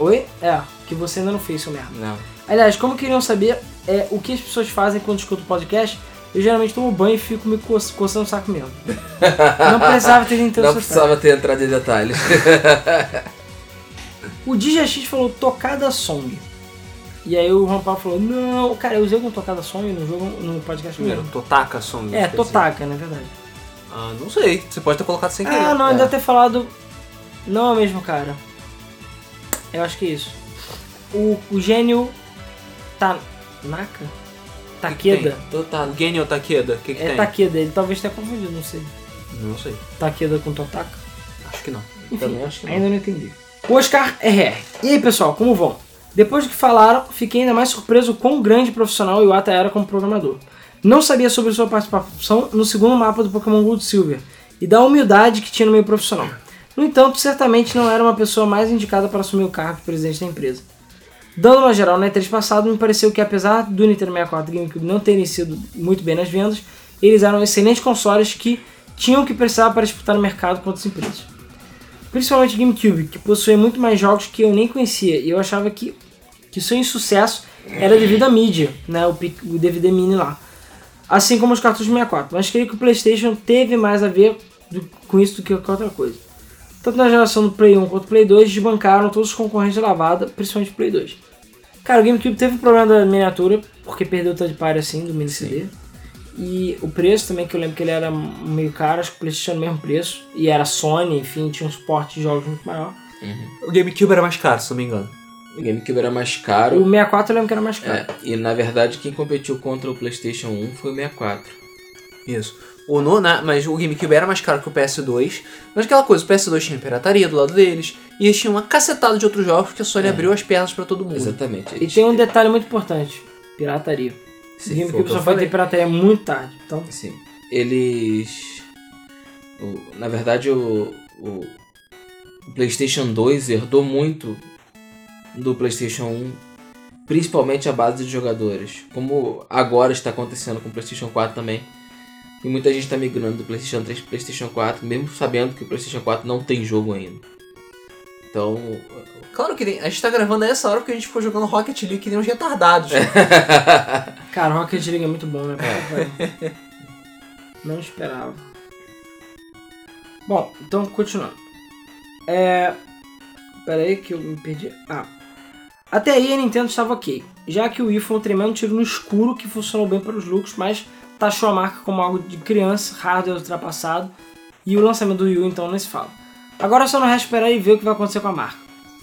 Oi? É, que você ainda não fez, seu merda. Não. Aliás, como queriam saber é, o que as pessoas fazem quando escutam podcast, eu geralmente tomo banho e fico me co coçando o saco mesmo. Não precisava ter entrado Não precisava ter entrado em detalhes. O DJX falou tocada song. E aí o Juan Paulo falou, não, cara, eu usei com tocada song no jogo, no podcast Primeiro, mesmo. Totaka Song. É. Totaka, na verdade. Ah, não sei. Você pode ter colocado sem querer. Ah, não, é. ele deve ter falado. Não é o mesmo cara. Eu acho que é isso. O, o gênio. Tanaka? Takeda? Total. O Genio Takeda, o que, que É tem? Takeda, ele talvez tenha confundido, não sei. Não sei. Takeda com Totaka? Acho que não. Também acho que não. Ainda não entendi. O Oscar RR. E aí, pessoal, como vão? Depois do que falaram, fiquei ainda mais surpreso o quão grande profissional o Iwata era como programador. Não sabia sobre sua participação no segundo mapa do Pokémon Gold Silver e da humildade que tinha no meio profissional. No entanto, certamente não era uma pessoa mais indicada para assumir o cargo de presidente da empresa. Dando uma geral na E3 passado, me pareceu que apesar do Nintendo 64 e GameCube não terem sido muito bem nas vendas, eles eram excelentes consoles que tinham o que precisava para disputar no mercado com outras empresas principalmente GameCube, que possuía muito mais jogos que eu nem conhecia, e eu achava que, que seu insucesso era devido à mídia, né, o, o DVD mini lá. Assim como os cartuchos 64, mas creio que o PlayStation teve mais a ver do- com isso do que qualquer outra coisa. Tanto na geração do Play 1 quanto do Play 2 desbancaram todos os concorrentes de lavada, principalmente o Play 2. Cara, o GameCube teve problema da miniatura, porque perdeu o bar assim, do mini CD. E o preço também, que eu lembro que ele era meio caro, acho que o PlayStation era o mesmo preço. E era Sony, enfim, tinha um suporte de jogos muito maior. O GameCube era mais caro, se não me engano. O GameCube era mais O caro. 64 eu lembro que era mais caro. É, e na verdade quem competiu contra o PlayStation 1 foi o 64. Isso. O no, né, mas o GameCube era mais caro que o PS2. Mas aquela coisa, o PS2 tinha pirataria do lado deles. E eles tinham uma cacetada de outros jogos que a Sony É. abriu as pernas pra todo mundo. Exatamente. E tem um detalhe muito importante: pirataria. Sim, o foi GameCube que só falei. ter pirataria muito tarde. Então, Sim. Eles. o- na verdade, o, o, o PlayStation 2 herdou muito do PlayStation 1, principalmente a base de jogadores. Como agora está acontecendo com o PlayStation 4 também. E muita gente está migrando do PlayStation 3 para PlayStation 4, mesmo sabendo que o PlayStation 4 não tem jogo ainda. Então. Claro que tem. A gente tá gravando a essa hora porque a gente ficou jogando Rocket League que nem uns retardados. cara, Rocket League é muito bom, né? Pariu. Não esperava. Bom, então continuando. É. Pera aí que eu me perdi. Ah. Até aí a Nintendo estava ok, já que o Wii foi um tremendo tiro no escuro que funcionou bem para os lucros, mas taxou a marca como algo de criança, hardware ultrapassado, e o lançamento do Wii U então nem se fala. Agora só não resta esperar e ver o que vai acontecer com a marca.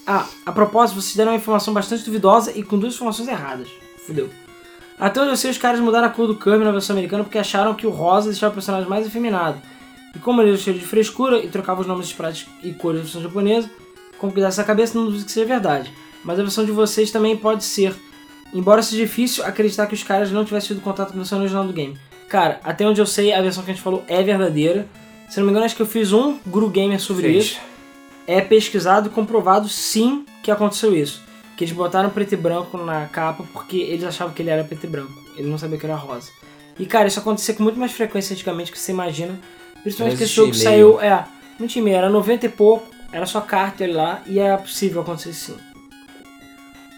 Ah, a propósito, vocês deram uma informação bastante duvidosa e com duas informações erradas. Fudeu. Até onde eu sei, os caras mudaram a cor do Kirby na versão americana porque acharam que o rosa deixava o personagem mais efeminado. E como ele cheio de frescura e trocava os nomes de sprites e cores da versão japonesa, como que essa cabeça, não duvido que seja verdade. Mas a versão de vocês também pode ser. Embora seja difícil acreditar que os caras não tivessem tido contato com a versão original do game. Cara, até onde eu sei, a versão que a gente falou é verdadeira. Se não me engano, acho que eu fiz um Guru Gamer sobre Fez. isso. É pesquisado e comprovado sim que aconteceu isso. Que eles botaram preto e branco na capa porque eles achavam que ele era preto e branco. Ele não sabia que era rosa. E cara, isso acontecia com muito mais frequência antigamente que você imagina. Principalmente que esse jogo saiu. É, não tinha e-mail, era 90 e pouco, era só carta lá e é possível acontecer sim.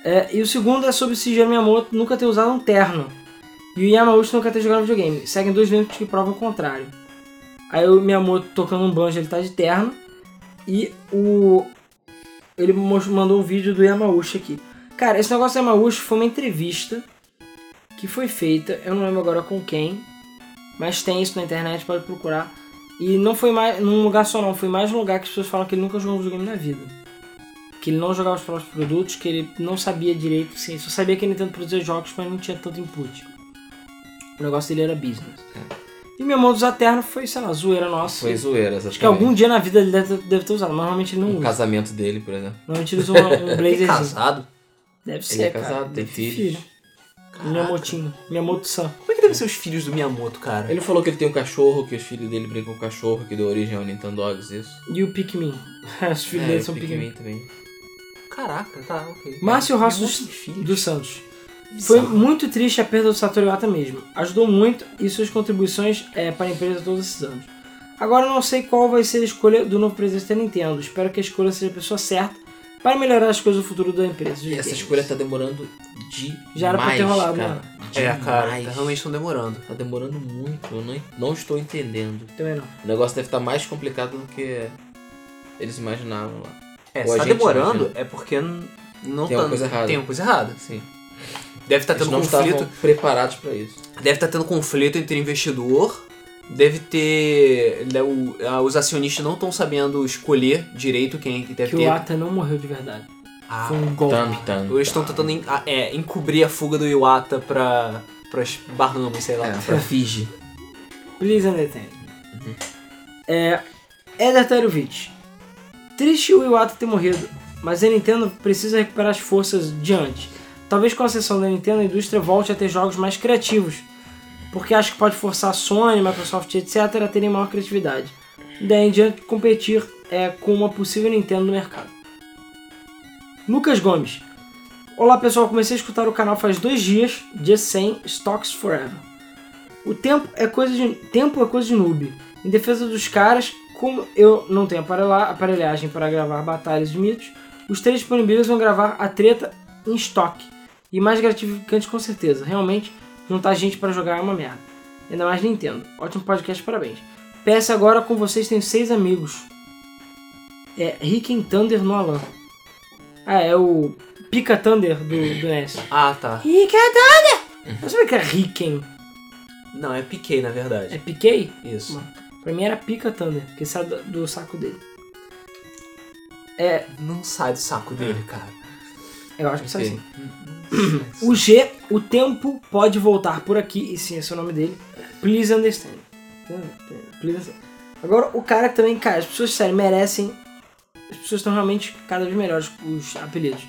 É, e o segundo é sobre o Shigeru Miyamoto nunca ter usado um terno. E o Yamauchi nunca ter jogado videogame. Seguem dois links que provam o contrário. Aí o Miyamoto tocando um banjo, ele tá de terno. E o. Ele mandou um vídeo do Yamauchi aqui. Cara, esse negócio do Yamauchi foi uma entrevista que foi feita, eu não lembro agora com quem, mas tem isso na internet, pode procurar. E não foi mais num lugar só não, foi mais um lugar que as pessoas falam que ele nunca jogou videogame na vida. Que ele não jogava os próprios produtos, que ele não sabia direito, sim, só sabia que a Nintendo produzia jogos, mas não tinha tanto input. O negócio dele era business. E meu modo usar terno foi, sei lá, zoeira nossa. Foi zoeira, exatamente. Acho que algum dia na vida ele deve, ter- deve ter usado, mas normalmente ele não Um usa. casamento dele, por exemplo. Normalmente ele usa um, um é blazerzinho. casado. Deve ser, Ele é cara. casado, tem Deve ter filhos. filho. Caraca. Miyamotinho. Miyamoto-san. Como é que devem ser os filhos do Miyamoto, cara? Ele falou que ele tem um cachorro, que os filhos dele brincam com o cachorro, que deu origem ao Nintendo Dogs, isso. E o Pikmin. Os filhos é, dele são Pikmin. Pikmin também. Caraca, tá, ok. Márcio Rossi dos, tem dos Santos. Foi muito triste a perda do Satoru Iwata mesmo. Ajudou muito e suas contribuições é, para a empresa todos esses anos. Agora eu não sei qual vai ser a escolha do novo presidente da Nintendo. Espero que a escolha seja a pessoa certa para melhorar as coisas do futuro da empresa. de Essa games. escolha tá demorando demais, Já era pra ter rolado, cara. né? É, cara, tá realmente estão demorando. Tá demorando muito, eu não, não estou entendendo. Também não. O negócio deve estar mais complicado do que eles imaginavam lá. É, Ou se a tá demorando imagina. é porque não Tem tá. uma coisa errada. Tem uma coisa errada. Sim. Deve estar Eles tendo não conflito. preparados pra isso. Deve estar tendo conflito entre investidor. Deve ter. né, o- Os acionistas não estão sabendo escolher direito quem que deve Que ter. o Iwata não morreu de verdade. Ah, Foi um golpe. Tan, tan, eles estão tentando en- é, encobrir a fuga do Iwata pra. pras Bahamas, sei lá. É, pra Fiji. Please understand. É. Eder. Triste o Iwata ter morrido, mas a Nintendo precisa recuperar as forças de antes. Talvez com a sessão da Nintendo a indústria volte a ter jogos mais criativos, porque acho que pode forçar a Sony, Microsoft, etc. a terem maior criatividade. Daí em diante competir é, com uma possível Nintendo no mercado. Lucas Gomes. Olá pessoal, comecei a escutar o canal faz dois dias, dia 100, Stocks Forever. O tempo é coisa de tempo é coisa de noob. Em defesa dos caras, como eu não tenho aparelha- aparelhagem para gravar batalhas de mitos, os três disponibilizam gravar a treta em estoque. E mais gratificante com certeza. Realmente, juntar gente para jogar é uma merda. Ainda mais Nintendo. Ótimo podcast, parabéns. PS agora com vocês tenho seis amigos. É Rick and Thunder no Alan. Ah, é o Pica Thunder do, do NES. Ah, tá. Rick and Thunder! Não sabia que era Ricken. Não, é Piquei, na verdade. É Piquei? Isso. Pra mim era Pica Thunder, que sai do, do saco dele. É, Não sai do saco dele, cara. eu acho que sai Ok. O G, o tempo pode voltar por aqui, e sim, esse é o nome dele. Please understand. Please understand. Agora, o cara que também, cara, as pessoas, sério, merecem. As pessoas estão realmente cada vez melhores com os apelidos.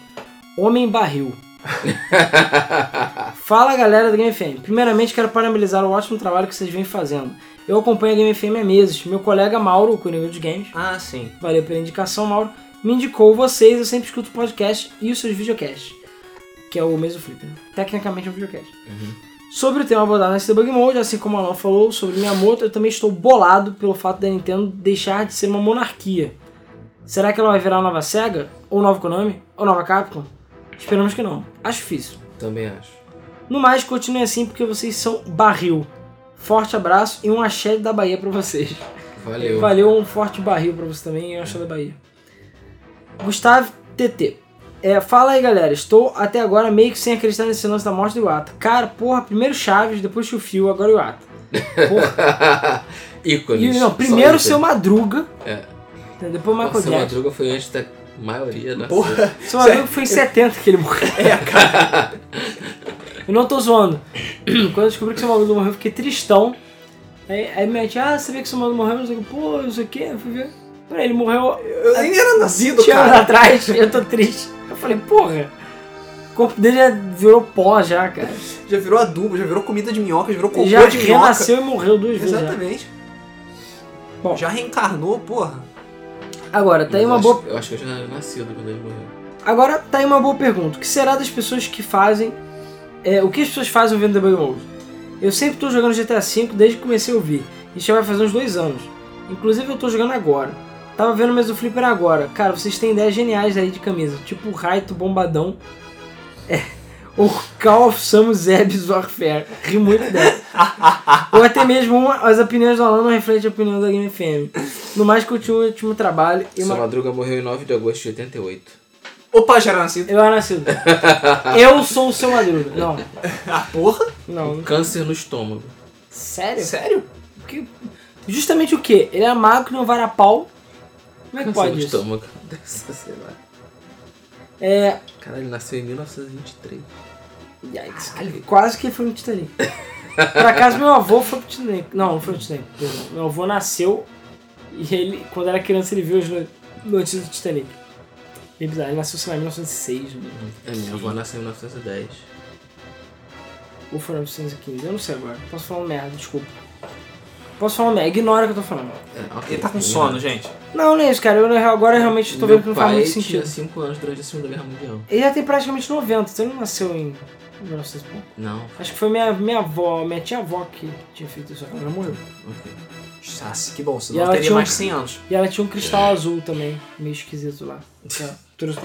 Homem Barril. Fala galera do Game FM. Primeiramente quero parabenizar o ótimo trabalho que vocês vêm fazendo. Eu acompanho a Game FM há meses. Meu colega Mauro, o Coringa dos Games, Ah, sim. valeu pela indicação, Mauro, me indicou vocês. Eu sempre escuto o podcast e os seus videocasts, que é o mesmo Flip, né? Tecnicamente é um videocast. Sobre o tema abordado nesse debug mode, assim como a Alan falou sobre Miyamoto, eu também estou bolado pelo fato da Nintendo deixar de ser uma monarquia. Será que ela vai virar a nova SEGA? Ou nova Konami? Ou nova Capcom? Esperamos que não. Acho difícil. Também acho. No mais, continue assim porque vocês são barril. Forte abraço e um axé da Bahia pra vocês. Valeu. Valeu, um forte barril pra você também e um axé da Bahia. Gustavo TT. É, fala aí, galera. Estou até agora meio que sem acreditar nesse lance da morte do Iwata. Cara, porra, primeiro Chaves, depois Chufio, agora o Iwata. Porra. Ícones. E, não, primeiro ícones. seu Madruga, É. depois Michael Nossa, o Jackson. Madruga foi antes da maioria da Porra. Seu Madruga foi em 70 que ele morreu. É, cara. Eu não tô zoando. Quando eu descobri que seu Madruga morreu, eu fiquei tristão. Aí, aí minha tia, ah, você vê que seu Madruga morreu? Eu falei, pô, não sei o quê. Eu fui ver. Peraí, ele morreu Eu nem era nascido, 20 anos cara. atrás, eu tô triste. Eu falei, porra, o corpo dele já virou pó já, cara. Já virou adubo, já virou comida de minhoca, já virou cocô já de minhoca. renasceu e morreu duas vezes. já. Exatamente. Bom. Já reencarnou, porra. Agora, tá aí uma eu boa. acho- Eu acho que eu já era nascido quando ele morreu. Agora tá aí uma boa pergunta. O que será das pessoas que fazem. é, o que as pessoas fazem vendo The Bug Mode? Eu sempre tô jogando GTA V desde que comecei a ouvir. Isso já vai fazer uns dois anos. Inclusive eu tô jogando agora. Tava vendo o mesmo Flipper agora. Cara, vocês têm ideias geniais aí de camisa. Tipo o Raito Bombadão. É. Ou Call of Samus Abs Warfare. Ri muito dessa. Ou até mesmo uma, as opiniões do Alan não refletem a opinião da Game FM. No mais, continue o último trabalho. E Seu uma... Madruga morreu em 9 de agosto de 88. Opa, já era nascido. Eu era nascido. Eu sou o seu Madruga. Não, Ah, porra? não. Um câncer no estômago. Sério? Sério? Porque, justamente o quê? Ele é magro que não vara pau. Como é que pode isso? estômago. Ser, sei lá. É. Caralho, ele nasceu em 1923. Yikes. Quase que foi no Titanic. Por acaso meu avô foi pro Titanic. Não, não foi no Titanic. perdão. Meu avô nasceu e ele, quando era criança, ele viu as no- notícias do Titanic. Bem bizarro. Ele nasceu, sei lá, em 1906. né? É, minha avó nasceu em 1910. Ou Final 915? Eu não sei agora. Posso falar merda, desculpa. Posso falar merda, ignora o que eu tô falando. É, ok, Ele tá com sono, gente. Não, não é isso, cara. Eu agora realmente tô Meu vendo que não faz muito tinha sentido. 5 anos durante a Segunda Guerra Mundial. Ele já tem praticamente 90, então ele não nasceu em 1900 e pouco. Não, Acho que foi minha, minha avó, minha tia-avó que tinha feito isso, ela morreu. ok. Nossa, que bom, senão ela teria tinha um- mais de 100 anos. E ela tinha um cristal azul também, meio esquisito lá. Que ela trouxe.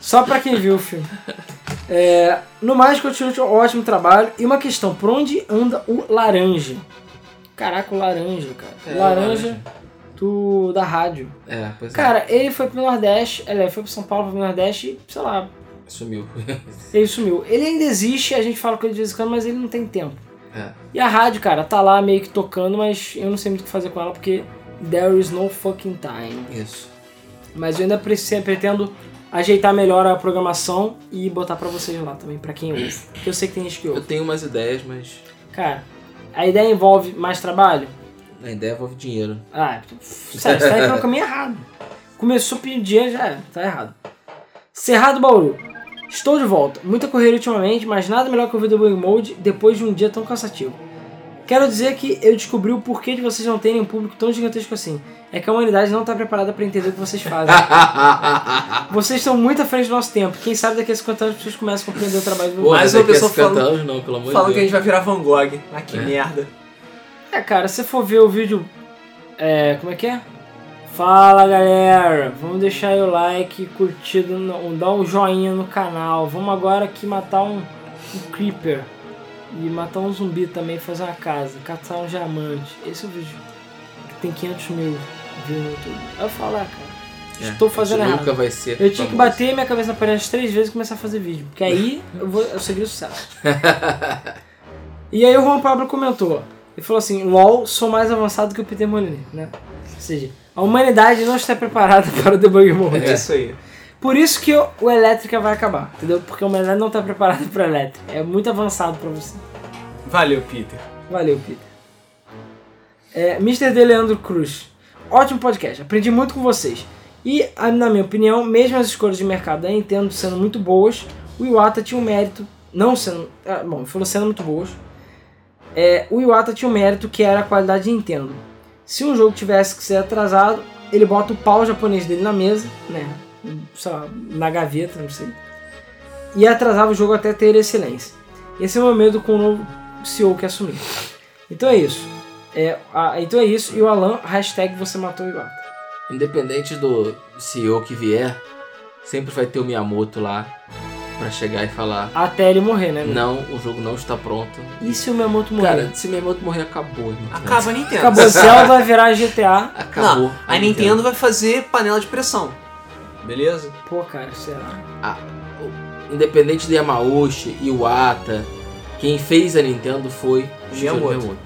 Só pra quem viu o filme. É, no mais, continua um ótimo trabalho. E uma questão, por onde anda o laranja? Caraca, o laranja, cara. É, laranja, laranja. do, da rádio. É, pois é. Cara, ele foi pro Nordeste, ele foi pro São Paulo, pro Nordeste e, sei lá, Sumiu. ele sumiu. Ele ainda existe, a gente fala com ele de vez em quando, mas ele não tem tempo. é. E a rádio, cara, tá lá meio que tocando, mas eu não sei muito o que fazer com ela porque there is no fucking time. Isso. Mas eu ainda pretendo ajeitar melhor a programação e botar pra vocês lá também, pra quem ouve. Porque eu sei que tem gente que Eu ouve. tenho umas ideias, mas Cara, a ideia envolve mais trabalho? a ideia envolve dinheiro. Ah, sério, você tá indo pelo caminho errado. Começou a pedir dinheiro, já é, tá errado. Cerrado Bauru. Estou de volta. Muita correria ultimamente, mas nada melhor que ouvir Debug Mode depois de um dia tão cansativo. Quero dizer que eu descobri o porquê de vocês não terem um público tão gigantesco assim. É que a humanidade não está preparada para entender o que vocês fazem. vocês estão muito à frente do nosso tempo. Quem sabe daqui a 50 anos as pessoas começam a compreender o trabalho do Mais mas uma pessoa 50 falando- anos não, pelo amor Falando de que a gente vai virar Van Gogh. Ah, que É. merda. É, cara, se for ver o vídeo. É. Como é que é? Fala galera, vamos deixar aí o like, curtido, dar um joinha no canal. Vamos agora aqui matar um, um creeper e matar um zumbi também, fazer uma casa, caçar um diamante. Esse é o vídeo que tem 500 mil views no YouTube. Eu falo, ah, cara, É, estou fazendo errado. Nunca vai ser. Eu tinha que bater minha cabeça na parede três vezes e começar a fazer vídeo. Porque aí eu, vou, eu segui o sucesso. e aí o Juan Pablo comentou. Ele falou assim, LOL, sou mais avançado que o Peter Molyneux, né? Ou seja, a humanidade não está preparada para o debug mode. É isso aí. Por isso que o, o Elétrica vai acabar, entendeu? Porque a humanidade não está preparada para o Elétrica. É muito avançado para você. Valeu, Peter. Valeu, Peter. É, Mr. De Leandro Cruz. Ótimo podcast. Aprendi muito com vocês. E, na minha opinião, mesmo as escolhas de mercado da Nintendo sendo muito boas, o Iwata tinha um mérito. Não sendo. ah, bom, ele falou sendo muito boas. É, o Iwata tinha um mérito que era a qualidade de Nintendo. Se um jogo tivesse que ser atrasado, ele bota o pau japonês dele na mesa, né? Sei lá, na gaveta, não sei. E atrasava o jogo até ter excelência. Esse é o meu medo com o novo CEO que assumir. Então é isso. É, a- então é isso. E o Alan, hashtag você matou o Iwata. Independente do CEO que vier, sempre vai ter o Miyamoto lá pra chegar e falar: Até ele morrer, né? meu? Não, o jogo não está pronto. E se o Miyamoto morrer? Cara, se Miyamoto morrer, acabou, irmão. Acaba a Nintendo. Acabou, Zelda vai virar GTA. Acabou. Não, a Nintendo vai fazer panela de pressão. Beleza? Pô, cara, será? Independente de Yamauchi, Iwata, quem fez a Nintendo foi Miyamoto. Miyamoto.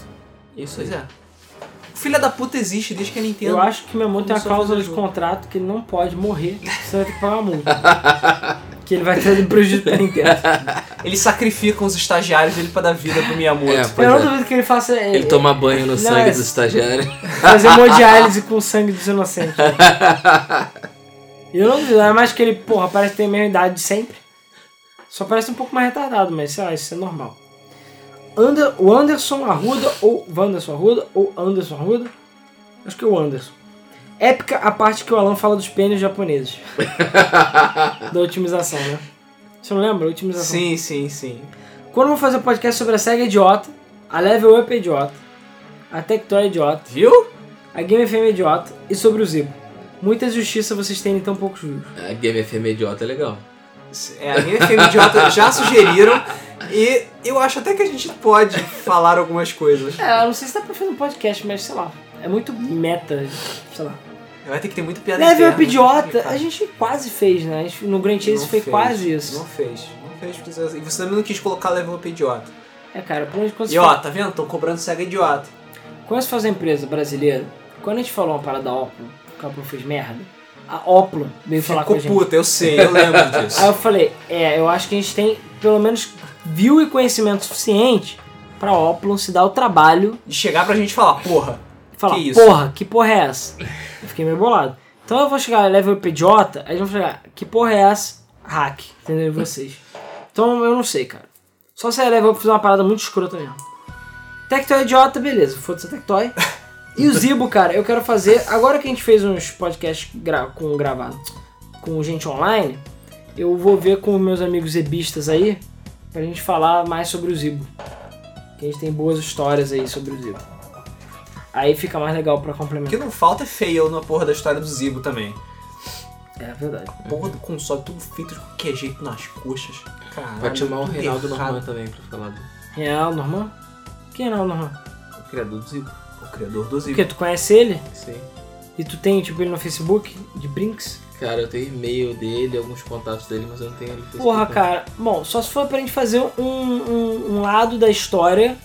Isso aí. Pois é. O filho da puta existe desde que a Nintendo. Eu acho que o Miyamoto tem a cláusula de contrato que ele não pode morrer, senão vai ter que pagar uma multa. que ele vai trazer prejuízo pra Nintendo. Eles sacrificam os estagiários dele pra dar vida pro Miyamoto. É, Eu não é. duvido que ele faça. é, Ele toma banho no Não, sangue é- dos estagiários. Fazer hemodiálise com o sangue dos inocentes. Eu não duvido, é mais que ele, porra, parece ter a mesma idade de sempre. Só parece um pouco mais retardado, mas sei lá, isso é normal. Ander, o Anderson Arruda, ou Wanderson Arruda, ou Anderson Arruda. Acho que é o Anderson. Épica a parte que o Alan fala dos pênis japoneses. da otimização, né? Você não lembra? Otimização. Sim, sim, sim. Quando eu vou fazer podcast sobre a SEGA é idiota, a Level Up é idiota, a Tectoy é idiota, Viu? a Game FM é idiota e sobre o Zibo. Muita justiça vocês terem tão poucos views. A Game FM idiota é legal. É, a minha FM Idiota já sugeriram. E eu acho até que a gente pode falar algumas coisas. É, eu não sei se dá pra fazer um podcast, mas sei lá. É muito meta, sei lá. Vai ter que ter muito piada Level interna, Up idiota, complicado. a gente quase fez, né? A No Grand Chase foi fez, quase isso. Não fez. Não fez. porque você- E você também não quis colocar Level Up Idiota. É, cara, por onde quando E ó, tá vendo? Estão cobrando cega idiota. quando se faz uma empresa brasileira, quando a gente falou uma parada da Oplo fez merda, a Oplo veio falar com a Ficou gente. puta, eu sei, eu lembro disso. Aí eu falei, é, eu acho que a gente tem pelo menos view e conhecimento suficiente pra Oplo se dar o trabalho De chegar pra gente falar, porra, falar, Que isso? porra, que porra é essa? Eu fiquei meio bolado. Então eu vou chegar level idiota, aí eles vão chegar, que porra é essa? Hack, entendeu? Vocês. Então eu não sei, cara. Só se a Eleven fizer uma parada muito escrota mesmo. Tectoy é idiota, beleza, foda-se a Tectoy. E o Zibo, cara, eu quero fazer. Agora que a gente fez uns podcasts gra com gravado com gente online, eu vou ver com meus amigos zebistas aí pra gente falar mais sobre o Zibo. Que a gente tem boas histórias aí sobre o Zibo. Aí fica mais legal pra O que complementar. não falta é fail na porra da história do Zibo também. É verdade. Porra do console, tudo feito de qualquer jeito nas coxas. Caralho. Pode chamar o Reinaldo errado. Norman também pra falar do Real, normal? Quem é Real, normal? o criador do Zibo. Criador do Zibo. Porque tu conhece ele? Sim. E tu tem, tipo, ele no Facebook? De Brinks? Cara, eu tenho e-mail dele, alguns contatos dele, mas eu não tenho ele no Facebook. Porra, cara. Bom, só se for pra gente fazer um, um, um lado da história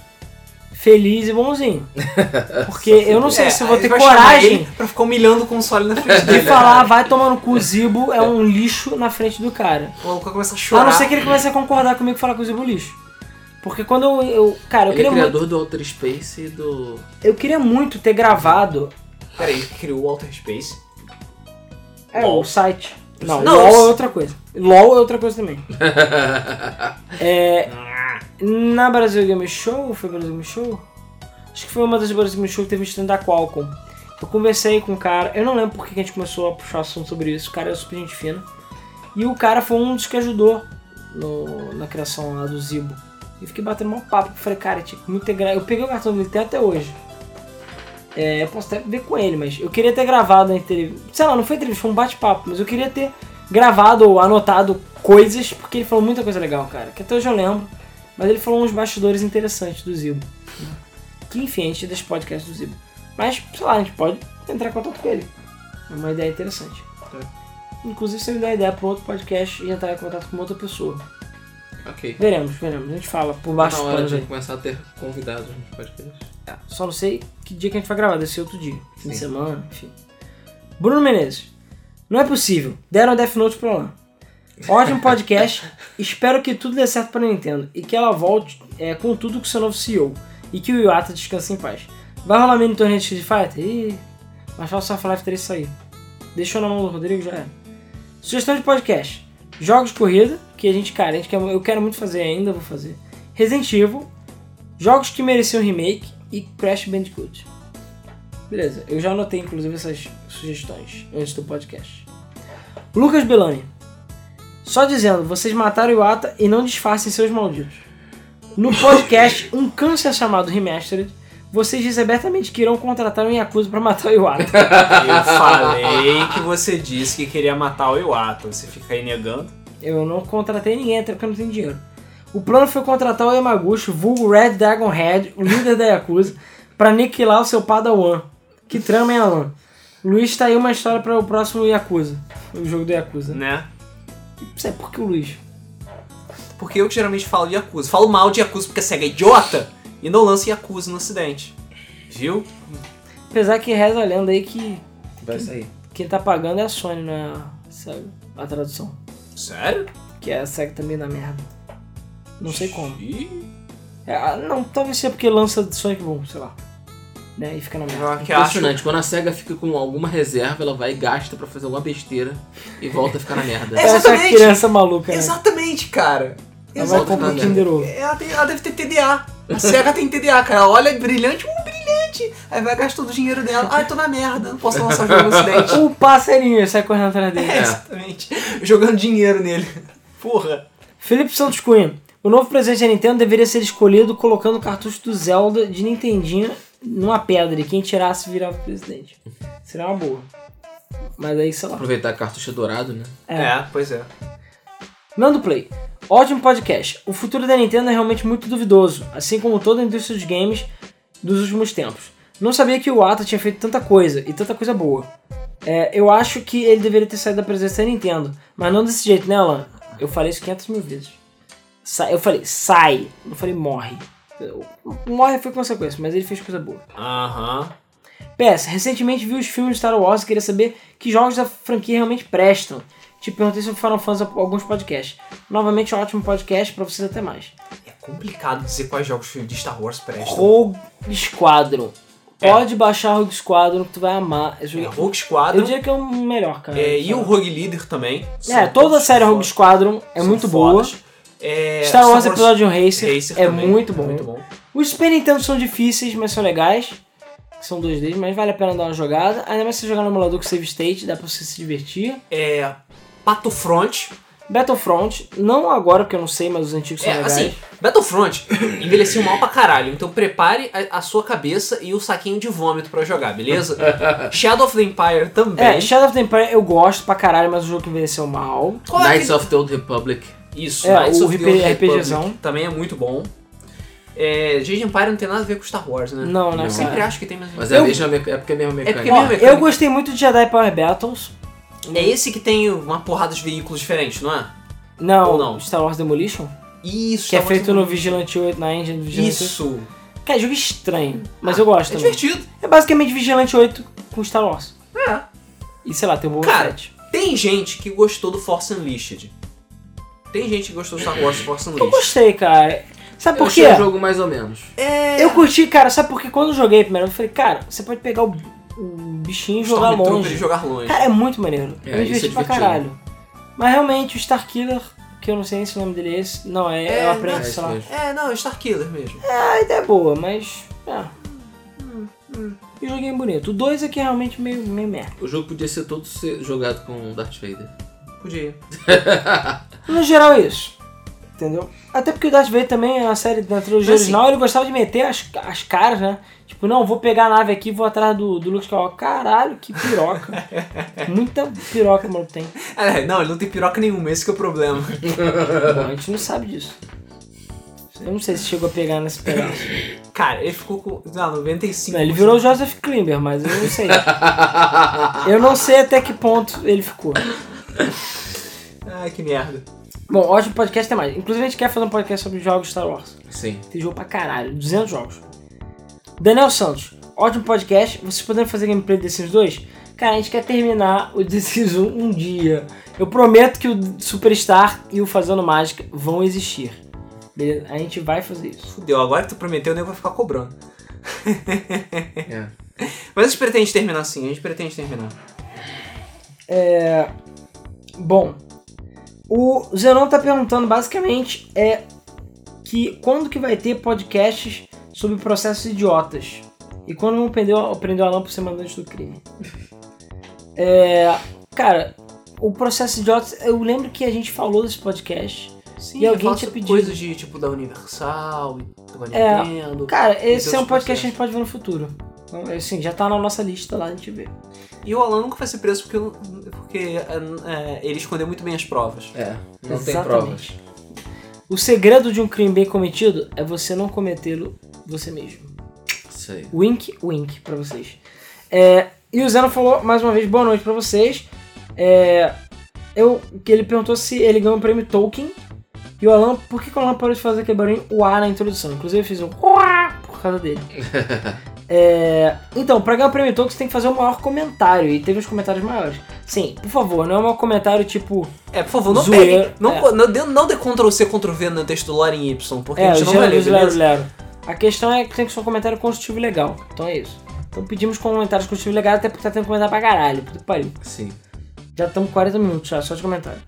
feliz e bonzinho. Porque eu não sei É, se eu vou ter coragem Pra ficar humilhando o console na frente de dele. falar, vai tomar no cu, Zibo é um lixo na frente do cara. O maluco começa a A chorar. não ser que ele comece a concordar comigo e falar que o Zibo é um lixo. Porque quando eu. eu- cara, eu Ele é queria, muito, criador do Outer Space e do. eu queria muito ter gravado Peraí, ele criou o Walter Space. é, LOL. o site. Não, Não, LOL é outra coisa. LOL é outra coisa também. É, Na Brasil Game Show, foi Brasil Game Show? Acho que foi uma das Brasil Game Show que teve um stand da Qualcomm. Eu conversei com o cara, eu não lembro porque que a gente começou a puxar assunto sobre isso, o cara é super gente fina. E o cara foi um dos que ajudou no- na criação lá do Zibo. E fiquei batendo um papo, falei, cara, tinha que muito ter gra... Eu peguei o cartão dele até hoje. É, eu posso até ver com ele, mas eu queria ter gravado a entrevista. Sei lá, não foi entrevista, foi um bate-papo, mas eu queria ter gravado ou anotado coisas, porque ele falou muita coisa legal, cara. Que até hoje eu lembro. Mas ele falou uns bastidores interessantes do Zibo. né? Que enfim, a gente deixa podcast do Zibo. Mas, sei lá, a gente pode entrar em contato com ele. É uma ideia interessante. Inclusive, você me dá ideia para outro podcast e entrar em contato com outra pessoa. Ok. Veremos, veremos. A gente fala por baixo dos hora panos de aí. começar a ter convidados no podcast. É, Só não sei que dia que a gente vai gravar, deve ser outro dia. Fim de Sim. semana, enfim. Bruno Menezes. Não é possível. Deram Death Note pra lá. Ótimo podcast. Espero que tudo dê certo pra Nintendo. E que ela volte é, com tudo com seu novo CEO. E que o Iwata descanse em paz. Vai rolar mini torneio de Street Fighter? Ih, mas fala só Half-Life 3 sair. Deixou na mão do Rodrigo já era. Sugestão de podcast. Jogos de corrida, que a gente, cara, a gente quer, eu quero muito fazer ainda, vou fazer. Resident Evil, Jogos que mereciam remake e Crash Bandicoot. Beleza, eu já anotei inclusive essas sugestões antes do podcast. Lucas Belani. Só dizendo, vocês mataram o Iwata e não disfarcem seus malditos. No podcast Um Câncer Chamado Remastered, vocês dizem abertamente que irão contratar um Yakuza pra matar o Iwata. Eu falei que você disse que queria matar o Iwata. Você fica aí negando. Eu não contratei ninguém, até porque eu não tenho dinheiro. O plano foi contratar o Yamaguchi, vulgo Red Dragon Head, o líder da Yakuza, pra aniquilar o seu padawan. Que trama, hein, Alan? Luiz tá aí uma história para o próximo Yakuza. O jogo do Yakuza. Né? Isso é porque o Luiz. Porque eu que geralmente falo de Yakuza. Falo mal de Yakuza porque a SEGA é idiota e não lança Yakuza no ocidente. Viu? Apesar que reza a lenda aí que Vai sair. quem tá pagando é a Sony, não é a tradução. Sério? Que a SEGA também dá merda. Não sei como. Ih, É, ah, não, talvez seja porque lança Sonic Boom, sei lá. Né? E fica na merda. que acho. Impressionante. Quando a SEGA fica com alguma reserva, ela vai e gasta pra fazer alguma besteira e volta a ficar na merda. É, exatamente. criança maluca, né? Exatamente, cara. Ela vai Exatamente. comprar o Kinder Ovo. Ela, tem- ela deve ter TDA. A SEGA tem TDA, cara. Ela olha brilhante, um brilhante. Aí vai gastar todo o dinheiro dela. Ai, tô na merda, não posso lançar jogo no ocidente. O passarinho sai correndo atrás dele. É, exatamente. Jogando dinheiro nele. Porra. Felipe Santos Cunha. O novo presidente da Nintendo deveria ser escolhido colocando o cartucho do Zelda de Nintendinho numa pedra e quem tirasse virava o presidente. Seria uma boa. Mas aí, sei lá. Aproveitar que cartucho é dourado, né? É, pois é. Nando Play. Ótimo podcast. O futuro da Nintendo é realmente muito duvidoso, assim como toda a indústria de games dos últimos tempos. Não sabia que o Ata tinha feito tanta coisa, e tanta coisa boa. É, eu acho que ele deveria ter saído da presença da Nintendo, mas não desse jeito, né, Alan? Eu falei isso 500 mil vezes. Sa- eu falei, sai, não falei morre. Morre foi consequência, mas ele fez coisa boa. Aham. PS, recentemente vi os filmes de Star Wars e queria saber que jogos da franquia realmente prestam. Te perguntei sobre Final Fantasy alguns podcasts. Novamente, um ótimo podcast pra vocês até mais. É complicado dizer quais jogos de Star Wars prestam. Rogue Squadron. É. Pode baixar Rogue Squadron que tu vai amar. Esse É, Rogue Eu Squadron. diria que é o melhor, cara. é, e o Rogue Leader também. É, toda a série. Rogue Squadron é muito boa. fodas. É, Star Wars Episódio Racer, Racer é muito é bom. muito bom. Os Super Nintendo são difíceis, mas são legais. São dois deles, mas vale a pena dar uma jogada. Ainda mais se você jogar no emulador com save state, dá pra você se divertir. É, Pato Front. Battlefront, não agora, porque eu não sei, mas os antigos são É, legais. assim, Battlefront envelheceu mal pra caralho, então prepare a, a sua cabeça e o saquinho de vômito pra jogar, beleza? Shadow of the Empire também. É, Shadow of the Empire eu gosto pra caralho, mas o jogo que envelheceu mal. Qual é Knights of the Old Republic. Isso, É, Knights o of the Old Republic RPGzão. também é muito bom. É, of Empire não tem nada a ver com Star Wars, né? Não, né, Eu sempre acho que tem, mas... Mas é, Eu- a mesma, meca- é porque é a mesma mecânica. porque Ó, mesmo mecânica. eu gostei muito de Jedi Power Battles. É esse que tem uma porrada de veículos diferentes, não é? Não, Ou não? Star Wars Demolition. Isso. Que é Star Wars feito no Demolition. Vigilante 8, na engine do Vigilante 8. Isso. Cara, jogo estranho, mas eu gosto É também. divertido. É basicamente Vigilante 8 com Star Wars. É. E sei lá, tem o Boba Cara, Fett. Tem gente que gostou do Force Unleashed. Tem gente que gostou do Star Wars Force Eu Unleashed. gostei, cara. Sabe Eu por quê? achei o jogo mais ou menos. É... Eu curti, cara, sabe porque quando eu joguei primeiro, eu falei, cara, você pode pegar o, o bichinho e jogar longe. e jogar longe. Cara, é muito maneiro. É, eu me isso diverti é pra caralho. Mas realmente, o Starkiller, que eu não sei nem se o nome dele é esse. Não, é, É, eu aprendo, não, é sei lá. mesmo. É, não, é Starkiller mesmo. A ideia é boa, mas. É. E o joguinho é bonito. O 2 aqui é realmente meio, meio merda. O jogo podia ser todo ser jogado com Darth Vader. Podia. No geral é isso. Entendeu? Até porque o Darth Vader também é uma série da trilogia Mas, assim, original, ele gostava de meter as, as caras, né? Tipo, não, vou pegar a nave aqui e vou atrás do, do Luke Skywalker. Caralho, que piroca. Muita piroca o maluco tem. É, não, ele não tem piroca nenhuma, esse que é o problema. Bom, a gente não sabe disso. Eu não sei se chegou a pegar nesse pedaço. Cara, ele ficou com. Não, 95. Não, ele virou o Joseph Klimber, mas eu não sei. Eu não sei até que ponto ele ficou. Ai, que merda. Bom, ótimo podcast tem mais. Inclusive a gente quer fazer um podcast sobre jogos Star Wars. Sim. Tem jogo pra caralho, 200 jogos. Daniel Santos, ótimo podcast. Vocês podendo fazer gameplay desses dois? Cara, a gente quer terminar o Decision um dia. Eu prometo que o Superstar e o Fazendo Mágica vão existir. Beleza? A gente vai fazer isso. Fudeu, agora que tu prometeu, o nego vai ficar cobrando. É. Mas a gente pretende terminar sim, a gente pretende terminar. Bom, o Zenon tá perguntando basicamente é que quando que vai ter podcasts sobre processos idiotas? E quando vão prender, o- prender o Alan por ser mandante do crime? É, cara, o processo idiotas, eu lembro que a gente falou desse podcast. Sim, E eu alguém tinha pedido. coisas de tipo da Universal, da É, Nintendo. Cara, esse é um podcast que a gente pode ver no futuro. Então, assim, já tá na nossa lista lá, a gente vê. E o Alan nunca vai ser preso porque, porque é, ele escondeu muito bem as provas. É. Não tem Exatamente. provas. O segredo de um crime bem cometido é você não cometê-lo você mesmo. Isso aí. Wink, wink pra vocês. É, e o Zeno falou mais uma vez boa noite pra vocês. É, eu, que ele perguntou se ele ganhou o prêmio Tolkien. E o Alan, por que, que o Alan parou de fazer aquele barulho uá na introdução? Inclusive eu fiz um uá por causa dele. É, então, pra ganhar o prêmio Tolkien você tem que fazer o maior comentário. E teve uns comentários maiores. Sim, por favor, não é um comentário tipo. É, por favor, não Zoeira, pegue. Não, é. não, dê, não dê Ctrl C, Ctrl V no texto do Lore em Y, porque É, a gente o não vai ler, Lero? Lero. A questão é que tem que ser um comentário construtivo legal. Então é isso. Então pedimos comentários construtivos legais, até porque tá tendo comentário pra caralho. Puta que pariu. Sim. Já estamos 40 minutos já, só de comentário.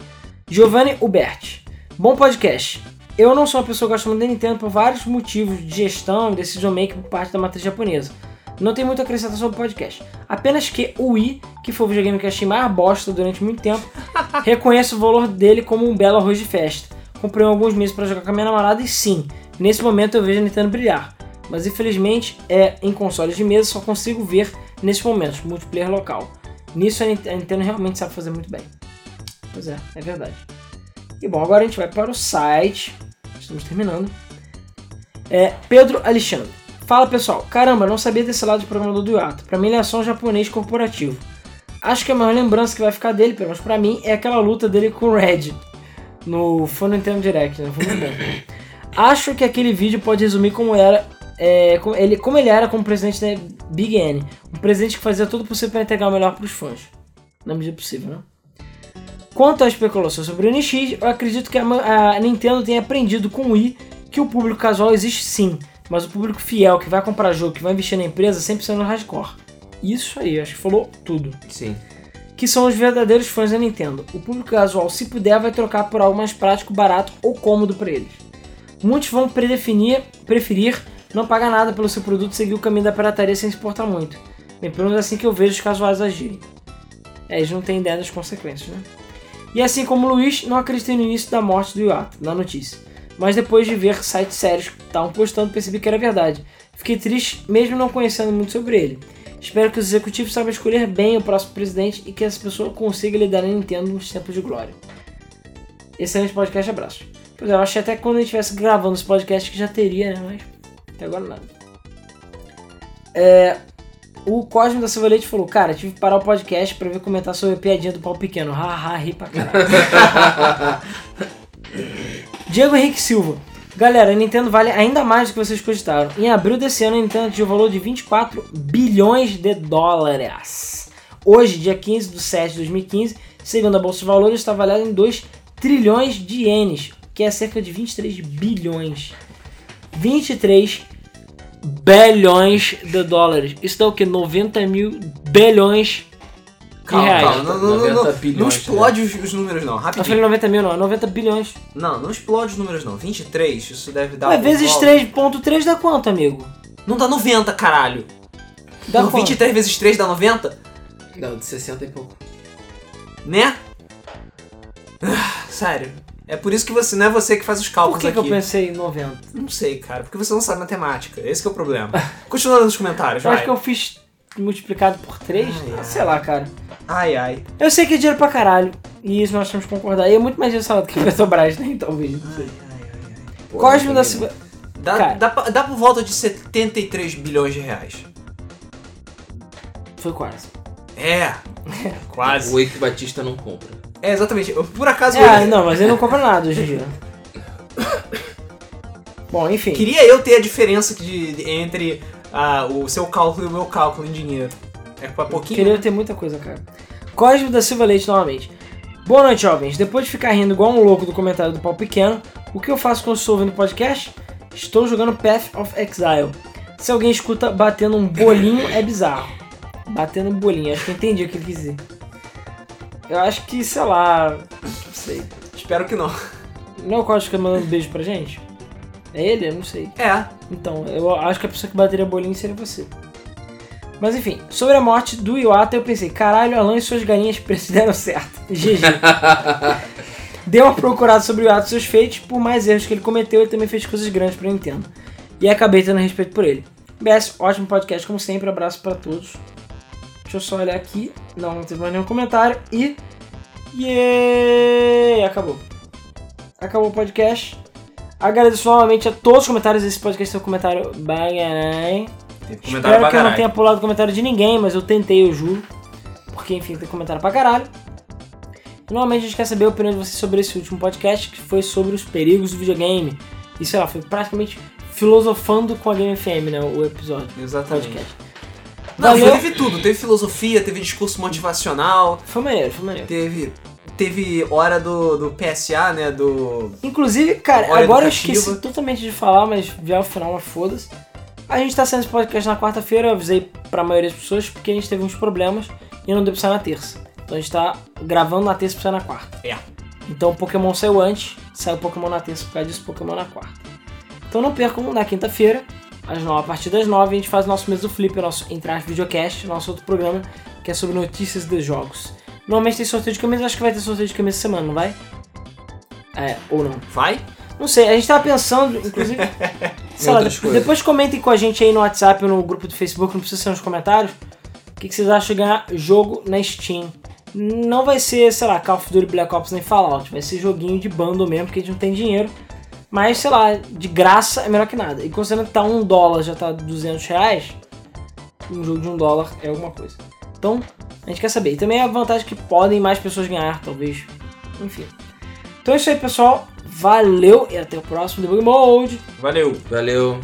Giovanni Huberti. Bom podcast. Eu não sou uma pessoa que gosta muito da Nintendo por vários motivos de gestão e decision making por parte da matriz japonesa. Não tem muito a acrescentar sobre o podcast. Apenas que o Wii, que foi o videogame que eu achei mais bosta durante muito tempo, reconheço o valor dele como um belo arroz de festa. Comprei alguns meses para jogar com a minha namorada e sim, nesse momento eu vejo a Nintendo brilhar. Mas infelizmente, é em consoles de mesa só consigo ver nesses momentos, multiplayer local. Nisso a Nint- a Nintendo realmente sabe fazer muito bem. Pois é, é verdade. E bom, agora a gente vai para o site. Estamos terminando. É Pedro Alexandre. Fala pessoal, caramba, não sabia desse lado de programador do Yato. Pra mim ele é só um japonês corporativo. Acho que a maior lembrança que vai ficar dele, pelo menos pra mim, é aquela luta dele com o Red no Foi Nintendo Direct, né? Foi muito bom. Acho que aquele vídeo pode resumir como era é, como, ele, como ele era como presidente da Big N. Um presidente que fazia tudo possível para entregar o melhor para os fãs. Na medida possível, né? Quanto à especulação sobre o NX, eu acredito que a, a Nintendo tenha aprendido com o Wii que o público casual existe sim, mas o público fiel que vai comprar jogo, que vai investir na empresa, sempre sendo hardcore. Isso aí, acho que falou tudo. Sim. que são os verdadeiros fãs da Nintendo. O público casual, se puder, vai trocar por algo mais prático, barato ou cômodo para eles. Muitos vão predefinir, preferir não pagar nada pelo seu produto e seguir o caminho da pirataria sem se importar muito. Bem, pelo menos assim que eu vejo os casuais agirem. É, eles não têm ideia das consequências, né? E assim como o Luiz, não acreditei no início da morte do Iwata, na notícia. Mas depois de ver sites sérios que estavam postando, percebi que era verdade. Fiquei triste, mesmo não conhecendo muito sobre ele. Espero que os executivos saibam escolher bem o próximo presidente e que essa pessoa consiga lidar na Nintendo nos tempos de glória. Excelente podcast, abraço. Pois é, eu achei até que quando a gente estivesse gravando esse podcast que já teria, né? Mas até agora nada. É, o Cosme da Silva Leite falou, cara, tive que parar o podcast pra ver comentar sobre a piadinha do pau pequeno. Haha, ri pra caralho. Diego Henrique Silva. Galera, a Nintendo vale ainda mais do que vocês cogitaram. Em abril desse ano, a Nintendo atingiu o valor de 24 bilhões de dólares. Hoje, dia 15 de 7 de 2015, segundo a Bolsa de Valores, está avaliada em 2 trilhões de ienes, que é cerca de 23 bilhões. 23 bilhões de dólares. Isso dá o que? 90 mil bilhões de Calma, reais. calma. Não, não, não, 90 não, bilhões, não explode os, os números, não. Eu falei Rapidinho. 90 mil, não, é 90 bilhões. Não, não explode os números, não. 23, isso deve dar. Ué, por vezes volta- 3.3 dá quanto, amigo? Não dá 90, caralho. Dá Não, quanto? 23 vezes 3 dá 90? Não, de 60 e pouco. Né? Ah, Sério. É por isso que você não é você que faz os Por cálculos que, que eu aqui. pensei em 90? Não sei, cara. Porque você não sabe matemática. Esse que é o problema. Continuando nos comentários, Eu vai. acho que eu fiz multiplicado por 3? Ai, ai. Sei lá, cara. Ai, ai. Eu sei que é dinheiro pra caralho. E isso nós temos que concordar. E é muito mais dinheiro do que a Petrobras, né? Talvez. Não sei. Pô, Cosme não da Silva. Dá, Cara. dá, dá por volta de 73 bilhões de reais. Foi quase. É. Quase. O Eike Batista não compra. É, exatamente. Eu, Por acaso, É, eu, não, mas ele não compra nada hoje em dia. Bom, enfim. queria eu ter a diferença de, de- entre ah, o seu cálculo e o meu cálculo em dinheiro. É pra pouquinho. Queria ter muita coisa, cara. Cosme da Silva Leite novamente. Boa noite, jovens. Depois de ficar rindo igual um louco do comentário do pau pequeno, o que eu faço quando estou ouvindo podcast? Estou jogando Path of Exile. Se alguém escuta batendo um bolinho, é bizarro. Batendo um bolinho, acho que eu entendi o que ele quis dizer. Eu acho que, sei lá. Não sei. Espero que não. Não é o Cosme que mandando beijo pra gente? É ele? Eu não sei. É. Então, eu acho que a pessoa que bateria bolinho seria você. Mas enfim, sobre a morte do Iwata, eu pensei, caralho, Alan e suas galinhas preços deram certo. GG. Dei uma procurada sobre o Iwata e seus feitos, por mais erros que ele cometeu, ele também fez coisas grandes pra Nintendo. E acabei tendo respeito por ele. BS, ótimo podcast, como sempre, abraço pra todos. Deixa eu só olhar aqui. Não, não teve mais nenhum comentário. E. Yeeey! Acabou. Acabou o podcast. Agradeço novamente a todos os comentários. Esse podcast tem um comentário bagarai. Comentário Espero que eu não tenha pulado o comentário de ninguém, mas eu tentei, eu juro. Porque, enfim, tem comentário pra caralho. E, normalmente a gente quer saber a opinião de vocês sobre esse último podcast, que foi sobre os perigos do videogame. E sei lá, foi praticamente filosofando com a Game FM, né? O episódio. Exatamente. Podcast. Não, Valeu. teve tudo. Teve filosofia, teve discurso motivacional, Foi maneiro, foi maneiro. teve. Teve hora do, do PSA, né? Do. Inclusive, cara, agora eu educativa. esqueci totalmente de falar, mas já ao final, mas foda-se. A gente tá saindo esse podcast na quarta-feira, eu avisei pra maioria das pessoas, porque a gente teve uns problemas e não deu pra sair na terça. Então a gente tá gravando na terça pra sair na quarta. É. Então o Pokémon saiu antes, saiu o Pokémon na terça por causa disso, Pokémon na quarta. Então não percam, na quinta-feira, às nove, a partir das nove, a gente faz o nosso mês do Flip, o nosso Entrar Videocast, nosso outro programa, que é sobre notícias de jogos. Normalmente tem sorteio de camisa, acho que vai ter sorteio de camisa semana, não vai? É, ou não. Vai? Não sei, a gente tava pensando, inclusive. sei lá, outras de- coisas. depois comentem com a gente aí no WhatsApp ou no grupo do Facebook, não precisa ser nos comentários. O que, que vocês acham de ganhar jogo na Steam? Não vai ser, sei lá, Call of Duty Black Ops nem Fallout, vai ser joguinho de bundle mesmo, porque a gente não tem dinheiro. Mas, sei lá, de graça é melhor que nada. E considerando que tá um dólar, já tá 200 reais, um jogo de um dólar é alguma coisa. Então, a gente quer saber. E também a vantagem que podem mais pessoas ganhar, talvez. Enfim. Então é isso aí, pessoal. Valeu e até o próximo Debug Mode. Valeu. Valeu.